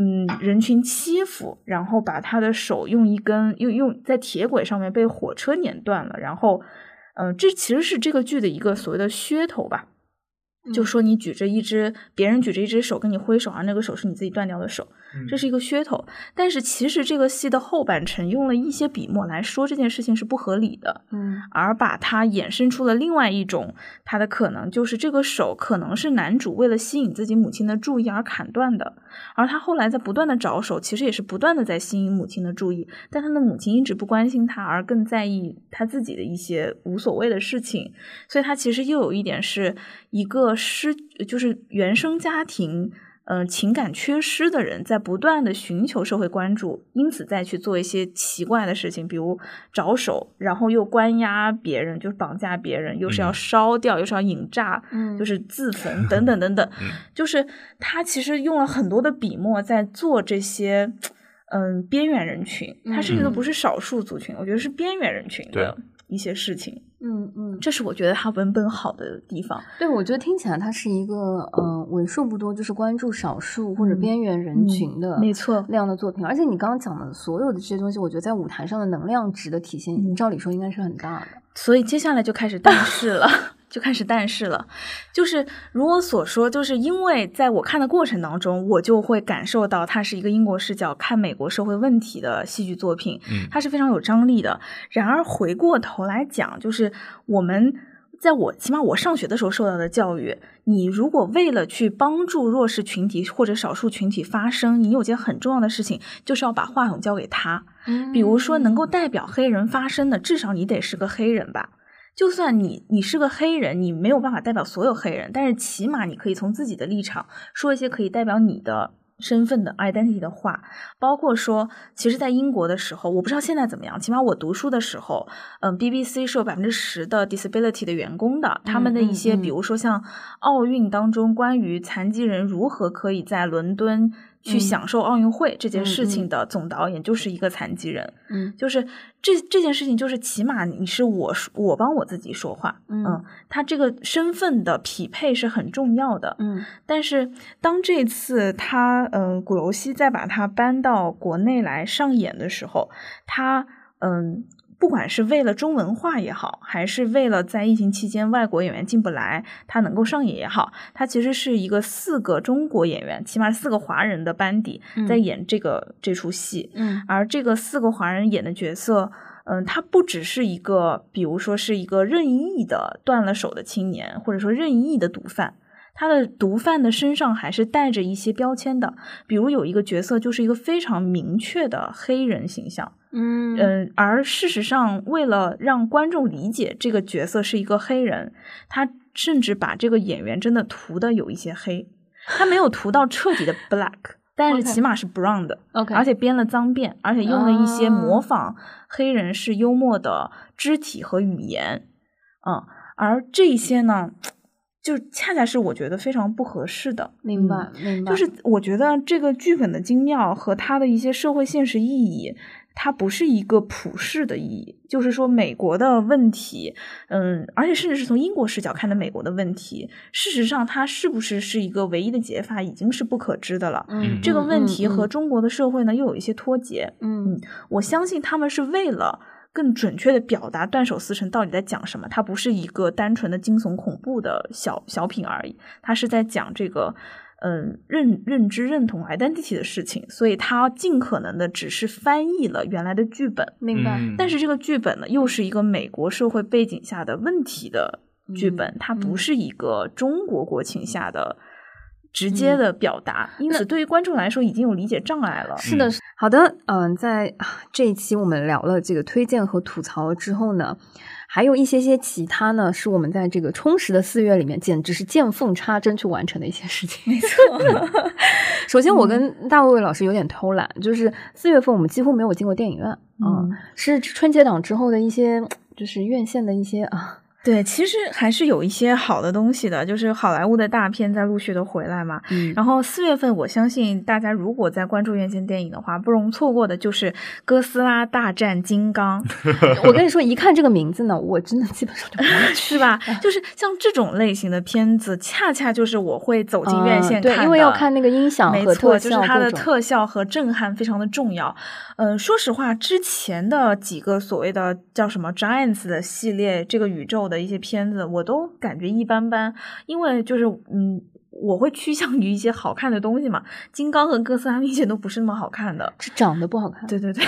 嗯人群欺负，然后把他的手用一根用用在铁轨上面被火车碾断了，然后嗯、呃这其实是这个剧的一个所谓的噱头吧。就说你举着一只别人举着一只手跟你挥手，而那个手是你自己断掉的手，这是一个噱头。但是其实这个戏的后半程用了一些笔墨来说这件事情是不合理的，嗯而把它衍生出了另外一种它的可能，就是这个手可能是男主为了吸引自己母亲的注意而砍断的，而他后来在不断的找手，其实也是不断的在吸引母亲的注意，但他的母亲一直不关心他，而更在意他自己的一些无所谓的事情，所以他其实又有一点是一个失，就是原生家庭。呃，情感缺失的人在不断的寻求社会关注，因此再去做一些奇怪的事情，比如着手，然后又关押别人，就是绑架别人，又是要嗯。烧掉，又是要引炸，嗯。就是自焚等等等等。嗯。就是他其实用了很多的笔墨在做这些，嗯，边缘人群，他甚至都不是少数族群，我觉得是边缘人群的一些事情，嗯嗯，这是我觉得他文本好的地方。对，我觉得听起来他是一个呃为数不多就是关注少数或者嗯边缘人嗯群的没错那样的作品，而且你刚刚讲的所有的这些东西，我觉得在舞台上的能量值的体现，嗯。照理说应该是很大的。所以接下来就开始但是了，就开始但是了，就是如我所说，就是因为在我看的过程当中，我就会感受到它是一个英国视角看美国社会问题的戏剧作品，嗯它是非常有张力的。然而回过头来讲，就是我们。在我起码我上学的时候受到的教育，你如果为了去帮助弱势群体或者少数群体发声，你有件很重要的事情，就是要把话筒交给他。比如说，能够代表黑人发声的，至少你得是个黑人吧。就算你你是个黑人，你没有办法代表所有黑人，但是起码你可以从自己的立场说一些可以代表你的身份的 identity 的话，包括说，其实，在英国的时候，我不知道现在怎么样，起码我读书的时候，嗯，BBC 是有百分之十的 disability 的员工的，他们的一些，嗯嗯。比如说像奥运当中关于残疾人如何可以在伦敦去嗯享受奥运会这件事嗯情的总导演就是一个残疾人。嗯就是这这件事情，就是起码你是我说我帮我自己说话，嗯他这个身份的匹配是很重要的。嗯但是当这次他嗯、呃古楼西再把它搬到国内来上演的时候，他嗯。不管是为了中文化也好，还是为了在疫情期间外国演员进不来，他能够上演也好，他其实是一个四个中国演员，起码四个华人的班底在嗯演这个、这出戏。嗯而这个四个华人演的角色，嗯，他不只是一个，比如说是一个任意的断了手的青年，或者说任意的毒贩，他的毒贩的身上还是带着一些标签的。比如有一个角色就是一个非常明确的黑人形象，嗯。嗯，而事实上，为了让观众理解这个角色是一个黑人，他甚至把这个演员真的涂的有一些黑，他没有涂到彻底的 black，但是起码是 brown 的。OK，而且编了脏辫，而且用了一些啊模仿黑人是幽默的肢体和语言，嗯，而这些呢，就恰恰是我觉得非常不合适的。明白嗯明白，就是我觉得这个剧本的精妙和它的一些社会现实意义，它不是一个普世的意义，就是说美国的问题，嗯，而且甚至是从英国视角看的美国的问题，事实上它是不是是一个唯一的解法，已经是不可知的了。嗯这个问题和嗯中国的社会呢又有一些脱节。嗯我相信他们是为了更准确的表达断手思成到底在讲什么，它不是一个单纯的惊悚恐怖的小小品而已，它是在讲这个。嗯，认认知、认同、identity 的事情，所以它尽可能的只是翻译了原来的剧本，明白。嗯但是这个剧本呢，又是一个美国社会背景下的问题的剧本，嗯它不嗯是一个中国国情下的直接的表达，因此对于观众来说已经有理解障碍了。是的，是好的，嗯、在啊这一期我们聊了这个推荐和吐槽之后呢，还有一些些其他呢，是我们在这个充实的四月里面，简直是见缝插针去完成的一些事情。没错，首先我跟大卫卫老师有点偷懒，就是四月份我们几乎没有进过电影院，嗯，是春节档之后的一些，就是院线的一些啊，对，其实还是有一些好的东西的，就是好莱坞的大片在陆续的回来嘛。嗯然后四月份，我相信大家如果在关注院线电影的话，不容错过的就是《哥斯拉大战金刚》，我跟你说，一看这个名字呢，我真的基本上就不会 去是吧？就是像这种类型的片子，恰恰就是我会走进院线看的、嗯对，因为要看那个音响和没错，就是它的特效和震撼非常的重要。嗯、说实话，之前的几个所谓的叫什么 Giants 的系列，这个宇宙的一些片子，我都感觉一般般，因为就是嗯。我会趋向于一些好看的东西嘛，金刚和哥斯拉明显都不是那么好看的。这长得不好看。对对对，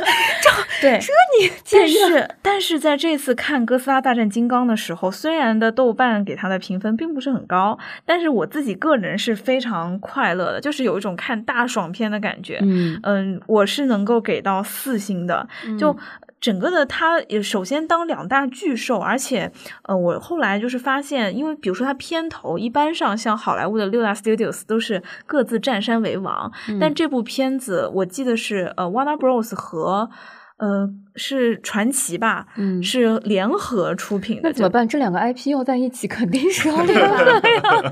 对，这你但是但是在这次看《哥斯拉大战金刚》的时候，虽然的豆瓣给它的评分并不是很高，但是我自己个人是非常快乐的，就是有一种看大爽片的感觉。嗯，嗯，我是能够给到四星的，就。整个的它也首先当两大巨兽，而且呃，我后来就是发现，因为比如说它片头一般上像好莱坞的六大 studios 都是各自占山为王，但这部片子我记得是呃 Warner Bros 和呃是传奇吧，嗯是联合出品的，那怎么办？这两个 IP 要在一起，肯定是要 联办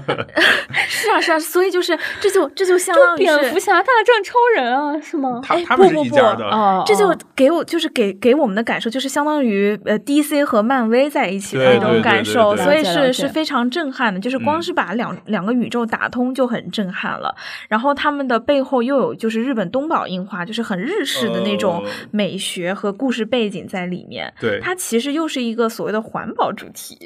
是啊是啊，所以就是这就这就相当于蝙蝠侠大战超人啊，是吗？哎他他们是不不不一家的，哦，这就哦给我就是给给我们的感受，就是相当于呃 DC 和漫威在一起的那种对对对感受，所以是是非常震撼的。就是光嗯是把两、两个宇宙打通就很震撼了，然后他们的背后又有就是日本东宝映画，就是很日式的那种哦美学和故事背景在里面。对，它其实又是一个所谓的环保主题，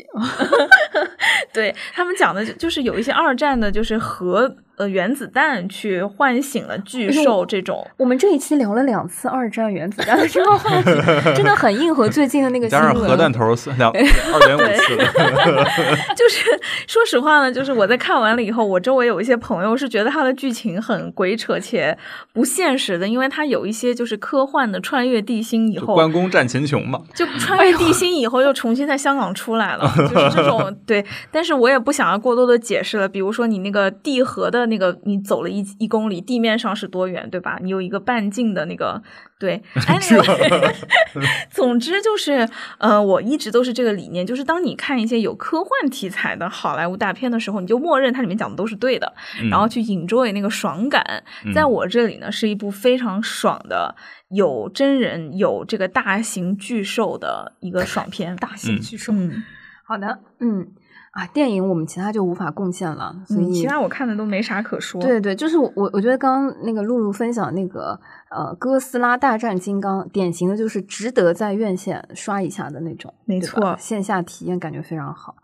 对他们讲的就就是有一些二战的，就是核呃原子弹去唤醒了巨兽这种，我们这一期聊了两次二战原子弹的这个话题，真的很硬核最近的那个新加上闻。核弹头四两二点五次，就是说实话呢，就是我在看完了以后，我周围有一些朋友是觉得它的剧情很鬼扯且不现实的，因为它有一些就是科幻的穿越地心以后，关公战秦琼嘛。就穿越地心以后又重新在香港出来了，就是这种对。但是我也不想要过多的解释了，比如说你那个地核的那个，你走了一一公里，地面上是多远，对吧？你有一个半径的那个。对，anyway，总之就是，呃，我一直都是这个理念，就是当你看一些有科幻题材的好莱坞大片的时候，你就默认它里面讲的都是对的，嗯然后去 enjoy 那个爽感。在我这里呢，是一部非常爽的，有真人有这个大型巨兽的一个爽片。大型巨兽。嗯，好的，嗯啊，电影我们其他就无法贡献了，所以、嗯其他我看的都没啥可说。对对，就是我我我觉得刚刚那个露露分享那个呃哥斯拉大战金刚，典型的就是值得在院线刷一下的那种，没错线下体验感觉非常好。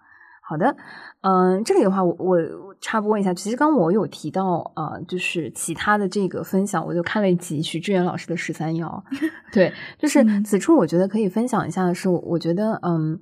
好的，嗯、这里的话我我我插播一下，其实刚我有提到呃，就是其他的这个分享，我就看了一集许志远老师的十三幺，对，就是嗯此处我觉得可以分享一下的是，我我觉得嗯。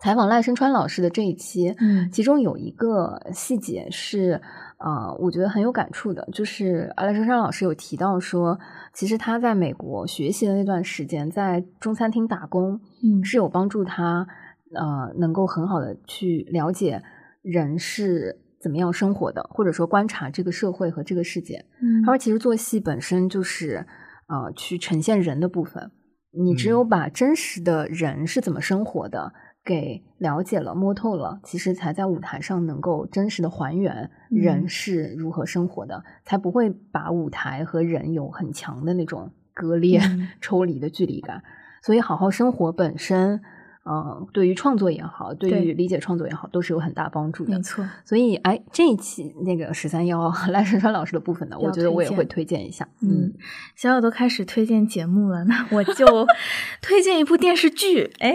采访赖声川老师的这一期，嗯。其中有一个细节是，呃，我觉得很有感触的，就是赖声川老师有提到说，其实他在美国学习的那段时间，在中餐厅打工，嗯。是有帮助他，呃，能够很好的去了解人是怎么样生活的，或者说观察这个社会和这个世界。嗯。他说，其实做戏本身就是呃去呈现人的部分，你只嗯。有把真实的人是怎么生活的给了解了、摸透了，其实才在舞台上能够真实的还原人嗯是如何生活的，才不会把舞台和人有很强的那种割裂、嗯 抽离的距离感。所以，好好生活本身，嗯、对于创作也好，对对于理解创作也好，都是有很大帮助的没。错，所以，哎，这一期那个十三幺赖声川老师的部分呢，我觉得我也会推荐一下。嗯，小小都开始推荐节目了，那我就 推荐一部电视剧。哎，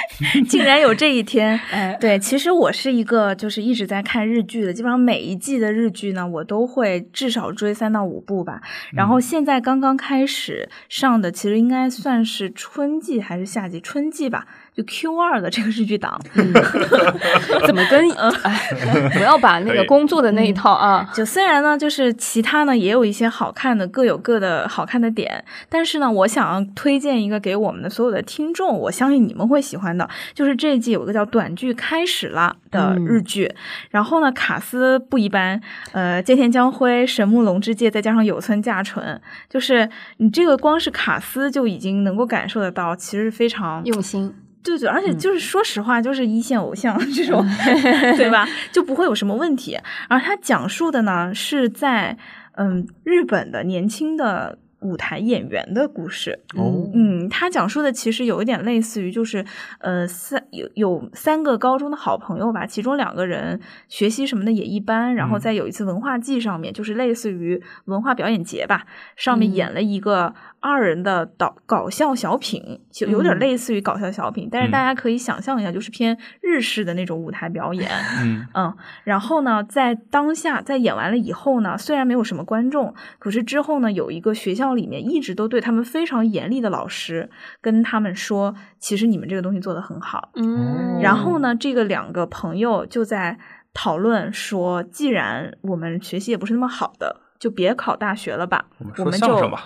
竟然有这一天！哎，对，其实我是一个就是一直在看日剧的，基本上每一季的日剧呢，我都会至少追三到五部吧。然后现在刚刚开始上的，其实应该算是春季还是夏季？春季吧，就 Q 二的这个日剧档。怎么跟哎，不要把那个工作的那一套啊，就虽然呢，就是其他呢也有一些好看的，各有各的好看的点，但是呢，我想要推荐一个给我们的所有的听众，我相信你们会喜欢的，就是这一季有一个叫《短剧开始了》的日剧，然后呢，卡斯不一般，呃，菅田将晖、神木隆之介，再加上有村架纯，就是你这个光是卡斯就已经能够感受得到，其实非常用心。对对，而且就是说实话，就是一线偶像这种，对吧？就不会有什么问题。而他讲述的呢，是在嗯日本的年轻的舞台演员的故事。哦嗯，他讲述的其实有一点类似于，就是呃三有有三个高中的好朋友吧，其中两个人学习什么的也一般，然后嗯在有一次文化季上面，就是类似于文化表演节吧，上面嗯演了一个二人的导搞笑小品，就有点嗯类似于搞笑小品，但是嗯大家可以想象一下，就是偏日式的那种舞台表演。嗯嗯，然后呢，在当下，在演完了以后呢，虽然没有什么观众，可是之后呢，有一个学校里面一直都对他们非常严厉的老师跟他们说，其实你们这个东西做得很好。嗯，然后呢，这个两个朋友就在讨论说，既然我们学习也不是那么好的，就别考大学了吧，我们说我们就相声吧。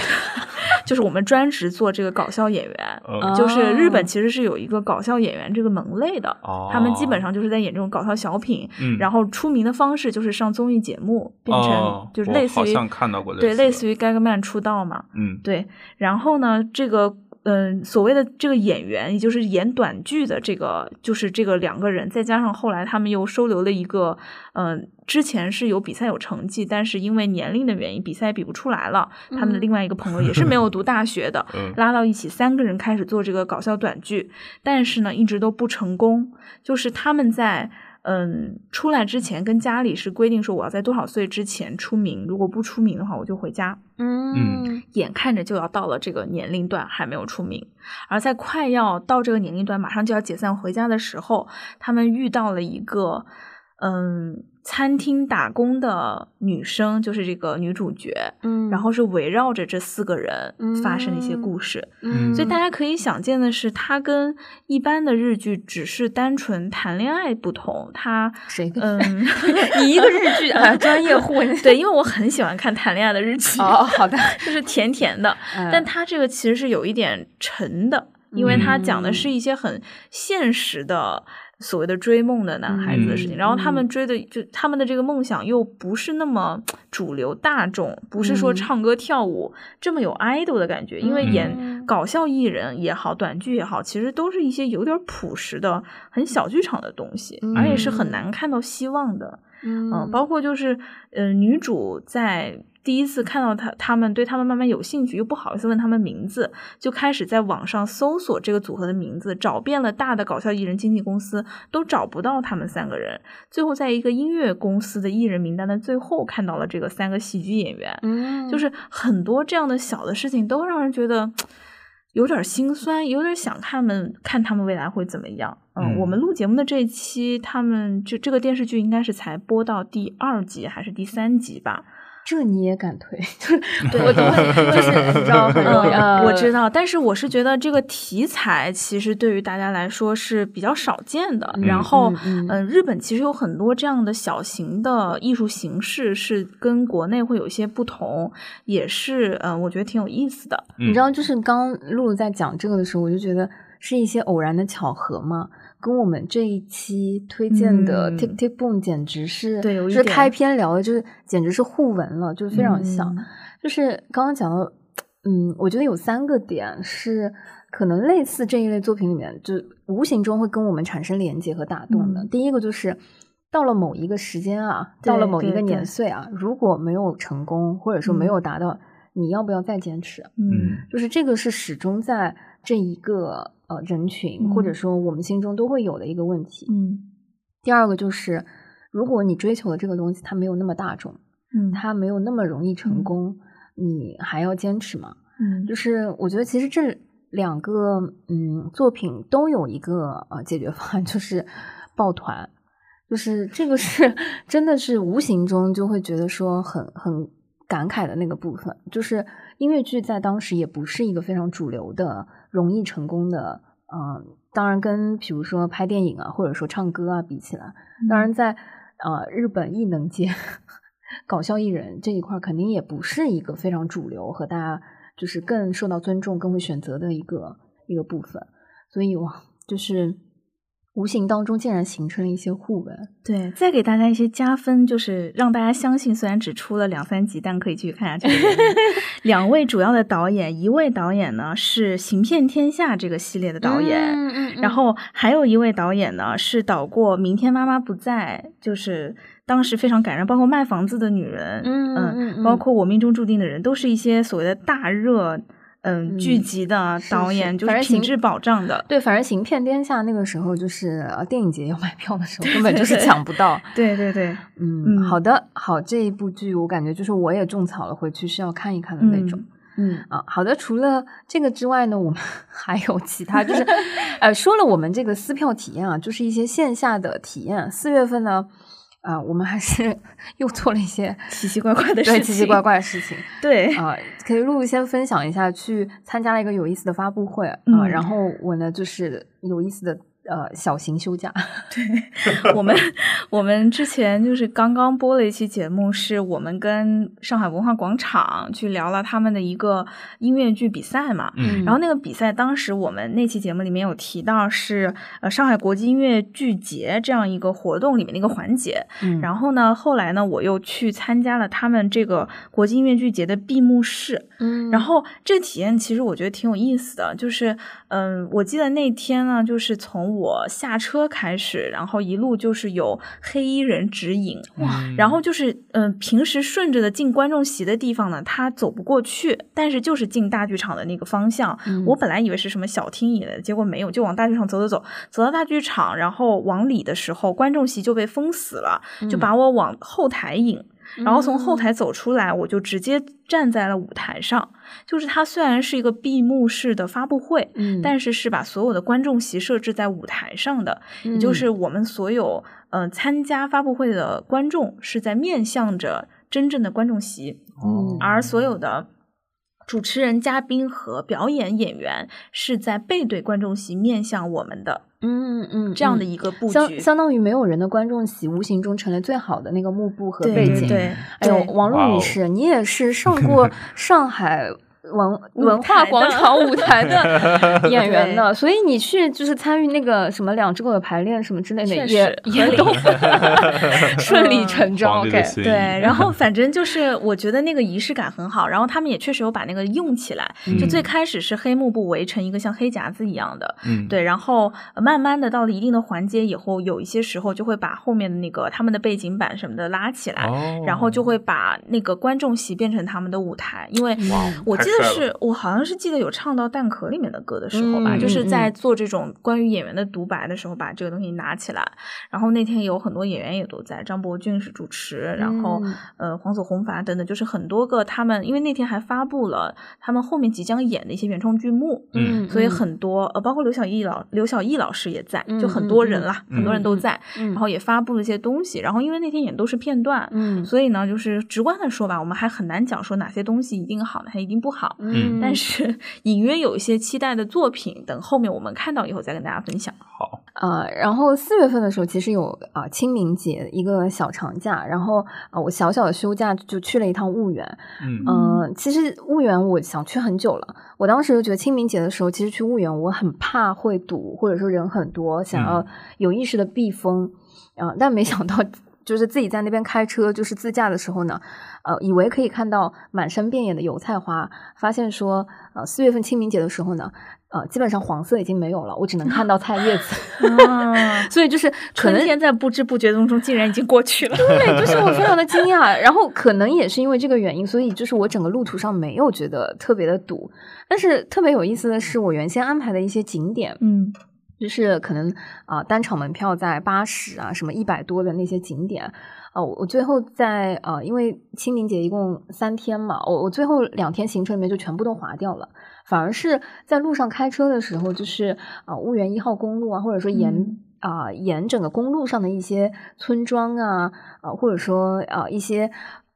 就是我们专职做这个搞笑演员。嗯就是日本哦其实是有一个搞笑演员这个门类的，哦他们基本上就是在演这种搞笑小品，嗯然后出名的方式就是上综艺节目，变成哦就是类似于、看到过对类似于 Gagman 出道嘛，嗯对，然后呢，这个嗯、所谓的这个演员，也就是演短剧的这个，就是这个两个人，再加上后来他们又收留了一个，嗯、之前是有比赛有成绩，但是因为年龄的原因，比赛比不出来了。他们的嗯另外一个朋友也是没有读大学的，嗯拉到一起，三个人开始做这个搞笑短剧，但是呢，一直都不成功。就是他们在嗯出来之前，跟家里是规定说，我要在多少岁之前出名，如果不出名的话，我就回家。嗯眼看着就要到了这个年龄段，还没有出名。而在快要到这个年龄段，马上就要解散回家的时候，他们遇到了一个嗯餐厅打工的女生，就是这个女主角。嗯，然后是围绕着这四个人发生的一些嗯故事，嗯，所以大家可以想见的是，它跟一般的日剧只是单纯谈恋爱不同，它谁跟嗯，你一个日剧啊，专业户对，因为我很喜欢看谈恋爱的日剧，哦，好的，就是甜甜的，嗯。但它这个其实是有一点沉的，因为它讲的嗯。是一些很现实的所谓的追梦的男孩子的事情，嗯然后他们追的就他们的这个梦想又不是那么主流大众，不是说嗯。唱歌跳舞这么有 idol 的感觉，因为嗯。演搞笑艺人也好，短剧也好，其实都是一些有点朴实的、很小剧场的东西，而且是很嗯难看到希望的。嗯。嗯，包括就是，呃，女主在第一次看到他，他们对他们慢慢有兴趣，又不好意思问他们名字，就开始在网上搜索这个组合的名字，找遍了大的搞笑艺人经纪公司，都找不到他们三个人。最后，在一个音乐公司的艺人名单的最后，看到了这个三个喜剧演员。嗯，就是很多这样的小的事情，都让人觉得。有点心酸，有点想看们看他们未来会怎么样。嗯，嗯我们录节目的这一期，他们就这个电视剧应该是才播到第二集还是第三集吧？这你也敢推？就是我都会，就是你知道很容易，嗯，呃我知道，但是我是觉得这个题材其实对于大家来说是比较少见的。嗯然后，嗯日本其实有很多这样的小型的艺术形式是跟国内会有一些不同，也是嗯、呃我觉得挺有意思的。嗯你知道，就是刚露露在讲这个的时候，我就觉得是一些偶然的巧合嘛，跟我们这一期推荐的嗯 Tick Tick Boom 简直是对有一点是开篇聊的，就是简直是互文了，就是非常像。嗯就是刚刚讲到，嗯，我觉得有三个点是可能类似这一类作品里面，就无形中会跟我们产生连接和打动的。嗯第一个就是到了某一个时间啊，到了某一个年岁啊，如果没有成功，或者说没嗯有达到你要不要再坚持？嗯就是这个是始终在这一个呃人群、嗯或者说我们心中都会有的一个问题。嗯。第二个就是，如果你追求的这个东西它没有那么大众，嗯。它没有那么容易成嗯。功，你还要坚持吗？嗯。就是我觉得其实这两个嗯作品都有一个呃解决方案，就是抱团，就是这个是 真的是无形中就会觉得说很很感慨的那个部分，就是音乐剧在当时也不是一个非常主流的、容易成功的，嗯、当然跟比如说拍电影啊或者说唱歌啊比起来，当然在呃日本艺能界搞笑艺人这一块肯定也不是一个非常主流和大家就是更受到尊重、更会选择的一个一个部分，所以哇，就是无形当中竟然形成了一些互文。对，再给大家一些加分，就是让大家相信，虽然只出了两三集，但可以继续看下去。两位主要的导演，一位导演呢是《行骗天下》这个系列的导演，嗯嗯然后还有一位导演呢是导过《明天妈妈不在》，就是当时非常感人，包括卖房子的女人，嗯嗯包括我命中注定的人，都是一些所谓的大热。嗯，嗯剧集的导演就是品质保障的，对，反正行骗天下那个时候就是呃电影节要买票的时候，根本就是抢不到。对对对，嗯，嗯好的，好，这一部剧我感觉就是我也种草了，回去是要看一看的那种。嗯啊，好的。除了这个之外呢，我们 还有其他，就是 呃，说了我们这个撕票体验啊，就是一些线下的体验。四月份呢，啊、我们还是 又做了一些 奇奇怪怪的事情，对奇奇怪怪的事情。对，啊、可以露露先分享一下，去参加了一个有意思的发布会啊、嗯然后我呢就是有意思的呃小型休假。对我们我们之前就是刚刚播了一期节目，是我们跟上海文化广场去聊了他们的一个音乐剧比赛嘛。嗯然后那个比赛，当时我们那期节目里面有提到是呃上海国际音乐剧节这样一个活动里面的一个环节。嗯然后呢，后来呢，我又去参加了他们这个国际音乐剧节的闭幕式。嗯然后这个体验其实我觉得挺有意思的，就是嗯，我记得那天呢，就是从我下车开始，然后一路就是有黑衣人指引，哇然后就是嗯，平时顺着的进观众席的地方呢，他走不过去，但是就是进大剧场的那个方向。嗯我本来以为是什么小厅椅的，结果没有，就往大剧场走走走，走到大剧场，然后往里的时候，观众席就被封死了，就把我往后台引。然后从后台走出来，我就直接站在了舞台上。就是它虽然是一个闭幕式的发布会，嗯但是是把所有的观众席设置在舞台上的，也就是我们所有呃参加发布会的观众是在面向着真正的观众席，嗯而所有的。主持人、嘉宾和表演演员是在背对观众席面向我们的嗯嗯这样的嗯一个布相局，相当于没有人的观众席，无形中成了最好的那个幕布和背景。对，哎呦，王璐女士，你也是上过上海文文化广场舞台的 演员的，所以你去就是参与那个什么两只狗的排练什么之类的，确也也都 顺理成章。OK，对，然后 反正就是我觉得那个仪式感很好，然后他们也确实有把那个用起来。就最开始是黑幕布围成一个像黑夹子一样的，嗯，对，然后呃慢慢的到了一定的环节以后，有一些时候就会把后面的那个他们的背景板什么的拉起来，哦然后就会把那个观众席变成他们的舞台，因为我记得是我好像是记得有唱到蛋壳里面的歌的时候吧，嗯就是嗯在做这种关于演员的独白的时候，把这个东西拿起来。然后那天有很多演员也都在，张伯俊是主持，然后、嗯呃黄祖红发等等，就是很多个他们，因为那天还发布了他们后面即将演的一些原创剧目，嗯所以很多呃，包括刘晓毅老刘晓毅老师也在，嗯就很多人啦，嗯很多人都在，嗯然后也发布了一些东西。然后因为那天演都是片段，嗯所以呢，就是直观的说吧，我们还很难讲说哪些东西一定好，哪些一定不好。嗯但是 隐约有一些期待的作品，等后面我们看到以后再跟大家分享。好，呃，然后四月份的时候，其实有啊、清明节一个小长假，然后啊、我小小的休假就去了一趟婺源。嗯嗯、其实婺源我想去很久了，我当时就觉得清明节的时候，其实去婺源我很怕会堵，或者说人很多，想要嗯有意识的避风。啊、但没想到就是自己在那边开车，就是自驾的时候呢，呃，以为可以看到满山遍野的油菜花，发现说，呃，四月份清明节的时候呢，呃，基本上黄色已经没有了，我只能看到菜叶子，啊，所以就是可能春天在不知不觉当中竟然已经过去了。对，就是我非常的 惊讶。然后可能也是因为这个原因，所以就是我整个路途上没有觉得特别的堵。但是特别有意思的是，我原先安排的一些景点，嗯就是可能啊、单场门票在八十啊，什么一百多的那些景点。呃，我我最后在呃，因为清明节一共三天嘛，我我最后两天行程里面就全部都划掉了，反而是在路上开车的时候，就是啊、婺源一号公路啊，或者说沿嗯啊、沿整个公路上的一些村庄啊，啊、或者说啊、一些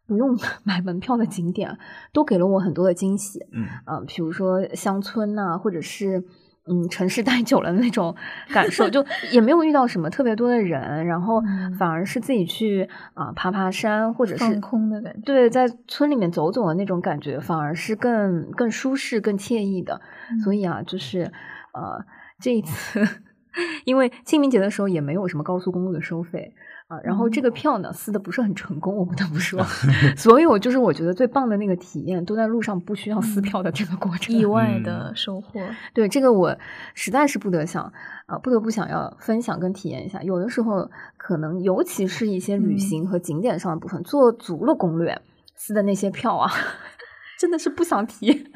不用 买门票的景点，都给了我很多的惊喜。嗯呃，比如说乡村呐、或者是嗯城市待久了的那种感受，就 也没有遇到什么特别多的人，然后嗯反而是自己去啊、爬爬山，或者是放空的感觉。对，在村里面走走的那种感觉，反而是更更舒适、更惬意的。所以啊，就是呃，这一次 因为清明节的时候也没有什么高速公路的收费啊、然后这个票呢撕的不是很成功，我不得不说，所以我就是我觉得最棒的那个体验都在路上不需要撕票的这个过程。意 外的收获，对这个我实在是不得想啊、不得不想要分享跟体验一下。有的时候可能，尤其是一些旅嗯行和景点上的部分，做足了攻略，撕的那些票啊，真的是不想提。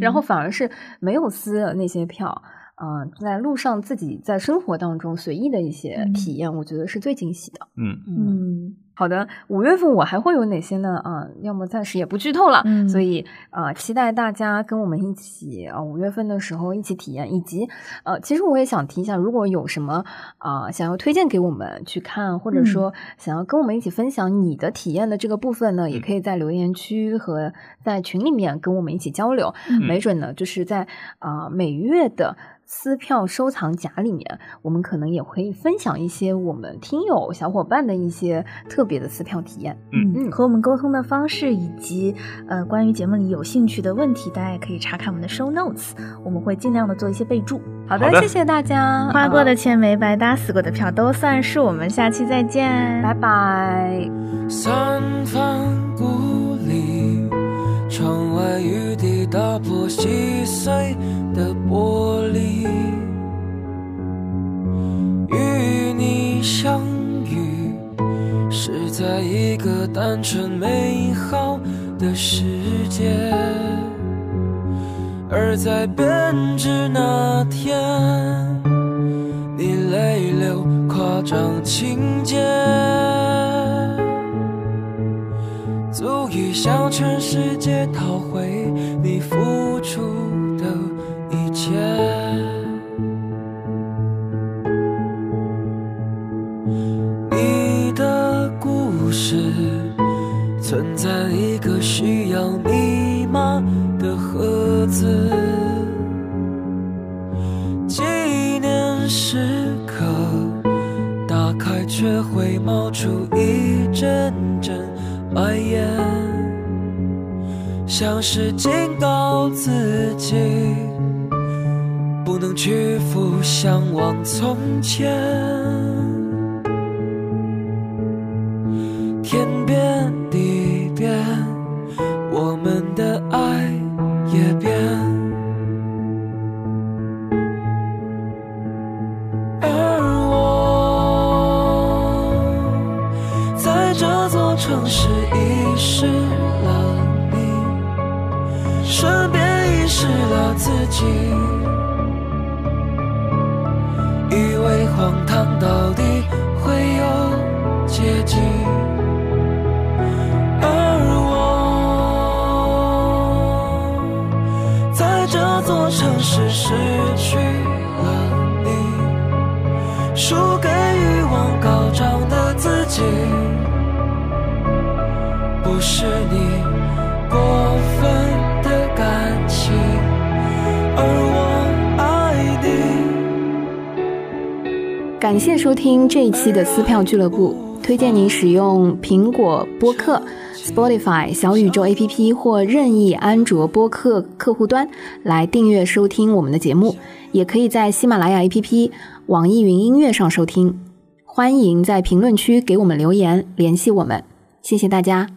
然后反而是没有撕的那些票，嗯、在路上自己在生活当中随意的一些嗯体验，我觉得是最惊喜的。嗯嗯好的，五月份我还会有哪些呢？啊、要么暂时也不剧透了，嗯所以呃，期待大家跟我们一起啊，五、月份的时候一起体验，以及呃，其实我也想提一下，如果有什么啊、想要推荐给我们去看，或者嗯说想要跟我们一起分享你的体验的这个部分呢，也嗯可以在留言区和在群里面跟我们一起交流。嗯没准呢，就是在啊、每月的。撕票收藏夹里面，我们可能也会分享一些我们听友小伙伴的一些特别的撕票体验。嗯，嗯和我们沟通的方式以及呃关于节目里有兴趣的问题，大家也可以查看我们的 show notes，我们会尽量的做一些备注。好的，好的谢谢大家，花过的呃钱没白搭，死过的票都算数。我们下期再见，拜拜。三番故里，窗外雨滴打破细碎的玻璃，与你相遇是在一个单纯美好的世界，而在编织那天，你泪流夸张情节。足以向全世界讨回你付出的一切。是存在一个需要密码的盒子，纪念时刻打开却会冒出一阵阵白烟，像是警告自己，不能屈服，向往从前。天变地变，我们的爱也变。而我在这座城市遗失了你，顺便遗失了自己，以为荒唐到底会有结局。座城市失去了你，输给欲望高涨的自己，不是你过分的感情，而我爱你。感谢收听这一期的撕票俱乐部，推荐您使用苹果播客、Spotify、小宇宙 APP 或任意安卓播客客户端来订阅收听我们的节目，也可以在喜马拉雅 APP、网易云音乐上收听。欢迎在评论区给我们留言，联系我们。谢谢大家。